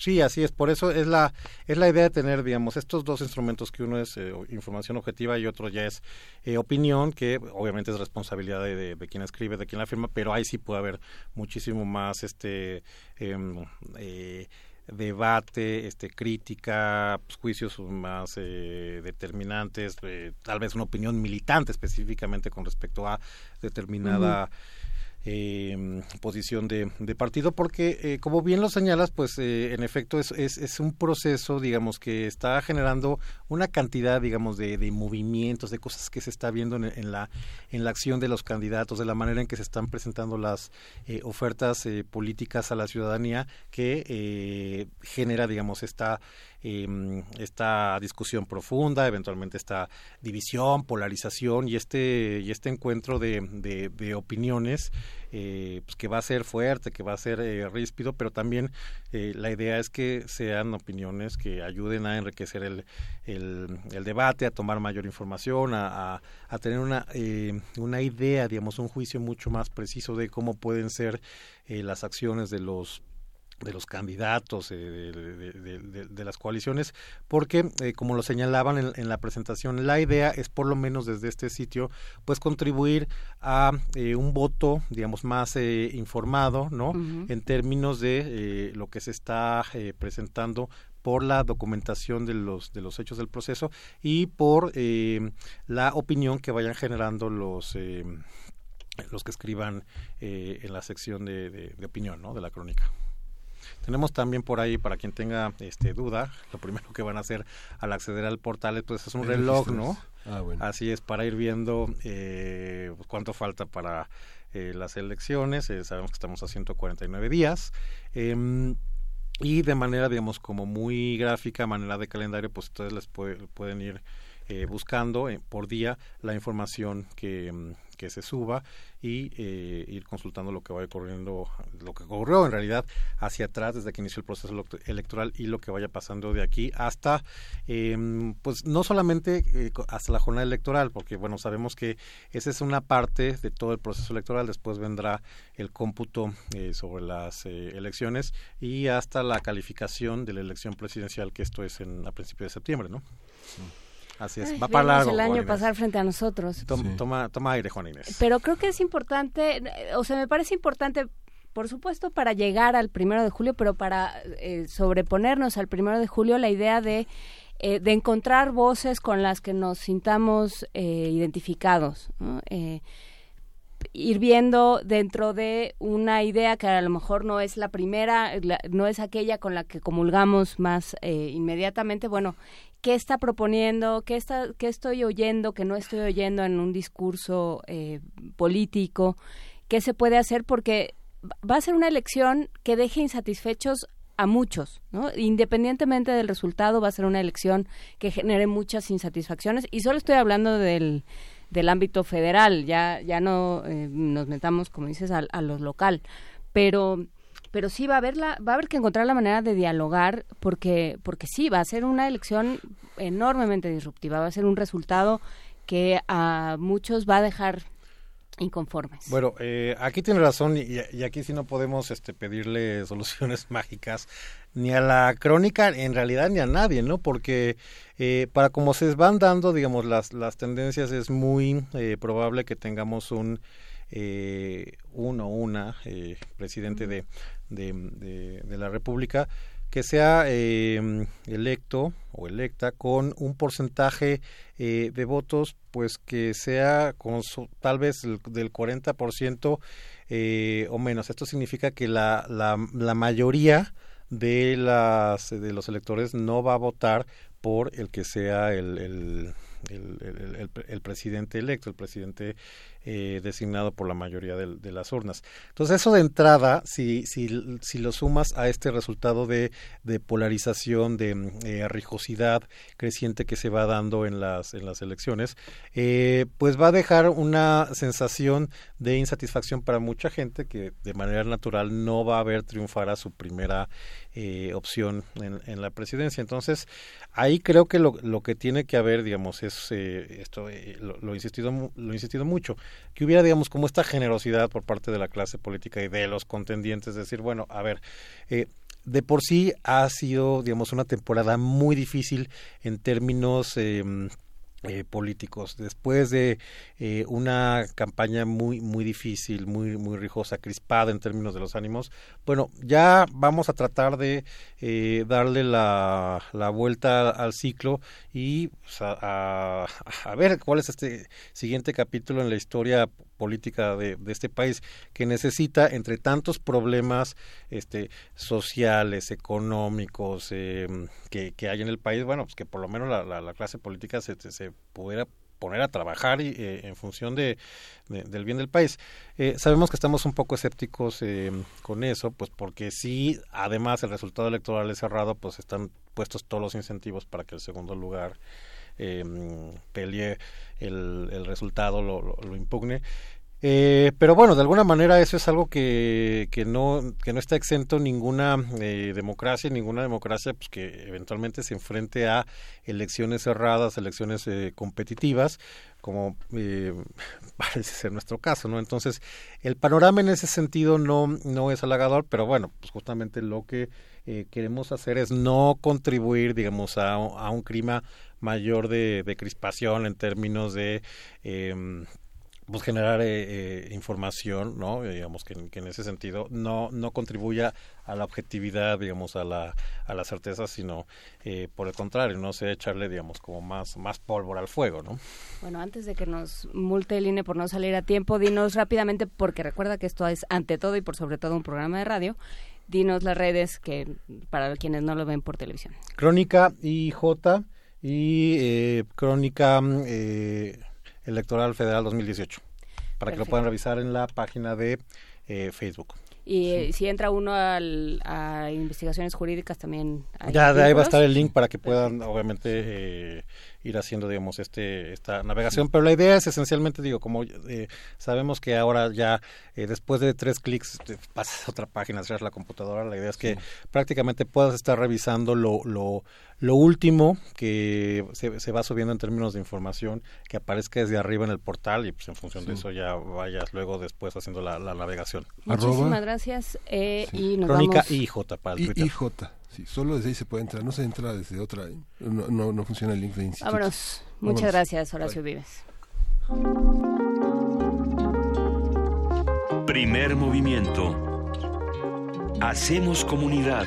Sí, así es. Por eso es la es la idea de tener, digamos, estos dos instrumentos que uno es eh, información objetiva y otro ya es eh, opinión, que obviamente es responsabilidad de, de, de, quien escribe, de quien la firma, pero ahí sí puede haber muchísimo más este em, eh, debate, este, crítica, pues, juicios más eh, determinantes, eh, tal vez una opinión militante específicamente con respecto a determinada uh -huh eh, posición de, de, partido porque eh, como bien lo señalas pues eh, en efecto es, es, un proceso digamos que está generando una cantidad digamos de, de movimientos de cosas que se está viendo en, en, la en la acción de los candidatos de la manera en que se están presentando las eh, ofertas eh, políticas a la ciudadanía que genera digamos esta eh, esta discusión profunda, eventualmente esta división, polarización y este, y este encuentro de, de, opiniones eh, pues que va a ser fuerte, que va a ser eh, ríspido, pero también eh, la idea es que sean opiniones que ayuden a enriquecer el, el, el debate, a tomar mayor información, a, a, a tener una, eh, una idea, digamos, un juicio mucho más preciso de cómo pueden ser eh, las acciones de los de los candidatos eh, de, de, de, de, las coaliciones, porque eh, como lo señalaban en, en, la presentación, la idea es por lo menos desde este sitio, pues contribuir a eh, un voto, digamos, más eh, informado, ¿no? Uh -huh. En términos de eh, lo que se está presentando por la documentación de los de los hechos del proceso y por la opinión que vayan generando los los que escriban en la sección de, de opinión, ¿no? De la crónica. Tenemos también por ahí, para quien tenga este, duda, lo primero que van a hacer al acceder al portal pues, es un reloj, ¿no? Ah, bueno. Así es, para ir viendo eh, cuánto falta para eh, las elecciones. Eh, sabemos que estamos a 149 días. Eh, y de manera, digamos, como muy gráfica, manera de calendario, pues ustedes les puede, pueden ir eh, buscando eh, por día la información que, mm, que se suba y eh, ir consultando lo que vaya ocurriendo, lo que ocurrió en realidad hacia atrás desde que inició el proceso electoral y lo que vaya pasando de aquí hasta, eh, pues no solamente eh, hasta la jornada electoral, porque bueno, sabemos que esa es una parte de todo el proceso electoral, después vendrá el cómputo eh, sobre las eh, elecciones y hasta la calificación de la elección presidencial, que esto es en, a principios de septiembre, ¿no? Sí. Así es, Ay, va para largo. el año pasar frente a nosotros. Toma, sí. toma, toma aire, Juan Inés. Pero creo que es importante, o sea, me parece importante por supuesto para llegar al primero de julio, pero para eh, sobreponernos al primero de julio la idea de, eh, de encontrar voces con las que nos sintamos eh, identificados. ¿no? Eh, ir viendo dentro de una idea que a lo mejor no es la primera, la, no es aquella con la que comulgamos más eh, inmediatamente, bueno, qué está proponiendo, qué, está, qué estoy oyendo, que no estoy oyendo en un discurso eh, político, qué se puede hacer, porque va a ser una elección que deje insatisfechos a muchos, ¿no? Independientemente del resultado, va a ser una elección que genere muchas insatisfacciones. Y solo estoy hablando del, del ámbito federal, ya, ya no eh, nos metamos, como dices, a, a lo local. Pero pero sí va a haber la, va a haber que encontrar la manera de dialogar porque porque sí va a ser una elección enormemente disruptiva va a ser un resultado que a muchos va a dejar inconformes. Bueno, eh, aquí tiene razón y, aquí sí no podemos este, pedirle soluciones mágicas ni a la crónica, en realidad ni a nadie, ¿no? Porque eh, para como se van dando, digamos, las, las tendencias es muy eh, probable que tengamos un uno o una presidente de, de, de, la República que sea eh, electo o electa con un porcentaje eh, de votos pues que sea con tal vez del 40% eh, o menos. Esto significa que la, la, la mayoría de, las, de los electores no va a votar por el que sea el, el el, el, presidente electo, el presidente eh, designado por la mayoría de, las urnas. Entonces, eso de entrada, si, si, si lo sumas a este resultado de, polarización, de eh, arrijosidad creciente que se va dando en las, en las elecciones, eh, pues va a dejar una sensación de insatisfacción para mucha gente que de manera natural no va a ver triunfar a su primera eh, opción en, en, la presidencia. Entonces, ahí creo que lo, que tiene que haber, digamos, es eh, esto, eh, lo, lo, insistido, lo insistido mucho, que hubiera, digamos, como esta generosidad por parte de la clase política y de los contendientes, decir, bueno, a ver, eh, de por sí ha sido, digamos, una temporada muy difícil en términos eh, eh, políticos. Después de eh, una campaña muy muy difícil, muy muy rijosa, crispada en términos de los ánimos, bueno, ya vamos a tratar de eh, darle la, la, vuelta al ciclo y pues, a, a, ver cuál es este siguiente capítulo en la historia política de, de, este país que necesita entre tantos problemas este sociales económicos eh, que, que, hay en el país bueno pues que por lo menos la, la, la clase política se, se pudiera poner a trabajar y, eh, en función de, de, del bien del país. Eh, sabemos que estamos un poco escépticos eh, con eso, pues porque si además el resultado electoral es cerrado, pues están puestos todos los incentivos para que el segundo lugar eh, pelee el, el resultado, lo, lo impugne. Eh, pero bueno, de alguna manera eso es algo que, que, no, que no está exento ninguna eh, democracia, ninguna democracia pues, que eventualmente se enfrente a elecciones cerradas, elecciones eh, competitivas, como eh, parece ser nuestro caso, ¿no? Entonces, el panorama en ese sentido no, no es halagador, pero bueno, pues justamente lo que eh, queremos hacer es no contribuir, digamos, a, a un clima mayor de, de, crispación en términos de eh, pues generar eh, eh, información, ¿no? Digamos que, que, en ese sentido no no contribuya a la objetividad, digamos, a la a la certeza, sino eh, por el contrario, no sé echarle, digamos, como más más pólvora al fuego, ¿no? Bueno, antes de que nos multe el INE por no salir a tiempo, dinos rápidamente, porque recuerda que esto es ante todo y por sobre todo un programa de radio, dinos las redes que para quienes no lo ven por televisión. Crónica IJ y eh, Crónica eh, Electoral Federal 2018, para Perfecto. que lo puedan revisar en la página de eh, Facebook. Y eh, si entra uno al, a investigaciones jurídicas también. Hay ya de ahí va a estar el link para que puedan, obviamente, eh, ir haciendo, digamos, este esta navegación. Pero la idea es esencialmente, digo, como eh, sabemos que ahora ya eh, después de tres clics pasas a otra página, cierras la computadora, la idea es que sí. prácticamente puedas estar revisando lo, lo, lo último que se, se, va subiendo en términos de información, que aparezca desde arriba en el portal y pues en función sí. de eso ya vayas luego después haciendo la, la navegación. Muchísimas gracias. Eh, y nos Crónica vamos... IJ para el Twitter. IJ. Sí, solo desde ahí se puede entrar, no se entra desde otra, no, no, no funciona el link de instituto. Vámonos. Muchas Vámonos. gracias, Horacio Bye. Vives. Primer movimiento. Hacemos comunidad.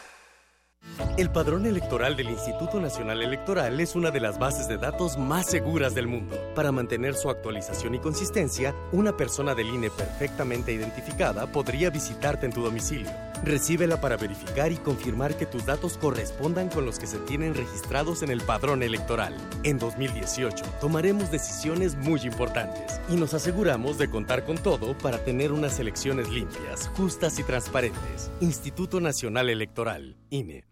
El padrón electoral del Instituto Nacional Electoral es una de las bases de datos más seguras del mundo. Para mantener su actualización y consistencia, una persona del INE perfectamente identificada podría visitarte en tu domicilio. Recíbela para verificar y confirmar que tus datos correspondan con los que se tienen registrados en el padrón electoral. En 2018 tomaremos decisiones muy importantes y nos aseguramos de contar con todo para tener unas elecciones limpias, justas y transparentes. Instituto Nacional Electoral, INE.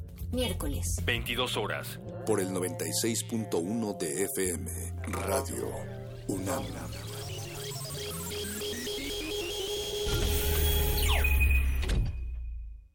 Miércoles. 22 horas. Por el 96.1 de FM. Radio UNAM.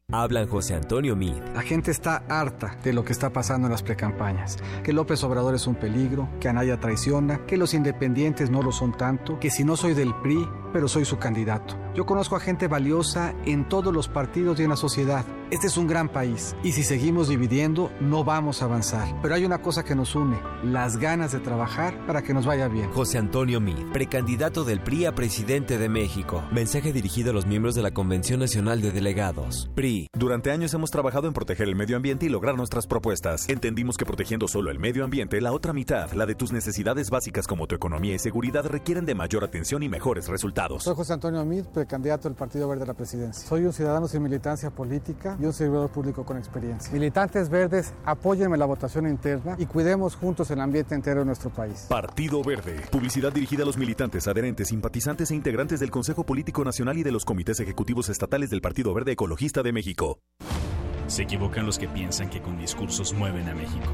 Hablan José Antonio Mid. La gente está harta de lo que está pasando en las precampañas. Que López Obrador es un peligro, que Anaya traiciona, que los independientes no lo son tanto, que si no soy del PRI, pero soy su candidato. Yo conozco a gente valiosa en todos los partidos y en la sociedad. Este es un gran país y si seguimos dividiendo no vamos a avanzar. Pero hay una cosa que nos une, las ganas de trabajar para que nos vaya bien. José Antonio Mid, precandidato del PRI a presidente de México. Mensaje dirigido a los miembros de la Convención Nacional de Delegados. PRI. Durante años hemos trabajado en proteger el medio ambiente y lograr nuestras propuestas. Entendimos que protegiendo solo el medio ambiente, la otra mitad, la de tus necesidades básicas como tu economía y seguridad, requieren de mayor atención y mejores resultados. Soy José Antonio Mid, precandidato del Partido Verde a la presidencia. Soy un ciudadano sin militancia política y un servidor público con experiencia. Militantes verdes, apóyenme la votación interna y cuidemos juntos el ambiente entero de nuestro país. Partido Verde. Publicidad dirigida a los militantes, adherentes, simpatizantes e integrantes del Consejo Político Nacional y de los comités ejecutivos estatales del Partido Verde Ecologista de México. Se equivocan los que piensan que con discursos mueven a México.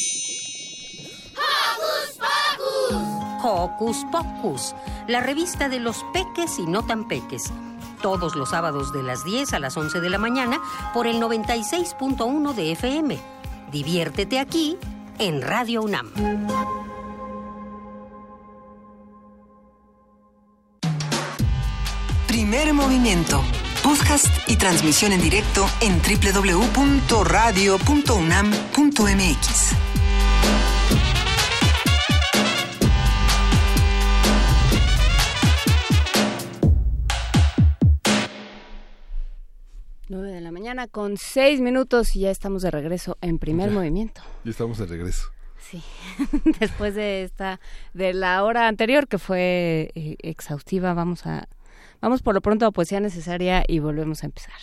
¡Hocus Pocus! Hocus Pocus, la revista de los peques y no tan peques. todos los sábados de las 10 a las 11 de la mañana por el 96.1 de FM. Diviértete aquí en Radio UNAM. Primer movimiento. Podcast y transmisión en directo en www.radio.unam.mx. Nueve de la mañana con seis minutos y ya estamos de regreso en primer Ya. movimiento. Ya estamos de regreso. Sí, después de esta, de la hora anterior que fue eh, exhaustiva, vamos a, vamos por lo pronto a poesía necesaria y volvemos a empezar.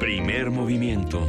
Primer movimiento.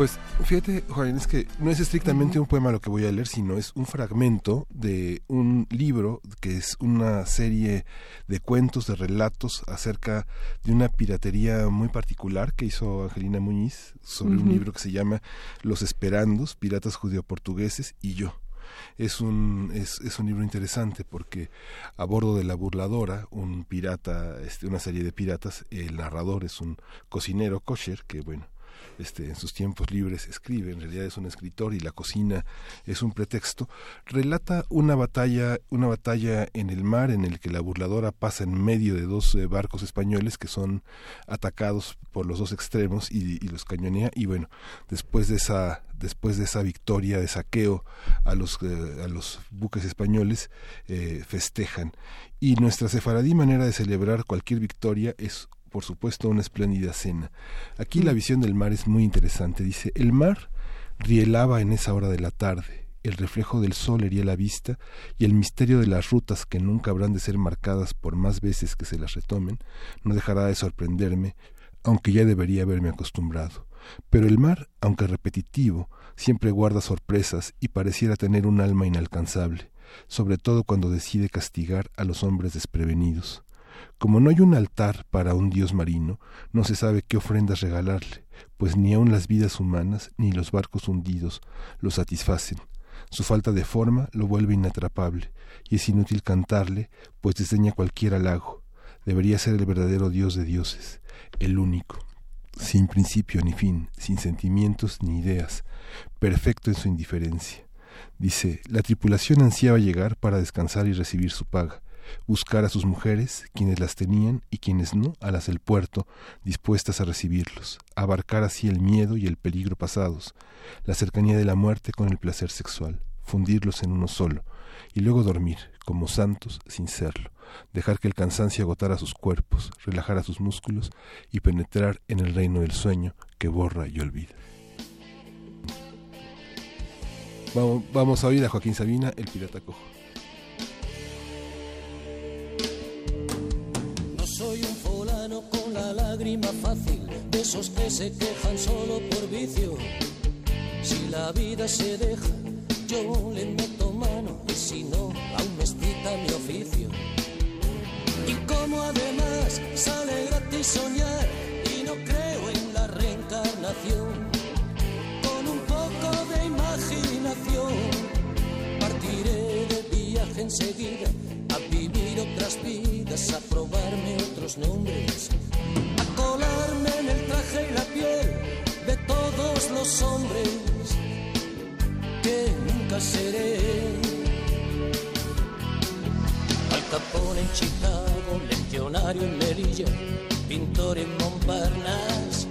Pues fíjate, Juan, es que no es estrictamente un poema lo que voy a leer, sino es un fragmento de un libro que es una serie de cuentos, de relatos acerca de una piratería muy particular que hizo Angelina Muñiz sobre un libro que se llama Los Esperandos, Piratas Judeo-Portugueses y yo. Es un, es, es un libro interesante porque a bordo de la burladora, un pirata, este, una serie de piratas, el narrador es un cocinero kosher que, bueno, este, en sus tiempos libres escribe, en realidad es un escritor y la cocina es un pretexto, relata una batalla, una batalla en el mar en el que la burladora pasa en medio de dos eh, barcos españoles que son atacados por los dos extremos y, los cañonea. Y bueno, después de esa después de esa victoria de saqueo a los eh, a los buques españoles eh, festejan. Y nuestra sefaradí manera de celebrar cualquier victoria es por supuesto una espléndida cena. Aquí la visión del mar es muy interesante. Dice, el mar rielaba en esa hora de la tarde, el reflejo del sol hería la vista y el misterio de las rutas que nunca habrán de ser marcadas por más veces que se las retomen no dejará de sorprenderme, aunque ya debería haberme acostumbrado. Pero el mar, aunque repetitivo, siempre guarda sorpresas y pareciera tener un alma inalcanzable, sobre todo cuando decide castigar a los hombres desprevenidos. Como no hay un altar para un dios marino, no se sabe qué ofrendas regalarle, pues ni aun las vidas humanas ni los barcos hundidos lo satisfacen. Su falta de forma lo vuelve inatrapable, y es inútil cantarle, pues desdeña cualquier halago. Debería ser el verdadero dios de dioses, el único, sin principio ni fin, sin sentimientos ni ideas, perfecto en su indiferencia. Dice, la tripulación ansiaba llegar para descansar y recibir su paga, buscar a sus mujeres, quienes las tenían y quienes no, a las del puerto, dispuestas a recibirlos, abarcar así el miedo y el peligro pasados, la cercanía de la muerte con el placer sexual, fundirlos en uno solo, y luego dormir, como santos, sin serlo, dejar que el cansancio agotara sus cuerpos, relajara sus músculos y penetrar en el reino del sueño que borra y olvida. Vamos, vamos a oír a Joaquín Sabina, el pirata cojo. Con la lágrima fácil, de esos que se quejan solo por vicio. Si la vida se deja, yo le meto mano, y si no, aún me excita mi oficio. Y como además sale gratis soñar, y no creo en la reencarnación, con un poco de imaginación, partiré de viaje enseguida a vivir otras vidas, a probarme otros nombres, a colarme en el traje y la piel de todos los hombres que nunca seré. Al Capone en Chicago, leccionario en Melilla, pintor en Montparnasse,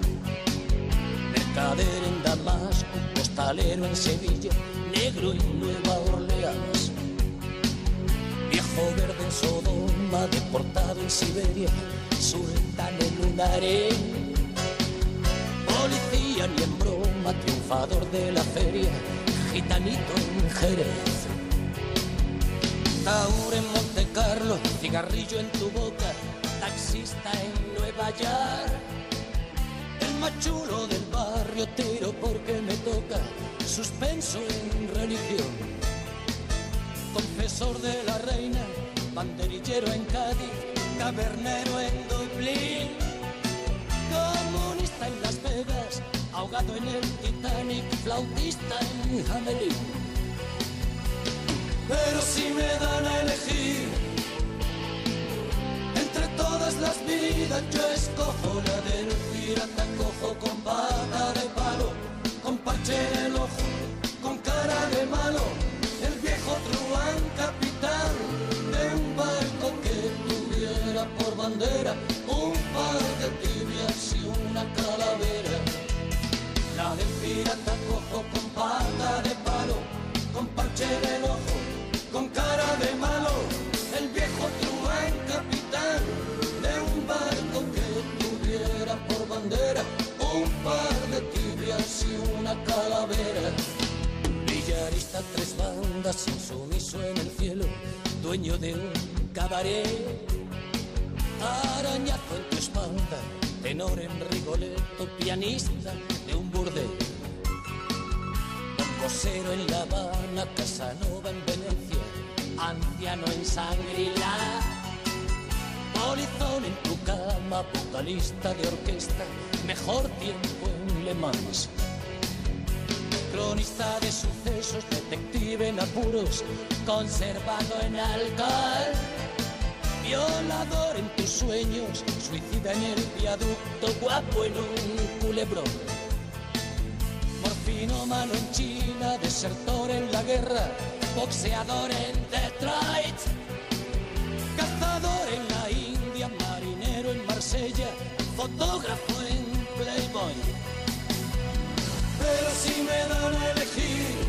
mercader en Damasco, postalero en Sevilla, negro en Nueva Orleans. Verde en Sodoma, deportado en Siberia, sultán en un harén. Policía ni en broma, triunfador de la feria, gitanito en Jerez. Taur en Monte Carlo, cigarrillo en tu boca, taxista en Nueva York. El más chulo del barrio tiro porque me toca suspenso en religión. Confesor de la reina, banderillero en Cádiz, tabernero en Dublín. Comunista en Las Vegas, ahogado en el Titanic, flautista en Hamelin. Pero si me dan a elegir entre todas las vidas, yo escojo la del pirata cojo con pata de palo, con un par de tibias y una calavera. La del pirata cojo con pata de palo, con parche el ojo, con cara de malo, el viejo truán capitán de un barco que tuviera por bandera un par de tibias y una calavera. Villarista tres bandas, insumiso en el cielo, dueño de un cabaret. Arañazo en tu espalda, tenor en Rigoletto, pianista de un burdel. Cosero en La Habana, Casanova en Venecia, anciano en Sangrila. Polizón en tu cama, vocalista de orquesta, mejor tiempo en Le Mans. Cronista de sucesos, detective en apuros, conservado en alcohol. Violador en tus sueños, suicida en el viaducto, guapo en un culebrón. Morfino mano en China, desertor en la guerra, boxeador en Detroit, cazador en la India, marinero en Marsella, fotógrafo en Playboy. Pero si me dan a elegir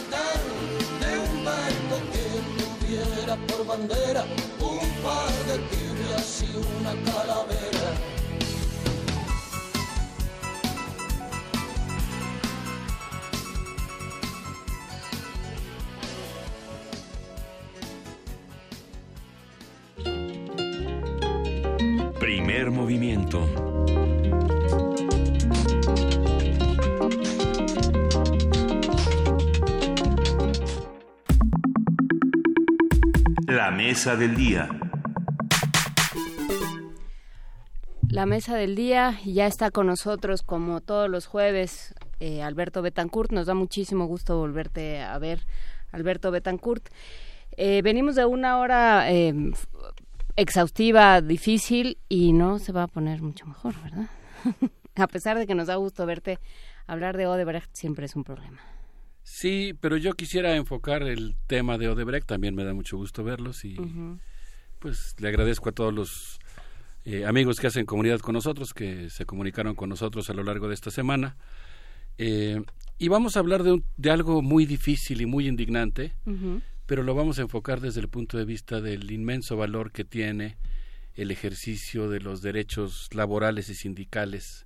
por bandera un par de tibias y una calavera. Primer movimiento. La mesa del día. La mesa del día ya está con nosotros como todos los jueves eh, Alberto Betancourt. Nos da muchísimo gusto volverte a ver, Alberto Betancourt. Eh, venimos de una hora eh, exhaustiva, difícil y no se va a poner mucho mejor, ¿verdad? a pesar de que nos da gusto verte, hablar de Odebrecht siempre es un problema. Sí, pero yo quisiera enfocar el tema de Odebrecht, también me da mucho gusto verlos y pues le agradezco a todos los eh, amigos que hacen comunidad con nosotros, que se comunicaron con nosotros a lo largo de esta semana. Eh, y vamos a hablar de, un- de algo muy difícil y muy indignante, pero lo vamos a enfocar desde el punto de vista del inmenso valor que tiene el ejercicio de los derechos laborales y sindicales,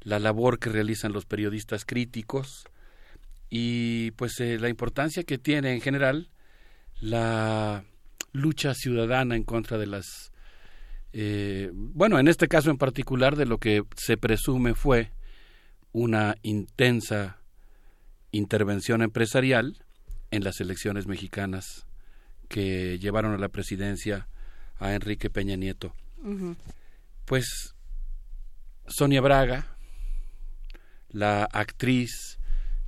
la labor que realizan los periodistas críticos y pues eh, la importancia que tiene en general la lucha ciudadana en contra de las eh, bueno en este caso en particular de lo que se presume fue una intensa intervención empresarial en las elecciones mexicanas que llevaron a la presidencia a Enrique Peña Nieto. Pues Sonia Braga, la actriz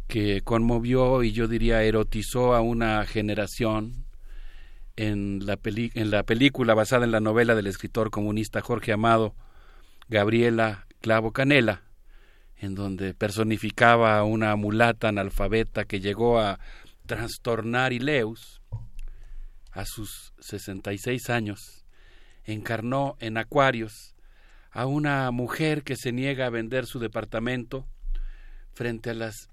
que conmovió y yo diría erotizó a una generación en la, peli- en la película basada en la novela del escritor comunista Jorge Amado, Gabriela Clavo Canela, en donde personificaba a una mulata analfabeta que llegó a trastornar Ileus a sus 66 años, encarnó en Acuarios a una mujer que se niega a vender su departamento frente a las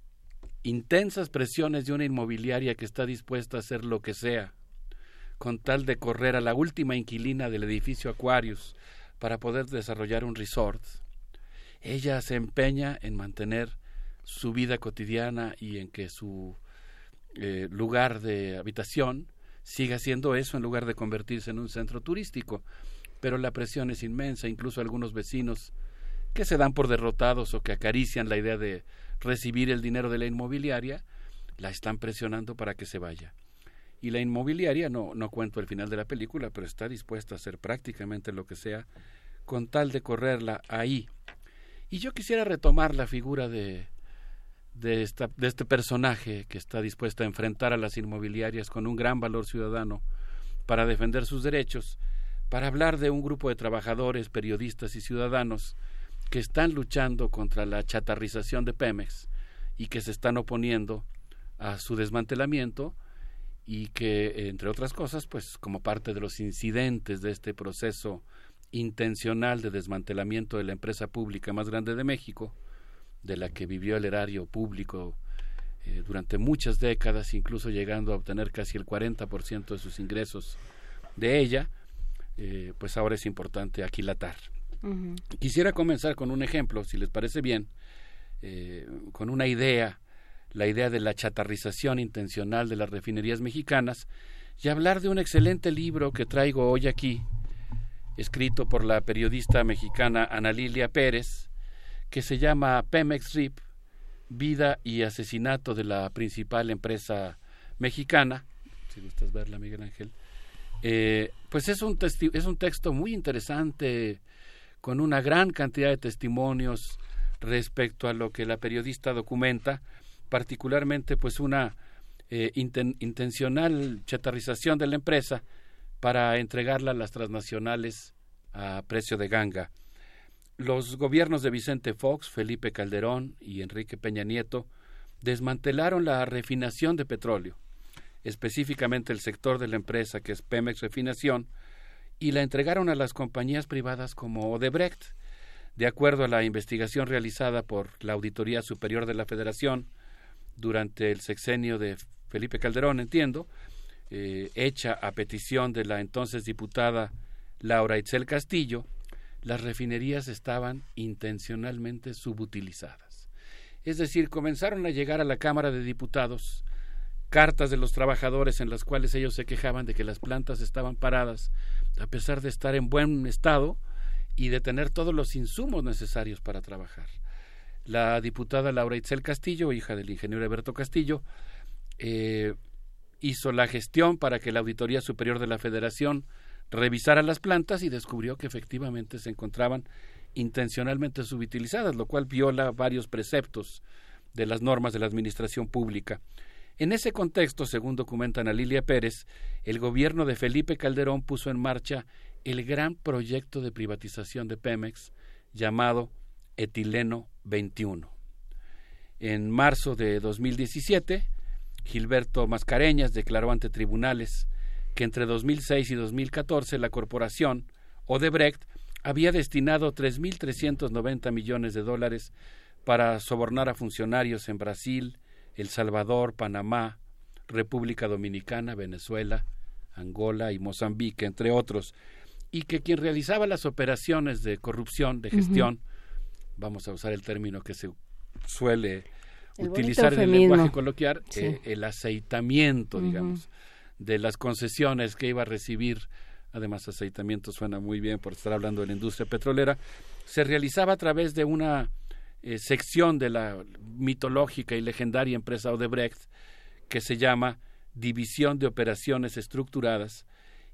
intensas presiones de una inmobiliaria que está dispuesta a hacer lo que sea con tal de correr a la última inquilina del edificio Aquarius para poder desarrollar un resort. Ella se empeña en mantener su vida cotidiana y en que su eh, lugar de habitación siga siendo eso en lugar de convertirse en un centro turístico. Pero la presión es inmensa, incluso algunos vecinos que se dan por derrotados o que acarician la idea de recibir el dinero de la inmobiliaria, la están presionando para que se vaya. Y la inmobiliaria, no, no cuento el final de la película, pero está dispuesta a hacer prácticamente lo que sea con tal de correrla ahí. Y yo quisiera retomar la figura de, de, esta, de este personaje que está dispuesta a enfrentar a las inmobiliarias con un gran valor ciudadano para defender sus derechos, para hablar de un grupo de trabajadores, periodistas y ciudadanos que están luchando contra la chatarrización de Pemex y que se están oponiendo a su desmantelamiento y que, entre otras cosas, pues como parte de los incidentes de este proceso intencional de desmantelamiento de la empresa pública más grande de México, de la que vivió el erario público eh, durante muchas décadas, incluso llegando a obtener casi el 40% de sus ingresos de ella, eh, pues ahora es importante aquilatar. Quisiera comenzar con un ejemplo, si les parece bien, eh, con una idea, la idea de la chatarrización intencional de las refinerías mexicanas, y hablar de un excelente libro que traigo hoy aquí, escrito por la periodista mexicana Ana Lilia Pérez, que se llama Pemex RIP, Vida y Asesinato de la principal empresa mexicana. Si gustas verla, Miguel Ángel. Eh, pues es un, es un texto muy interesante, con una gran cantidad de testimonios respecto a lo que la periodista documenta, particularmente pues una eh, intencional chatarrización de la empresa para entregarla a las transnacionales a precio de ganga. Los gobiernos de Vicente Fox, Felipe Calderón y Enrique Peña Nieto desmantelaron la refinación de petróleo, específicamente el sector de la empresa que es Pemex Refinación, y la entregaron a las compañías privadas como Odebrecht. De acuerdo a la investigación realizada por la Auditoría Superior de la Federación durante el sexenio de Felipe Calderón, entiendo, eh, hecha a petición de la entonces diputada Laura Itzel Castillo, las refinerías estaban intencionalmente subutilizadas. Es decir, comenzaron a llegar a la Cámara de Diputados cartas de los trabajadores en las cuales ellos se quejaban de que las plantas estaban paradas a pesar de estar en buen estado y de tener todos los insumos necesarios para trabajar. La diputada Laura Itzel Castillo, hija del ingeniero Alberto Castillo, eh, hizo la gestión para que la Auditoría Superior de la Federación revisara las plantas y descubrió que efectivamente se encontraban intencionalmente subutilizadas, lo cual viola varios preceptos de las normas de la administración pública. En ese contexto, según documenta Ana Lilia Pérez, el gobierno de Felipe Calderón puso en marcha el gran proyecto de privatización de Pemex llamado Etileno 21. En marzo de 2017, Gilberto Mascareñas declaró ante tribunales que entre 2006 y 2014 la corporación Odebrecht había destinado 3.390 millones de dólares para sobornar a funcionarios en Brasil, el Salvador, Panamá, República Dominicana, Venezuela, Angola y Mozambique, entre otros, y que quien realizaba las operaciones de corrupción, de gestión, vamos a usar el término que se suele utilizar en el lenguaje coloquial, eh, el aceitamiento, digamos, de las concesiones que iba a recibir, además aceitamiento suena muy bien por estar hablando de la industria petrolera, se realizaba a través de una eh, sección de la mitológica y legendaria empresa Odebrecht que se llama División de Operaciones Estructuradas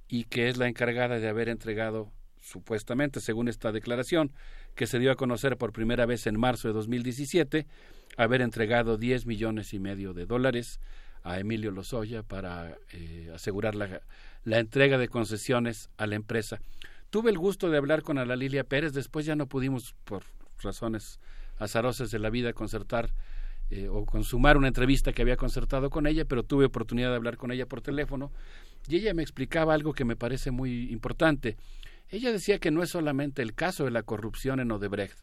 y que es la encargada de haber entregado, supuestamente, según esta declaración, que se dio a conocer por primera vez en marzo de 2017, haber entregado 10 millones y medio de dólares a Emilio Lozoya para eh, asegurar la, la, entrega de concesiones a la empresa. Tuve el gusto de hablar con Ana Lilia Pérez, después ya no pudimos, por razones azarosas de la vida concertar eh, o consumar una entrevista que había concertado con ella, pero tuve oportunidad de hablar con ella por teléfono y ella me explicaba algo que me parece muy importante. ella decía que no es solamente el caso de la corrupción en Odebrecht,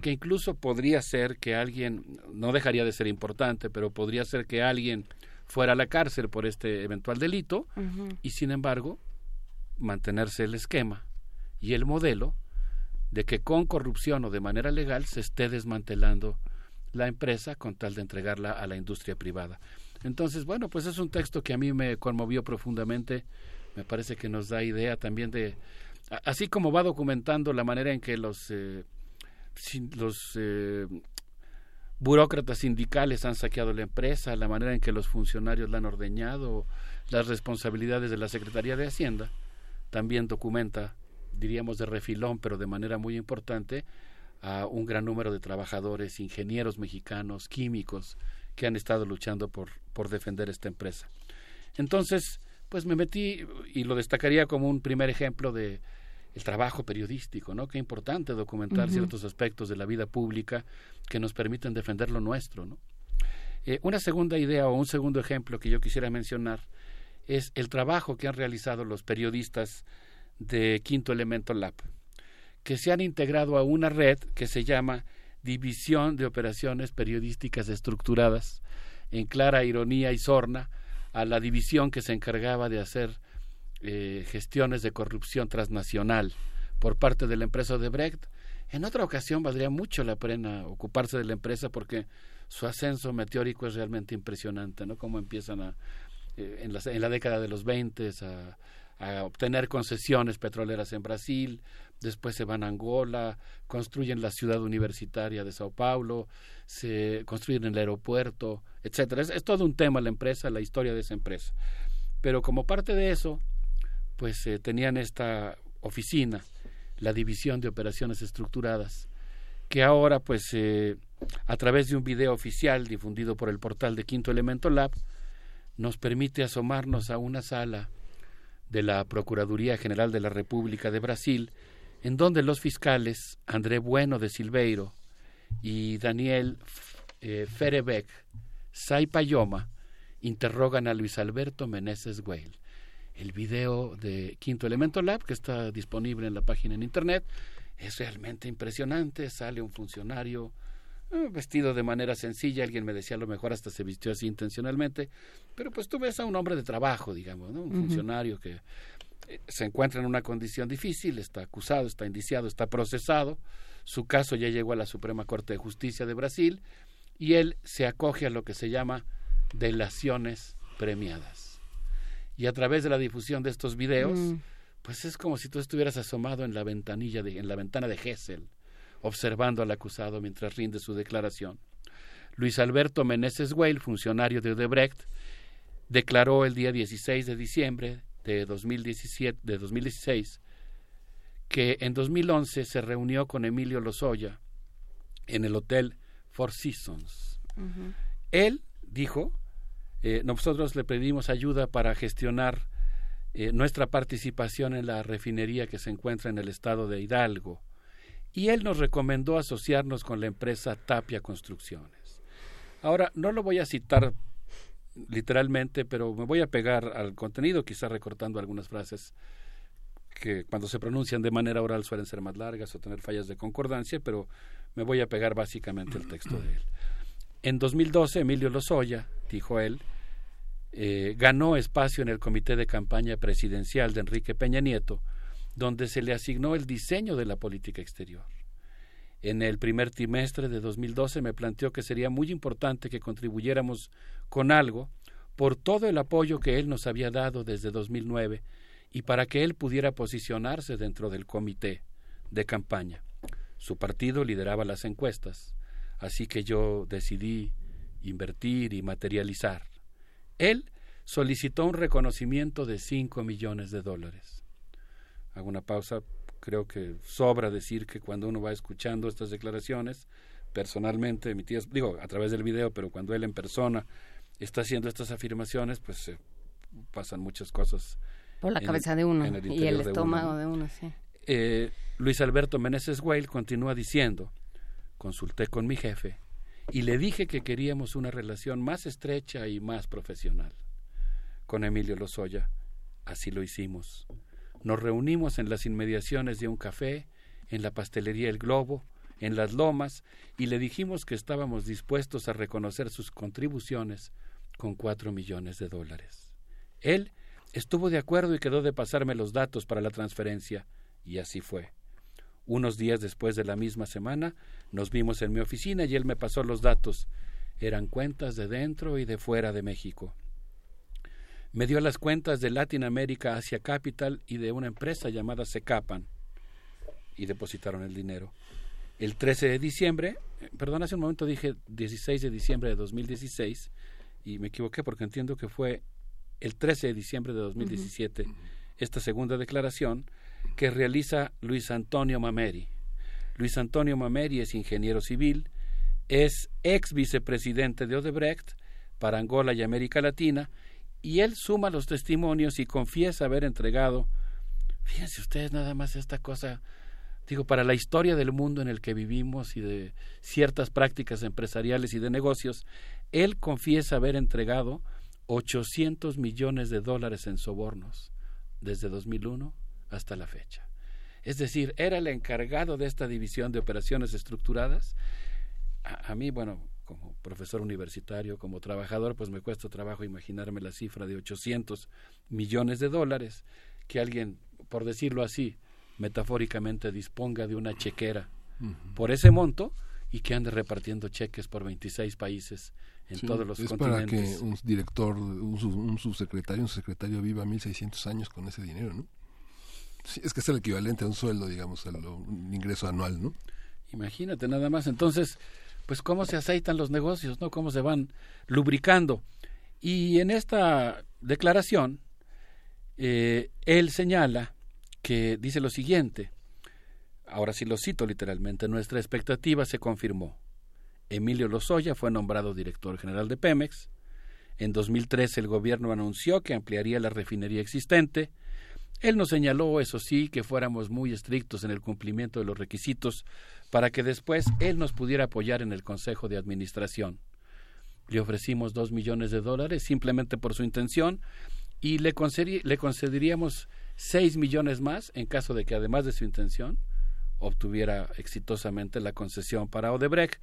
que incluso podría ser que alguien, no dejaría de ser importante, pero podría ser que alguien fuera a la cárcel por este eventual delito y sin embargo mantenerse el esquema y el modelo de que con corrupción o de manera legal se esté desmantelando la empresa con tal de entregarla a la industria privada. Entonces, bueno, pues es un texto que a mí me conmovió profundamente, me parece que nos da idea también de, así como va documentando la manera en que los, eh, los eh, burócratas sindicales han saqueado la empresa, la manera en que los funcionarios la han ordeñado, las responsabilidades de la Secretaría de Hacienda, también documenta, diríamos de refilón, pero de manera muy importante, a un gran número de trabajadores, ingenieros mexicanos, químicos, que han estado luchando por, por defender esta empresa. Entonces, pues me metí y lo destacaría como un primer ejemplo de el trabajo periodístico, ¿no? Qué importante documentar ciertos aspectos de la vida pública que nos permiten defender lo nuestro, ¿no? Eh, una segunda idea o un segundo ejemplo que yo quisiera mencionar es el trabajo que han realizado los periodistas de Quinto Elemento Lab, que se han integrado a una red que se llama División de Operaciones Periodísticas Estructuradas, en clara ironía y sorna a la división que se encargaba de hacer eh, gestiones de corrupción transnacional por parte de la empresa de Brecht. En otra ocasión valdría mucho la pena ocuparse de la empresa porque su ascenso meteórico es realmente impresionante, ¿no? Cómo empiezan a, eh, en, la, en, la, década de los 20 a, a obtener concesiones petroleras en Brasil, después se van a Angola, construyen la ciudad universitaria de Sao Paulo, se construyen el aeropuerto, etcétera. Es, todo un tema la empresa, la historia de esa empresa. Pero como parte de eso, pues eh, tenían esta oficina, la división de operaciones estructuradas, que ahora, pues, eh, a través de un video oficial difundido por el portal de Quinto Elemento Lab, nos permite asomarnos a una sala de la Procuraduría General de la República de Brasil, en donde los fiscales André Bueno de Silveiro y Daniel eh, Ferebeck Saipayoma interrogan a Luis Alberto Meneses Güell. El video de Quinto Elemento Lab, que está disponible en la página en internet, es realmente impresionante. Sale un funcionario vestido de manera sencilla, alguien me decía a lo mejor hasta se vistió así intencionalmente, pero pues tú ves a un hombre de trabajo, digamos, ¿no? un funcionario que eh, se encuentra en una condición difícil, está acusado, está indiciado, está procesado, su caso ya llegó a la Suprema Corte de Justicia de Brasil y él se acoge a lo que se llama delaciones premiadas. Y a través de la difusión de estos videos, mm. pues es como si tú estuvieras asomado en la ventanilla de, en la ventana de Hessel observando al acusado mientras rinde su declaración. Luis Alberto Meneses Weil, funcionario de Odebrecht, declaró el día 16 de diciembre de, 2017, de 2016 que en 2011 se reunió con Emilio Lozoya en el hotel Four Seasons. Él dijo, eh, nosotros le pedimos ayuda para gestionar eh, nuestra participación en la refinería que se encuentra en el estado de Hidalgo y él nos recomendó asociarnos con la empresa Tapia Construcciones. Ahora, no lo voy a citar literalmente, pero me voy a pegar al contenido, quizá recortando algunas frases que cuando se pronuncian de manera oral suelen ser más largas o tener fallas de concordancia, pero me voy a pegar básicamente el texto de él. En 2012, Emilio Lozoya, dijo él, eh, ganó espacio en el comité de campaña presidencial de Enrique Peña Nieto, donde se le asignó el diseño de la política exterior. En el primer trimestre de 2012 me planteó que sería muy importante que contribuyéramos con algo por todo el apoyo que él nos había dado desde 2009 y para que él pudiera posicionarse dentro del comité de campaña. Su partido lideraba las encuestas, así que yo decidí invertir y materializar. Él solicitó un reconocimiento de cinco millones de dólares hago una pausa, creo que sobra decir que cuando uno va escuchando estas declaraciones, personalmente emitidas, digo, a través del video, pero cuando él en persona está haciendo estas afirmaciones, pues pasan muchas cosas. Por la cabeza de uno y el estómago de uno, sí. Eh, Luis Alberto Meneses Weil continúa diciendo, consulté con mi jefe y le dije que queríamos una relación más estrecha y más profesional. Con Emilio Lozoya, así lo hicimos Nos reunimos en las inmediaciones de un café, en la pastelería El Globo, en las lomas, y le dijimos que estábamos dispuestos a reconocer sus contribuciones con cuatro millones de dólares. Él estuvo de acuerdo y quedó de pasarme los datos para la transferencia, y así fue. Unos días después de la misma semana nos vimos en mi oficina y él me pasó los datos. Eran cuentas de dentro y de fuera de México. Me dio las cuentas de Latin America Asia Capital y de una empresa llamada Secapan y depositaron el dinero. El 13 de diciembre, eh, perdón, hace un momento dije 16 de diciembre de 2016 y me equivoqué porque entiendo que fue el 13 de diciembre de 2017 esta segunda declaración que realiza Luis Antonio Mameri. Luis Antonio Mameri es ingeniero civil, es ex vicepresidente de Odebrecht para Angola y América Latina, y él suma los testimonios y confiesa haber entregado, fíjense ustedes nada más esta cosa, digo, para la historia del mundo en el que vivimos y de ciertas prácticas empresariales y de negocios, él confiesa haber entregado 800 millones de dólares en sobornos desde 2001 hasta la fecha. Es decir, era el encargado de esta división de operaciones estructuradas. A, mí, bueno, como profesor universitario, como trabajador, pues me cuesta trabajo imaginarme la cifra de 800 millones de dólares que alguien, por decirlo así, metafóricamente disponga de una chequera por ese monto y que ande repartiendo cheques por 26 países en todos los es continentes. para que un director, un, subsecretario, un secretario viva 1600 años con ese dinero, ¿no? es que es el equivalente a un sueldo, digamos, a un ingreso anual, ¿no? Imagínate nada más. Entonces, pues cómo se aceitan los negocios, ¿no? Cómo se van lubricando. Y en esta declaración, eh, él señala que dice lo siguiente, ahora sí lo cito literalmente, nuestra expectativa se confirmó. Emilio Lozoya fue nombrado director general de Pemex. En 2013 el gobierno anunció que ampliaría la refinería existente. Él nos señaló, eso sí, que fuéramos muy estrictos en el cumplimiento de los requisitos para que después él nos pudiera apoyar en el Consejo de Administración. Le ofrecimos dos millones de dólares simplemente por su intención y le, le concederíamos seis millones más en caso de que además de su intención obtuviera exitosamente la concesión para Odebrecht.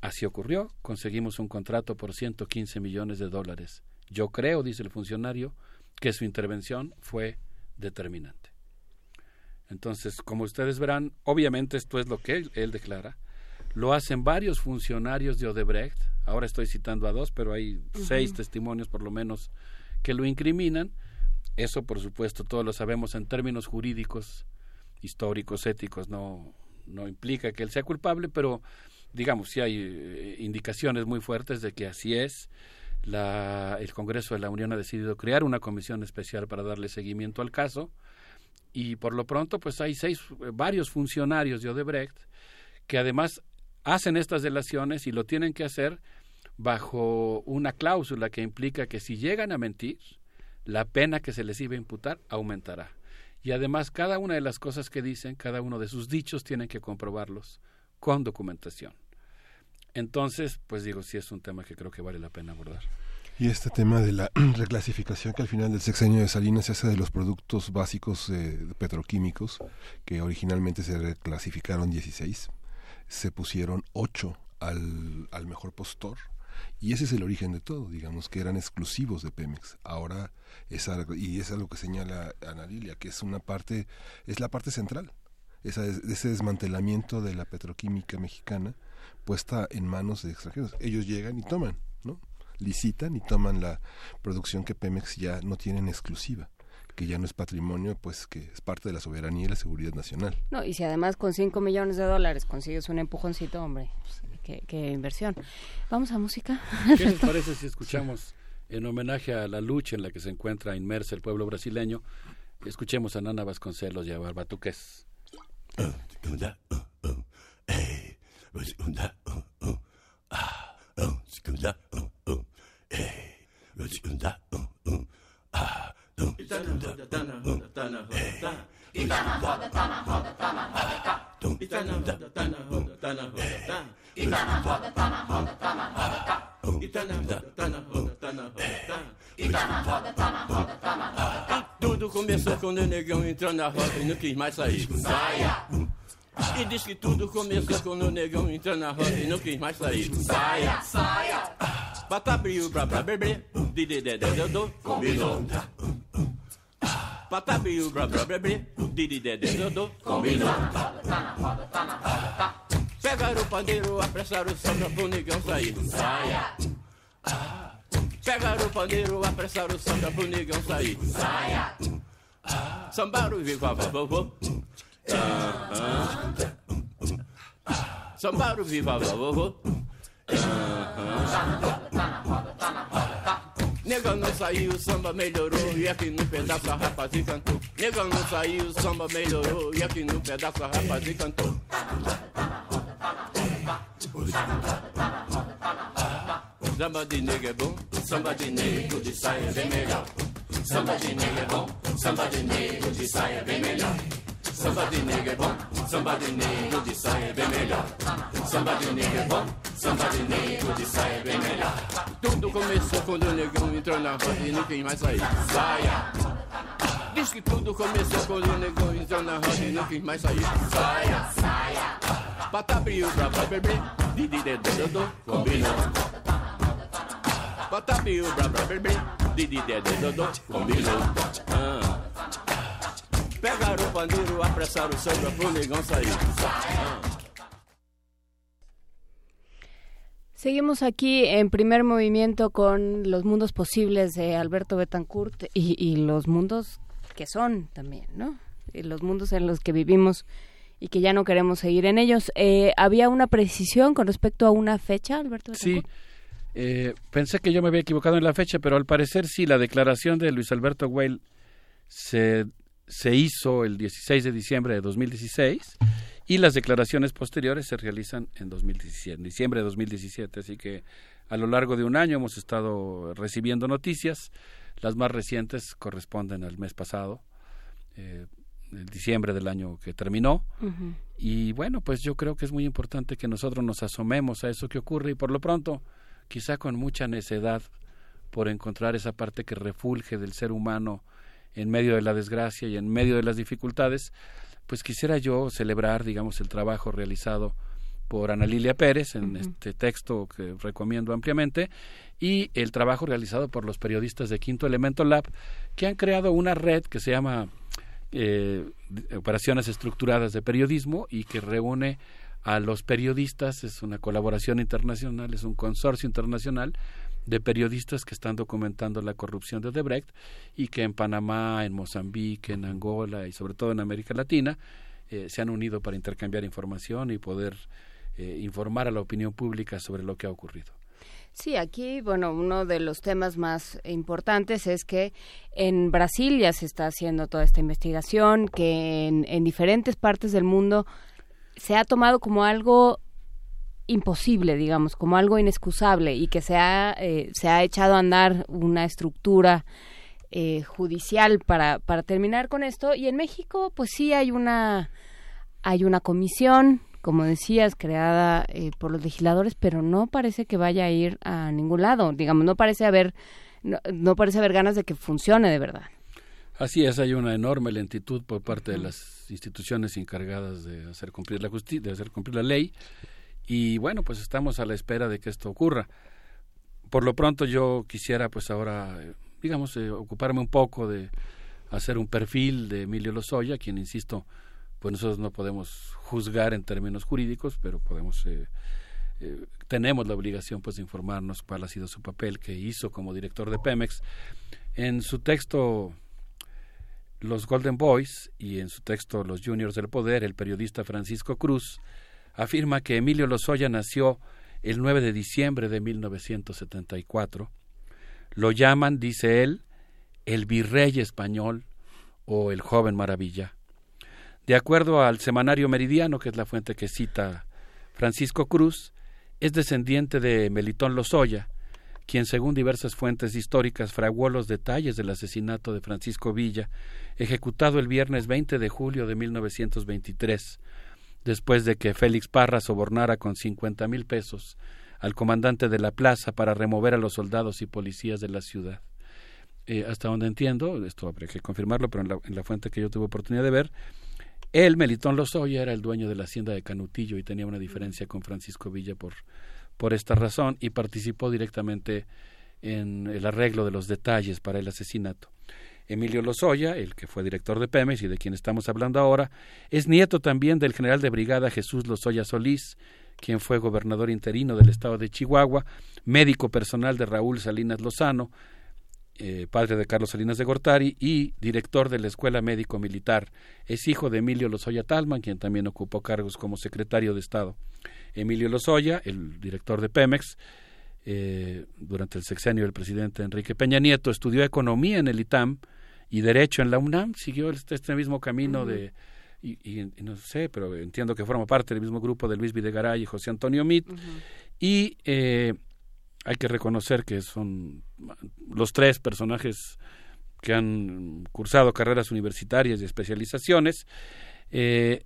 Así ocurrió, conseguimos un contrato por 115 millones de dólares. Yo creo, dice el funcionario, que su intervención fue determinante. Entonces, como ustedes verán, obviamente esto es lo que él, declara. Lo hacen varios funcionarios de Odebrecht. Ahora estoy citando a dos, pero hay seis testimonios por lo menos que lo incriminan. Eso, por supuesto, todos lo sabemos en términos jurídicos, históricos, éticos. No, no implica que él sea culpable, pero digamos, sí hay eh, indicaciones muy fuertes de que así es la, el Congreso de la Unión ha decidido crear una comisión especial para darle seguimiento al caso. Y por lo pronto pues hay seis eh, varios funcionarios de Odebrecht que además hacen estas delaciones y lo tienen que hacer bajo una cláusula que implica que si llegan a mentir la pena que se les iba a imputar aumentará. Y además cada una de las cosas que dicen cada uno de sus dichos tienen que comprobarlos con documentación entonces, pues digo, sí es un tema que creo que vale la pena abordar. Y este tema de la reclasificación que al final del sexenio de Salinas se hace de los productos básicos eh, petroquímicos, que originalmente se reclasificaron 16, se pusieron 8 al, al mejor postor, y ese es el origen de todo, digamos que eran exclusivos de Pemex. Ahora es algo, y es algo que señala Ana Lilia, que es una parte, es la parte central, esa, ese desmantelamiento de la petroquímica mexicana puesta en manos de extranjeros. Ellos llegan y toman, ¿no? Licitan y toman la producción que Pemex ya no tiene en exclusiva que ya no es patrimonio, pues que es parte de la soberanía y la seguridad nacional. No, y si además con 5 millones de dólares consigues un empujoncito, hombre, qué, inversión. Vamos a música. ¿Qué les parece si escuchamos, en homenaje a la lucha en la que se encuentra inmersa el pueblo brasileño, escuchemos a Nana Vasconcelos y a Barbatuques? Do tudo começou quando o negão entrou na roda e não quis mais sair. Saia! E diz que tudo começou quando o negão entrou na roda e não quis mais sair. Saia! Saia! Patabriu, blá blá bebê, de de de de de do, combinou. Patabriu, blá blá bebê, de de de de de do, combinou. Pegaram o pandeiro, apressaram o samba pro negão sair. Saia! Pegaram o pandeiro, apressaram o samba pro negão sair. Saia! Sambaram e viva vovô. Sambaram viva vovô. Negão não saiu, o samba melhorou E aqui no pedaço a rapazinha cantou Negão não saiu, o samba melhorou E aqui no pedaço a rapazinha cantou Samba de nega é bom, samba de nego de saia é bem melhor. Samba de nega é bom, samba de nego de saia é bem melhor. Samba de nega é bom, samba de nego de saia é bem melhor. Samba de nega é bom, samba de nego de saia é bem melhor. Tudo começou quando o negão entrou na roda e não quis mais sair. Saia! Diz que tudo começou quando o negão entrou na roda e não quis mais sair. Saia! Saia! Blá blá blá, di di de combinou. Blá blá blá, di di de combinou. Ah. Pegaram o pandeiro, apressaram o samba pro negão sair. Seguimos aquí en primer movimiento con los mundos posibles de Alberto Betancourt y, y los mundos que son también, ¿no? Y los mundos en los que vivimos y que ya no queremos seguir en ellos. Eh, ¿Había una precisión con respecto a una fecha, Alberto Sí, Betancourt? eh, pensé que yo me había equivocado en la fecha, pero al parecer sí, la declaración de Luis Alberto Weil se, se hizo el 16 de diciembre de 2016 y las declaraciones posteriores se realizan en 2017, en diciembre de 2017. Así que a lo largo de un año hemos estado recibiendo noticias. Las más recientes corresponden al mes pasado, eh, en diciembre del año que terminó. Y bueno, pues yo creo que es muy importante que nosotros nos asomemos a eso que ocurre y por lo pronto, quizá con mucha necedad por encontrar esa parte que refulge del ser humano en medio de la desgracia y en medio de las dificultades, pues quisiera yo celebrar, digamos, el trabajo realizado por Ana Lilia Pérez en este texto que recomiendo ampliamente y el trabajo realizado por los periodistas de Quinto Elemento Lab que han creado una red que se llama eh, operaciones estructuradas de periodismo y que reúne a los periodistas, es una colaboración internacional, es un consorcio internacional de periodistas que están documentando la corrupción de Odebrecht y que en Panamá, en Mozambique, en Angola y sobre todo en América Latina eh, se han unido para intercambiar información y poder eh, informar a la opinión pública sobre lo que ha ocurrido. Sí, aquí, bueno, uno de los temas más importantes es que en Brasil ya se está haciendo toda esta investigación, que en, en diferentes partes del mundo se ha tomado como algo imposible, digamos, como algo inexcusable y que se ha, eh, se ha echado a andar una estructura eh, judicial para, para terminar con esto. Y en México, pues sí hay una, hay una comisión, como decías, creada eh, por los legisladores, pero no parece que vaya a ir a ningún lado. Digamos, no parece haber, no, no parece haber ganas de que funcione de verdad. Así es, hay una enorme lentitud por parte de las instituciones encargadas de hacer cumplir la justicia, de hacer cumplir la ley, y bueno, pues estamos a la espera de que esto ocurra. Por lo pronto yo quisiera pues ahora, eh, digamos, eh, ocuparme un poco de hacer un perfil de Emilio Lozoya, quien, insisto, pues nosotros no podemos juzgar en términos jurídicos, pero podemos, eh, eh, tenemos la obligación pues de informarnos cuál ha sido su papel que hizo como director de Pemex. En su texto los Golden Boys y en su texto Los Juniors del Poder, el periodista Francisco Cruz afirma que Emilio Lozoya nació el 9 de diciembre de 1974. Lo llaman, dice él, el virrey español o el joven maravilla. De acuerdo al semanario Meridiano, que es la fuente que cita Francisco Cruz, es descendiente de Melitón Lozoya, quien según diversas fuentes históricas fraguó los detalles del asesinato de Francisco Villa, ejecutado el viernes 20 de julio de 1923, después de que Félix Parra sobornara con cincuenta mil pesos al comandante de la plaza para remover a los soldados y policías de la ciudad. eh, hasta donde entiendo, esto habría que confirmarlo, pero en la, en la fuente que yo tuve oportunidad de ver, él, Melitón Lozoya, era el dueño de la hacienda de Canutillo y tenía una diferencia con Francisco Villa por, por esta razón y participó directamente en el arreglo de los detalles para el asesinato. Emilio Lozoya, el que fue director de Pemex y de quien estamos hablando ahora, es nieto también del general de brigada Jesús Lozoya Solís, quien fue gobernador interino del estado de Chihuahua, médico personal de Raúl Salinas Lozano, eh, padre de Carlos Salinas de Gortari y director de la Escuela Médico Militar. Es hijo de Emilio Lozoya Talman, quien también ocupó cargos como secretario de Estado. Emilio Lozoya, el director de Pemex, eh, durante el sexenio del presidente Enrique Peña Nieto, estudió economía en el ITAM y derecho en la UNAM, siguió este, este mismo camino de y, no sé, pero entiendo que forma parte del mismo grupo de Luis Videgaray y José Antonio Mit, y eh, hay que reconocer que son los tres personajes que han cursado carreras universitarias y especializaciones. Eh,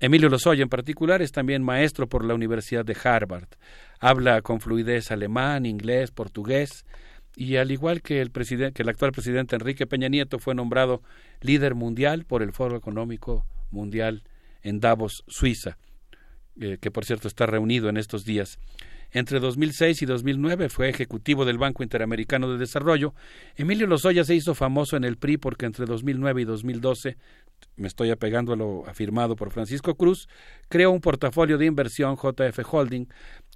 Emilio Lozoya en particular es también maestro por la Universidad de Harvard. Habla con fluidez alemán, inglés, portugués y al igual que el, presidente, que el actual presidente Enrique Peña Nieto fue nombrado líder mundial por el Foro Económico Mundial en Davos, Suiza, eh, que por cierto está reunido en estos días. Entre 2006 y 2009 fue ejecutivo del Banco Interamericano de Desarrollo. Emilio Lozoya se hizo famoso en el PRI porque entre 2009 y 2012, me estoy apegando a lo afirmado por Francisco Cruz, creó un portafolio de inversión JF Holding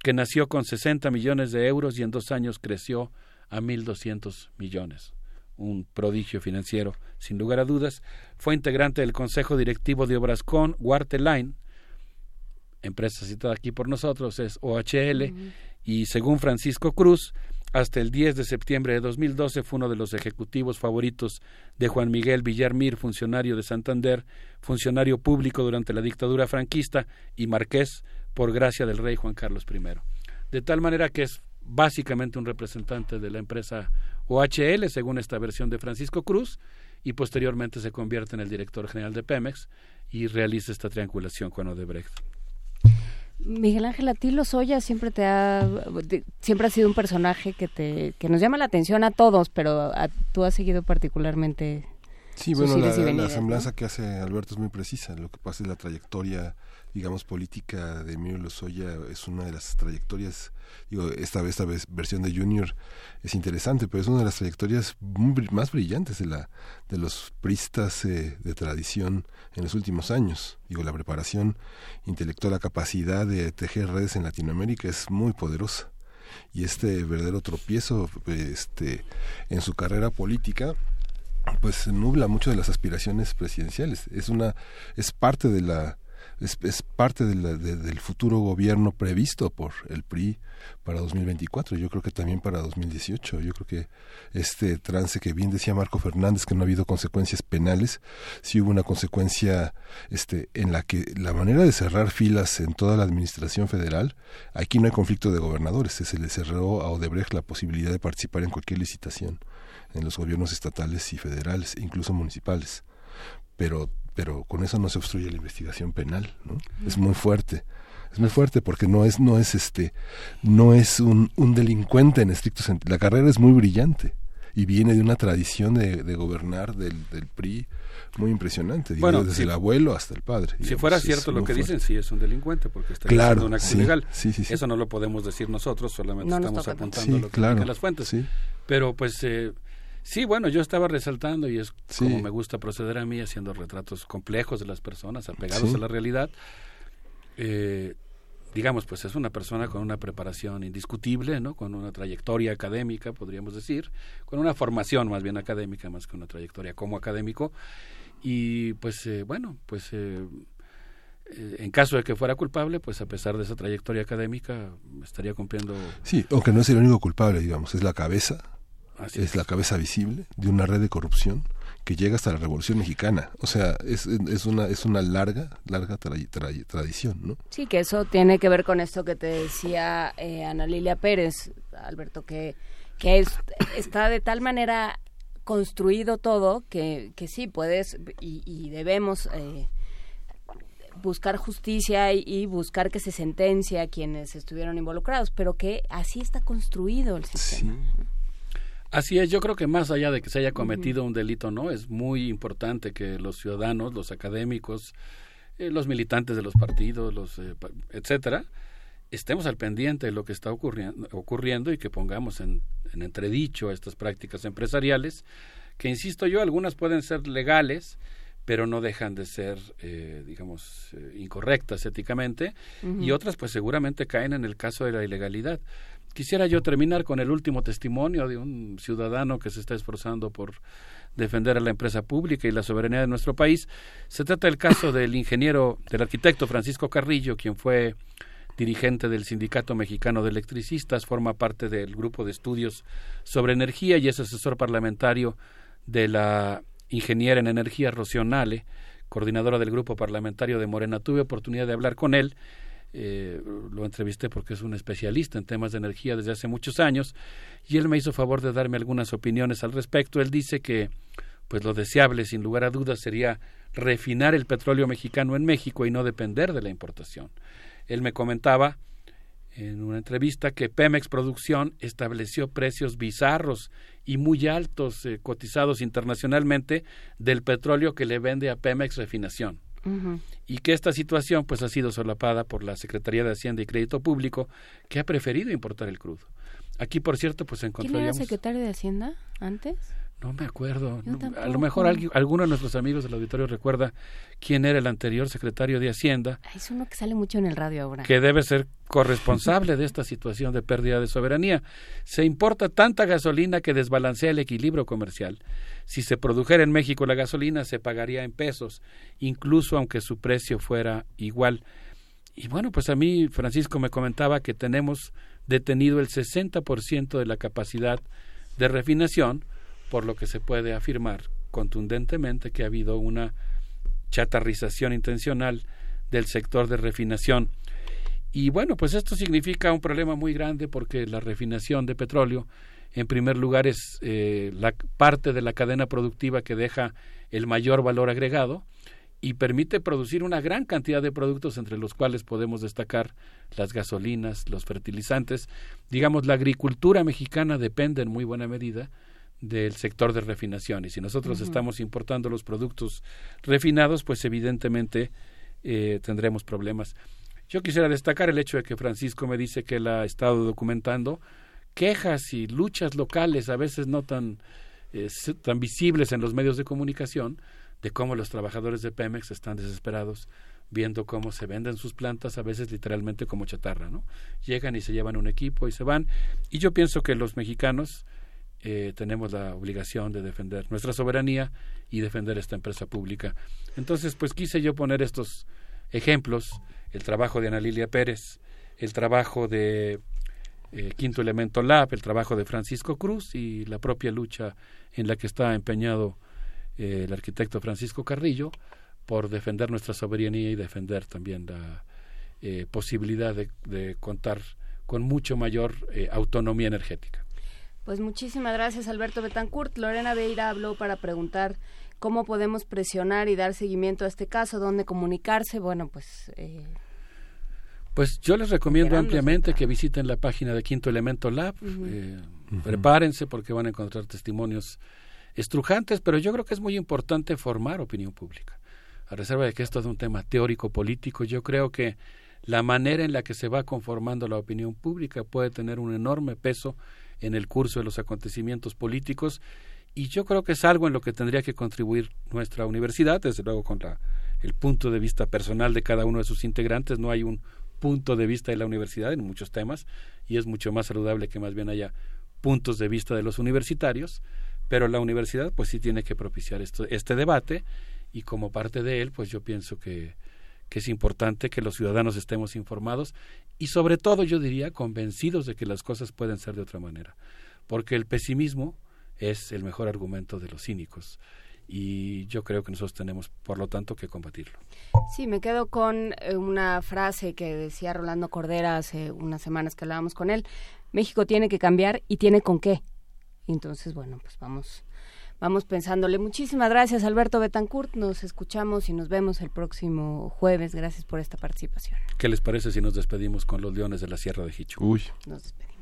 que nació con 60 millones de euros y en dos años creció a 1.200 millones. Un prodigio financiero, sin lugar a dudas. Fue integrante del Consejo Directivo de Obrascon, Line, empresa citada aquí por nosotros es OHL, y según Francisco Cruz, hasta el 10 de septiembre de 2012 fue uno de los ejecutivos favoritos de Juan Miguel Villarmir, funcionario de Santander, funcionario público durante la dictadura franquista y marqués por gracia del rey Juan Carlos I. De tal manera que es básicamente un representante de la empresa OHL, según esta versión de Francisco Cruz, y posteriormente se convierte en el director general de Pemex y realiza esta triangulación con Odebrecht. Miguel Ángel, a ti Lozoya siempre te ha, siempre ha sido un personaje que te, que nos llama la atención a todos, pero tú has seguido particularmente. Sí, bueno, la, la, semblanza que hace Alberto es muy precisa. Lo que pasa es la trayectoria, digamos, política de Emilio Lozoya es una de las trayectorias digo, esta, esta versión de Junior es interesante, pero es una de las trayectorias más brillantes de, la, de los pristas eh, de tradición en los últimos años. Digo, la preparación intelectual, la capacidad de tejer redes en Latinoamérica es muy poderosa. Y este verdadero tropiezo este, en su carrera política pues nubla mucho de las aspiraciones presidenciales. Es una es parte de la es, es parte del futuro gobierno previsto por el PRI para 2024, yo creo que también para 2018. Yo creo que este trance que bien decía Marco Fernández, que no ha habido consecuencias penales, sí hubo una consecuencia este, en la que la manera de cerrar filas en toda la administración federal, aquí no hay conflicto de gobernadores, se le cerró a Odebrecht la posibilidad de participar en cualquier licitación en los gobiernos estatales y federales, incluso municipales. Pero pero con eso no se obstruye la investigación penal, ¿no? Es muy fuerte. Es muy fuerte porque no es no es este no es un, un delincuente en estricto sentido. La carrera es muy brillante y viene de una tradición de, de gobernar del, del PRI muy impresionante, bueno, desde el abuelo hasta el padre. Si fuera cierto lo que dicen, sí es un delincuente porque está claro, haciendo un acto ilegal. Sí, sí, Eso no lo podemos decir nosotros, solamente estamos apuntando lo que claro, las fuentes. Pero pues eh, Sí, bueno, yo estaba resaltando y es como me gusta proceder a mí haciendo retratos complejos de las personas, apegados a la realidad. Eh, digamos, pues es una persona con una preparación indiscutible, ¿no? Con una trayectoria académica, podríamos decir, con una formación más bien académica, más que una trayectoria como académico. Y pues, eh, bueno, pues eh, en caso de que fuera culpable, pues a pesar de esa trayectoria académica, estaría cumpliendo... Sí, aunque no es el único culpable, digamos, es la cabeza es, la cabeza visible de una red de corrupción que llega hasta la Revolución Mexicana. O sea, es, es una es una larga larga tradición, ¿no? Sí, que eso tiene que ver con esto que te decía eh, Ana Lilia Pérez, Alberto, que, que es, está de tal manera construido todo que, que sí puedes y, debemos eh, buscar justicia y, buscar que se sentencia a quienes estuvieron involucrados, pero que así está construido el sistema. Así es, yo creo que más allá de que se haya cometido un delito, no, es muy importante que los ciudadanos, los académicos, eh, los militantes de los partidos, los eh, etcétera, estemos al pendiente de lo que está ocurriendo, ocurriendo y que pongamos en, en entredicho estas prácticas empresariales, que insisto yo, algunas pueden ser legales, pero no dejan de ser, eh, digamos, eh, incorrectas éticamente, y otras pues seguramente caen en el caso de la ilegalidad. Quisiera yo terminar con el último testimonio de un ciudadano que se está esforzando por defender a la empresa pública y la soberanía de nuestro país. Se trata del caso del ingeniero, del arquitecto Francisco Carrillo, quien fue dirigente del Sindicato Mexicano de Electricistas, forma parte del grupo de estudios sobre energía y es asesor parlamentario de la ingeniera en energía Rocío Nale, coordinadora del grupo parlamentario de Morena. Tuve oportunidad de hablar con él, eh, lo entrevisté porque es un especialista en temas de energía desde hace muchos años y él me hizo favor de darme algunas opiniones al respecto. Él dice que pues lo deseable sin lugar a dudas sería refinar el petróleo mexicano en México y no depender de la importación. Él me comentaba en una entrevista que Pemex Producción estableció precios bizarros y muy altos eh, cotizados internacionalmente del petróleo que le vende a Pemex Refinación Y que esta situación pues ha sido solapada por la Secretaría de Hacienda y Crédito Público que ha preferido importar el crudo. Aquí por cierto pues ¿Quién era encontraríamos secretario de Hacienda antes? No me acuerdo. No, a lo mejor alguien- alguno de nuestros amigos del auditorio recuerda quién era el anterior secretario de Hacienda, Es uno que sale mucho en el radio ahora. que debe ser corresponsable de esta situación de pérdida de soberanía. Se importa tanta gasolina que desbalancea el equilibrio comercial. Si se produjera en México la gasolina, se pagaría en pesos, incluso aunque su precio fuera igual. Y bueno, pues a mí Francisco me comentaba que tenemos detenido el 60% de la capacidad de refinación, por lo que se puede afirmar contundentemente que ha habido una chatarrización intencional del sector de refinación. Y bueno, pues esto significa un problema muy grande porque la refinación de petróleo, en primer lugar, es eh, la parte de la cadena productiva que deja el mayor valor agregado y permite producir una gran cantidad de productos entre los cuales podemos destacar las gasolinas, los fertilizantes. Digamos, la agricultura mexicana depende en muy buena medida del sector de refinación y si nosotros estamos importando los productos refinados, pues evidentemente eh, tendremos problemas. Yo quisiera destacar el hecho de que Francisco me dice que él ha estado documentando quejas y luchas locales, a veces no tan, eh, tan visibles en los medios de comunicación, de cómo los trabajadores de Pemex están desesperados viendo cómo se venden sus plantas, a veces literalmente como chatarra, ¿no? Llegan y se llevan un equipo y se van. Y yo pienso que los mexicanos eh, tenemos la obligación de defender nuestra soberanía y defender esta empresa pública. Entonces, pues quise yo poner estos ejemplos, el trabajo de Ana Lilia Pérez, el trabajo de eh, Quinto Elemento Lab, el trabajo de Francisco Cruz y la propia lucha en la que está empeñado eh, el arquitecto Francisco Carrillo por defender nuestra soberanía y defender también la eh, posibilidad de, contar con mucho mayor autonomía energética. Pues muchísimas gracias, Alberto Betancourt. Lorena Beira habló para preguntar cómo podemos presionar y dar seguimiento a este caso, dónde comunicarse. Bueno, pues eh, Pues yo les recomiendo ampliamente que visiten la página de Quinto Elemento Lab. Eh, Prepárense porque van a encontrar testimonios estrujantes, pero yo creo que es muy importante formar opinión pública. A reserva de que esto es un tema teórico político, yo creo que la manera en la que se va conformando la opinión pública puede tener un enorme peso en el curso de los acontecimientos políticos y yo creo que es algo en lo que tendría que contribuir nuestra universidad, desde luego con el punto de vista personal de cada uno de sus integrantes. No hay un punto de vista de la universidad en muchos temas y es mucho más saludable que más bien haya puntos de vista de los universitarios, pero la universidad pues sí tiene que propiciar esto, este debate y como parte de él pues yo pienso que, que es importante que los ciudadanos estemos informados y sobre todo yo diría convencidos de que las cosas pueden ser de otra manera, porque el pesimismo es el mejor argumento de los cínicos y yo creo que nosotros tenemos por lo tanto que combatirlo. sí, me quedo con eh, una frase que decía Rolando Cordera hace unas semanas que hablábamos con él. México tiene que cambiar y tiene con qué. Entonces, bueno, pues vamos, vamos pensándole. Muchísimas gracias, Alberto Betancourt. Nos escuchamos y nos vemos el próximo jueves. Gracias por esta participación. ¿Qué les parece si nos despedimos con los leones de la Sierra de Hichu? Uy. Nos despedimos.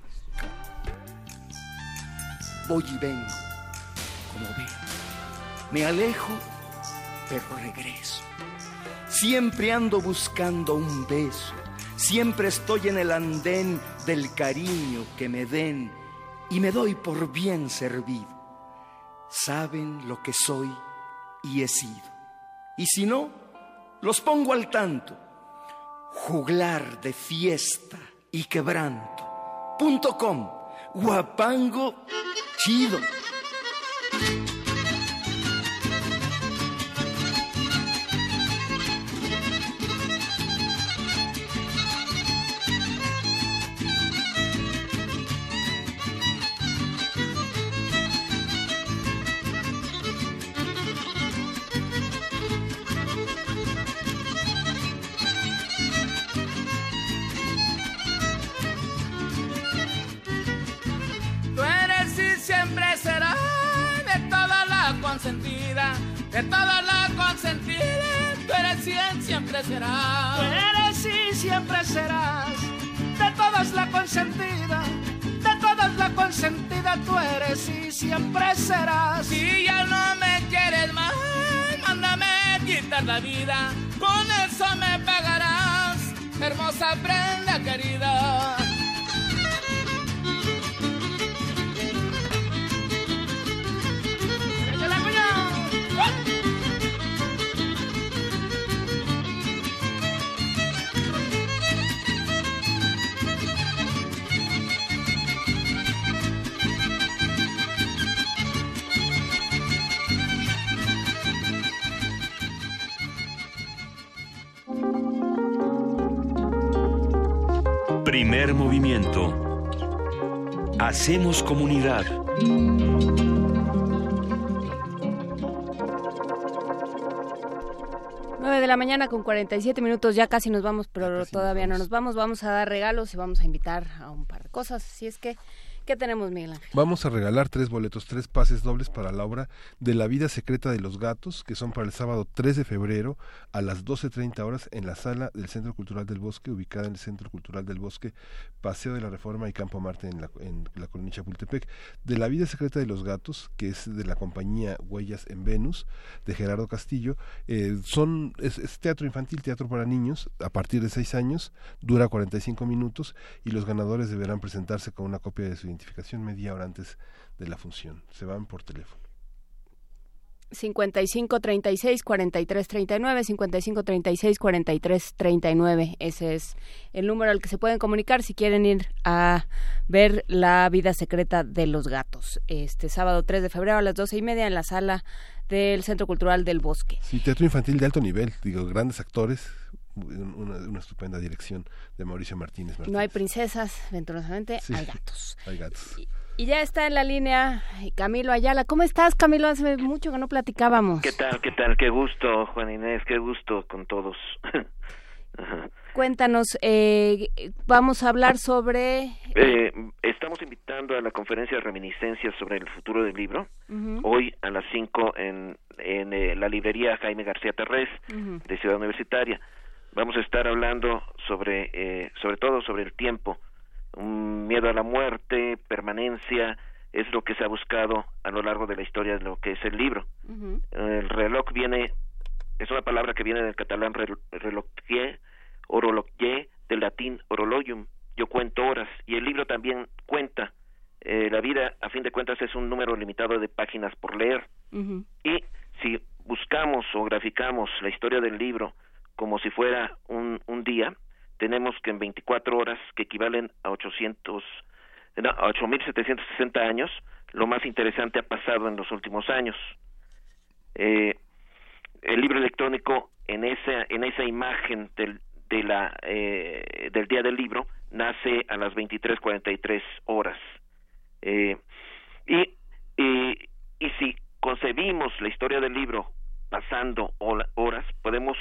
voy y vengo. Como ven, me alejo, pero regreso. Siempre ando buscando un beso. Siempre estoy en el andén del cariño que me den y me doy por bien servido. Saben lo que soy y he sido. Y si no, los pongo al tanto. Juglar de fiesta y quebranto. Punto com. Guapango chido. De toda la consentida. Tú eres y siempre serás. Tú eres y siempre serás de todas la consentida, de todas la consentida. Tú eres y siempre serás. Si ya no me quieres más, mándame quitar la vida. Con eso me pagarás, hermosa prenda querida. Primer movimiento. Hacemos comunidad. 9 de la mañana con 47 minutos, ya casi nos vamos, pero todavía no nos vamos. Vamos a dar regalos y vamos a invitar a un par de cosas. Así es que, ¿qué tenemos, Miguel? Vamos a regalar tres boletos, tres pases dobles para la obra de La vida secreta de los gatos, que son para el sábado 3 de febrero a las 12.30 horas en la sala del Centro Cultural del Bosque, ubicada en el Centro Cultural del Bosque, Paseo de la Reforma y Campo Marte en la, en la colonia Chapultepec. De La vida secreta de los gatos, que es de la compañía Huellas en Venus, de Gerardo Castillo, eh, son es, es teatro infantil, teatro para niños, a partir de 6 años, dura 45 minutos y los ganadores deberán presentarse con una copia de su identificación media hora antes de la función. Se van por teléfono. 55 36 43 39 55 36 43 39 ese es el número al que se pueden comunicar si quieren ir a ver la vida secreta de los gatos este sábado 3 de febrero a las doce y media en la sala del Centro Cultural del Bosque Sí, teatro infantil de alto nivel, digo, grandes actores, una, una estupenda dirección de Mauricio Martínez. no hay princesas venturosamente Sí, hay gatos Hay gatos. y ya está en la línea Camilo Ayala ¿cómo estás Camilo? hace mucho que no platicábamos ¿Qué tal? ¿Qué tal? Qué gusto, Juan Inés, qué gusto con todos. Cuéntanos, eh, vamos a hablar sobre... Eh, estamos invitando a la conferencia de reminiscencias sobre el futuro del libro, hoy a las 5 en, en eh, la librería Jaime García Terrés de Ciudad Universitaria. Vamos a estar hablando sobre, eh, sobre todo sobre el tiempo, un miedo a la muerte, permanencia, es lo que se ha buscado a lo largo de la historia de lo que es el libro. Ujú. El reloj viene, es una palabra que viene del catalán rel- reloquier, orologier, del latín orologium. Yo cuento horas y el libro también cuenta. Eh, la vida, a fin de cuentas, es un número limitado de páginas por leer. Ujú. Y si buscamos o graficamos la historia del libro como si fuera un, día, tenemos que en 24 horas, que equivalen a 800, no, a 8.760 años, lo más interesante ha pasado en los últimos años. Eh, el libro electrónico en esa en esa imagen del de la eh, del día del libro nace a las 23:43 horas eh, y, y y si concebimos la historia del libro pasando horas podemos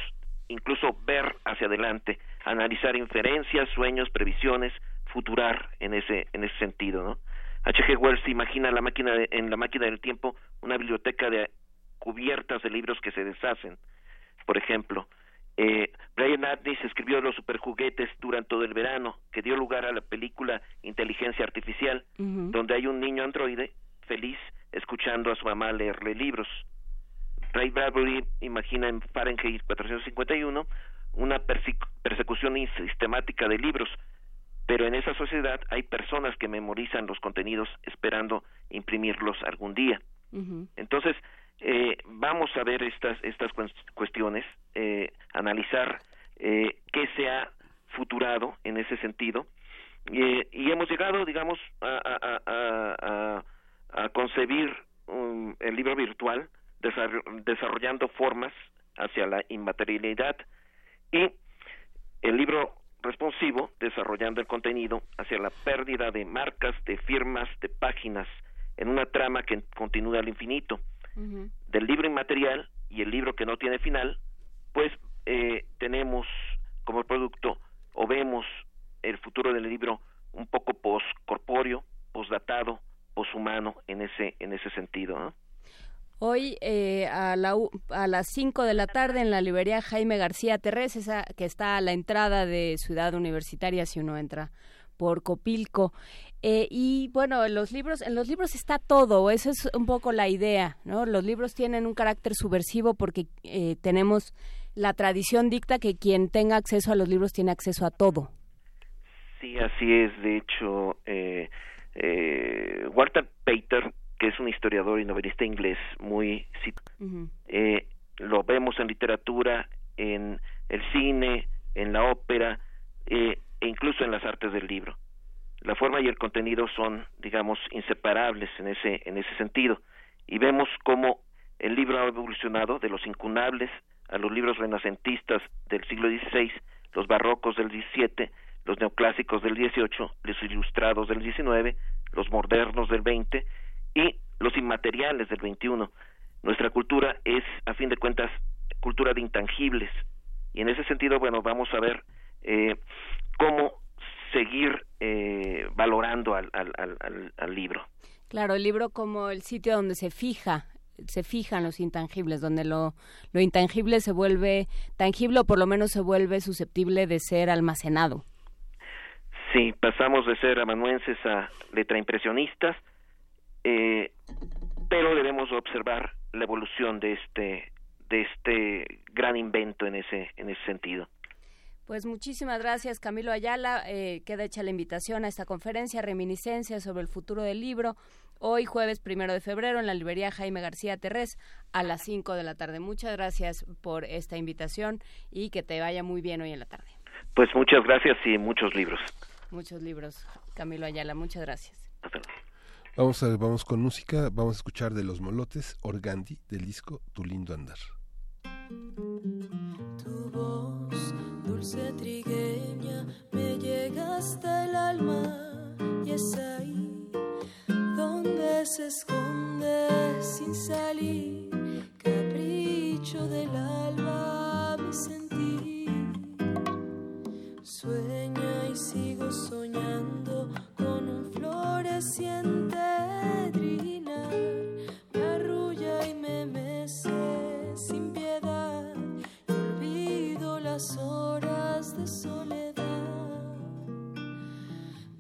incluso ver hacia adelante analizar inferencias sueños previsiones futurar en ese en ese sentido no H.G. Wells imagina la máquina de- en la máquina del tiempo una biblioteca de cubiertas de libros que se deshacen por ejemplo eh, Brian Atney escribió Los superjuguetes durante todo el verano, que dio lugar a la película Inteligencia Artificial, donde hay un niño androide feliz escuchando a su mamá leerle libros. Ray Bradbury imagina en Fahrenheit 451 una persecución sistemática de libros, pero en esa sociedad hay personas que memorizan los contenidos esperando imprimirlos algún día. Entonces, eh, vamos a ver estas, estas cuestiones, eh, analizar eh, qué se ha futurado en ese sentido, y hemos llegado, digamos, a, a, concebir el libro virtual, desarrollando formas hacia la inmaterialidad, y el libro responsivo, desarrollando el contenido hacia la pérdida de marcas, de firmas, de páginas, en una trama que continúa al infinito. Del libro inmaterial y el libro que no tiene final, pues eh, tenemos como producto o vemos el futuro del libro un poco poscorpóreo, posdatado, poshumano en ese en ese sentido. Hoy eh, a, la, a las 5 de la tarde en la librería Jaime García Terrés, esa que está a la entrada de Ciudad Universitaria si uno entra por Copilco. Eh, y bueno, en los libros, en los libros está todo, eso es un poco la idea, ¿no? Los libros tienen un carácter subversivo porque eh, tenemos la tradición dicta que quien tenga acceso a los libros tiene acceso a todo. Sí, así es. De hecho, eh, eh, Walter Pater, que es un historiador y novelista inglés muy... eh, lo vemos en literatura, en el cine, en la ópera eh, e incluso en las artes del libro. La forma y el contenido son, digamos, inseparables en ese, en ese sentido. Y vemos cómo el libro ha evolucionado de los incunables a los libros renacentistas del siglo XVI, los barrocos del XVII, los neoclásicos del XVIII, los ilustrados del XIX, los modernos del XX y los inmateriales del XXI. Nuestra cultura es, a fin de cuentas, cultura de intangibles. Y en ese sentido, bueno, vamos a ver eh, cómo seguir eh, valorando al, al, al, al libro. Claro, el libro como el sitio donde se fija se fijan los intangibles, donde lo, lo intangible se vuelve tangible o por lo menos se vuelve susceptible de ser almacenado. Sí, pasamos de ser amanuenses a letraimpresionistas, eh, pero debemos observar la evolución de este de este gran invento en ese en ese sentido. Pues muchísimas gracias, Camilo Ayala. Eh, queda hecha la invitación a esta conferencia, Reminiscencia sobre el futuro del libro, hoy jueves primero de febrero en la librería Jaime García Terrés a las 5 de la tarde. Muchas gracias por esta invitación y que te vaya muy bien hoy en la tarde. Pues muchas gracias y muchos libros. Muchos libros, Camilo Ayala. Muchas gracias. Vamos, a, vamos con música, vamos a escuchar de Los Molotes, Organdi, del disco Tu Lindo Andar. Tu voz dulce trigueña me llega hasta el alma y es ahí donde se esconde sin salir capricho del alma mi sueña y sigo soñando con un floreciente trinar. Me arrulla y me mece sin piedad. Olvido las horas de soledad.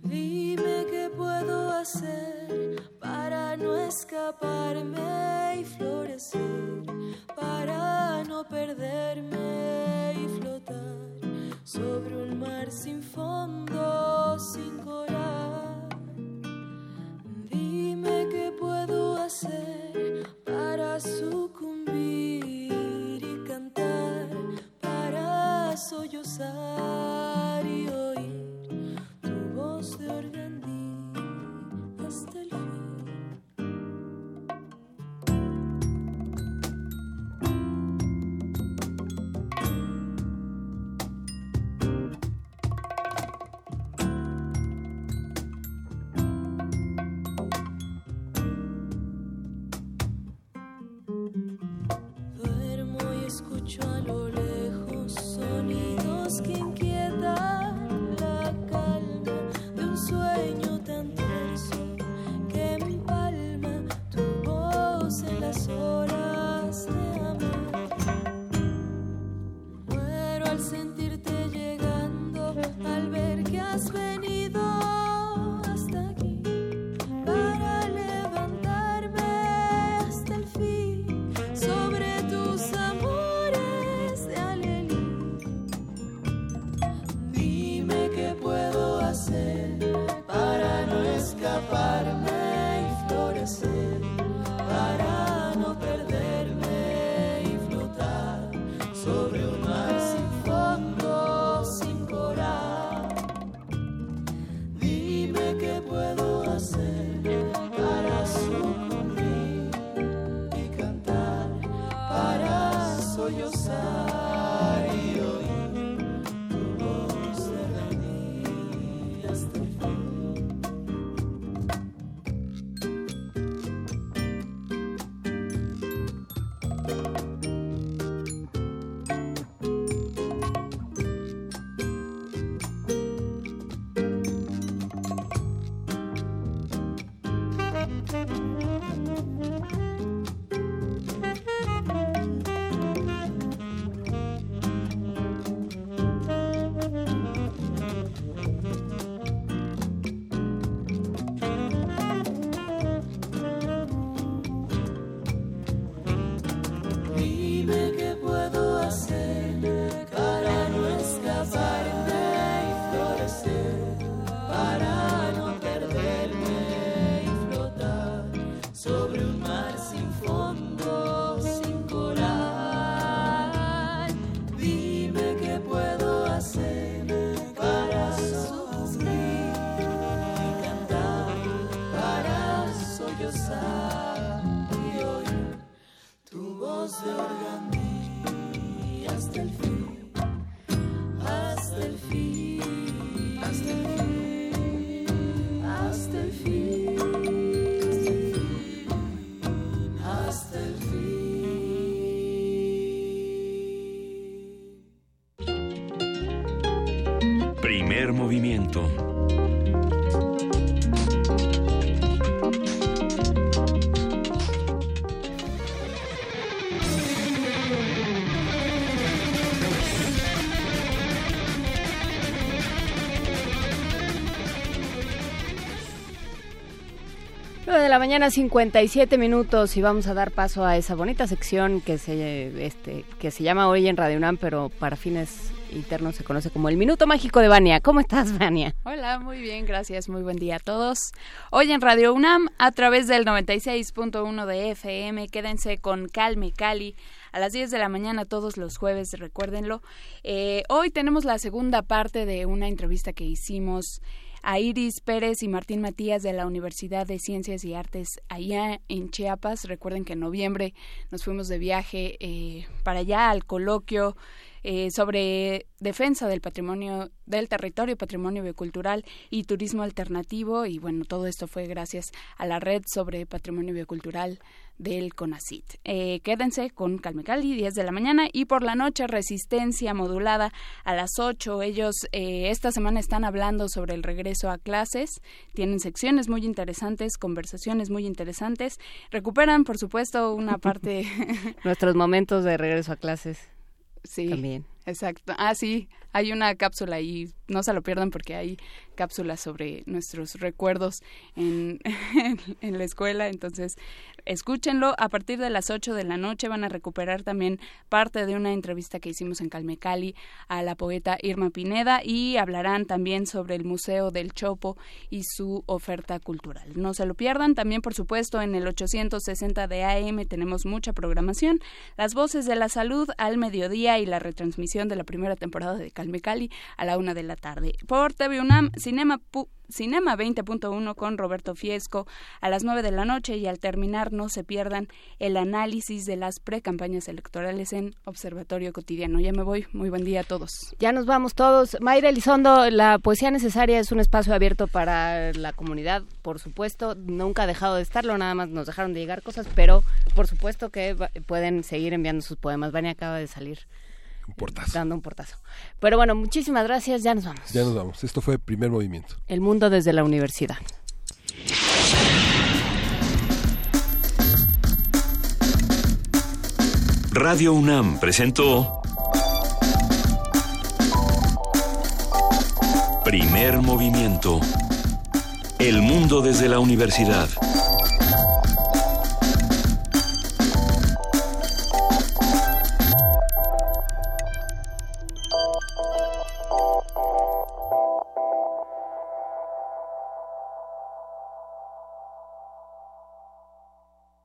Dime qué puedo hacer para no escaparme y florecer, para no perderme y flotar sobre un mar sin fondo, sin coral. Dime qué puedo hacer para sucumbir y cantar, para sollozar y oír tu voz de organdí y de la mañana, 57 minutos, y vamos a dar paso a esa bonita sección que se, este, que se llama hoy en Radio UNAM, pero para fines internos se conoce como el Minuto Mágico de Vania. ¿Cómo estás, Vania? Hola, muy bien, gracias, muy buen día a todos. Hoy en Radio UNAM, a través del 96.1 de FM, quédense con Calme Cali a las 10 de la mañana todos los jueves, recuérdenlo. Eh, hoy tenemos la segunda parte de una entrevista que hicimos a Iris Pérez y Martín Matías de la Universidad de Ciencias y Artes allá en Chiapas. Recuerden que en noviembre nos fuimos de viaje eh, para allá al coloquio eh, sobre defensa del patrimonio del territorio, patrimonio biocultural y turismo alternativo. Y bueno, todo esto fue gracias a la red sobre patrimonio biocultural del CONACIT. Eh, quédense con Calmecali, 10 de la mañana y por la noche resistencia modulada a las 8. Ellos eh, esta semana están hablando sobre el regreso a clases. Tienen secciones muy interesantes, conversaciones muy interesantes. Recuperan, por supuesto, una parte... Nuestros momentos de regreso a clases. Sí. También. Exacto. Ah, sí, hay una cápsula y no se lo pierdan porque hay cápsulas sobre nuestros recuerdos en, en la escuela. Entonces, escúchenlo. A partir de las 8 de la noche van a recuperar también parte de una entrevista que hicimos en Calmecali a la poeta Irma Pineda y hablarán también sobre el Museo del Chopo y su oferta cultural. No se lo pierdan. También, por supuesto, en el 860 de AM tenemos mucha programación. Las voces de la salud al mediodía y la retransmisión de la primera temporada de Calmecali a la una de la tarde. Por TV UNAM, Cinema Cinema 20.1 con Roberto Fiesco a las 9 de la noche y al terminar no se pierdan el análisis de las precampañas electorales en Observatorio Cotidiano. Ya me voy, muy buen día a todos. Ya nos vamos todos. Mayra Elizondo, la poesía necesaria es un espacio abierto para la comunidad, por supuesto, nunca ha dejado de estarlo, nada más nos dejaron de llegar cosas, pero por supuesto que pueden seguir enviando sus poemas. Vania acaba de salir un portazo. Dando un portazo. Pero bueno, muchísimas gracias. Ya nos vamos. Ya nos vamos. Esto fue Primer Movimiento. El mundo desde la universidad. Radio UNAM presentó Primer Movimiento. El mundo desde la universidad.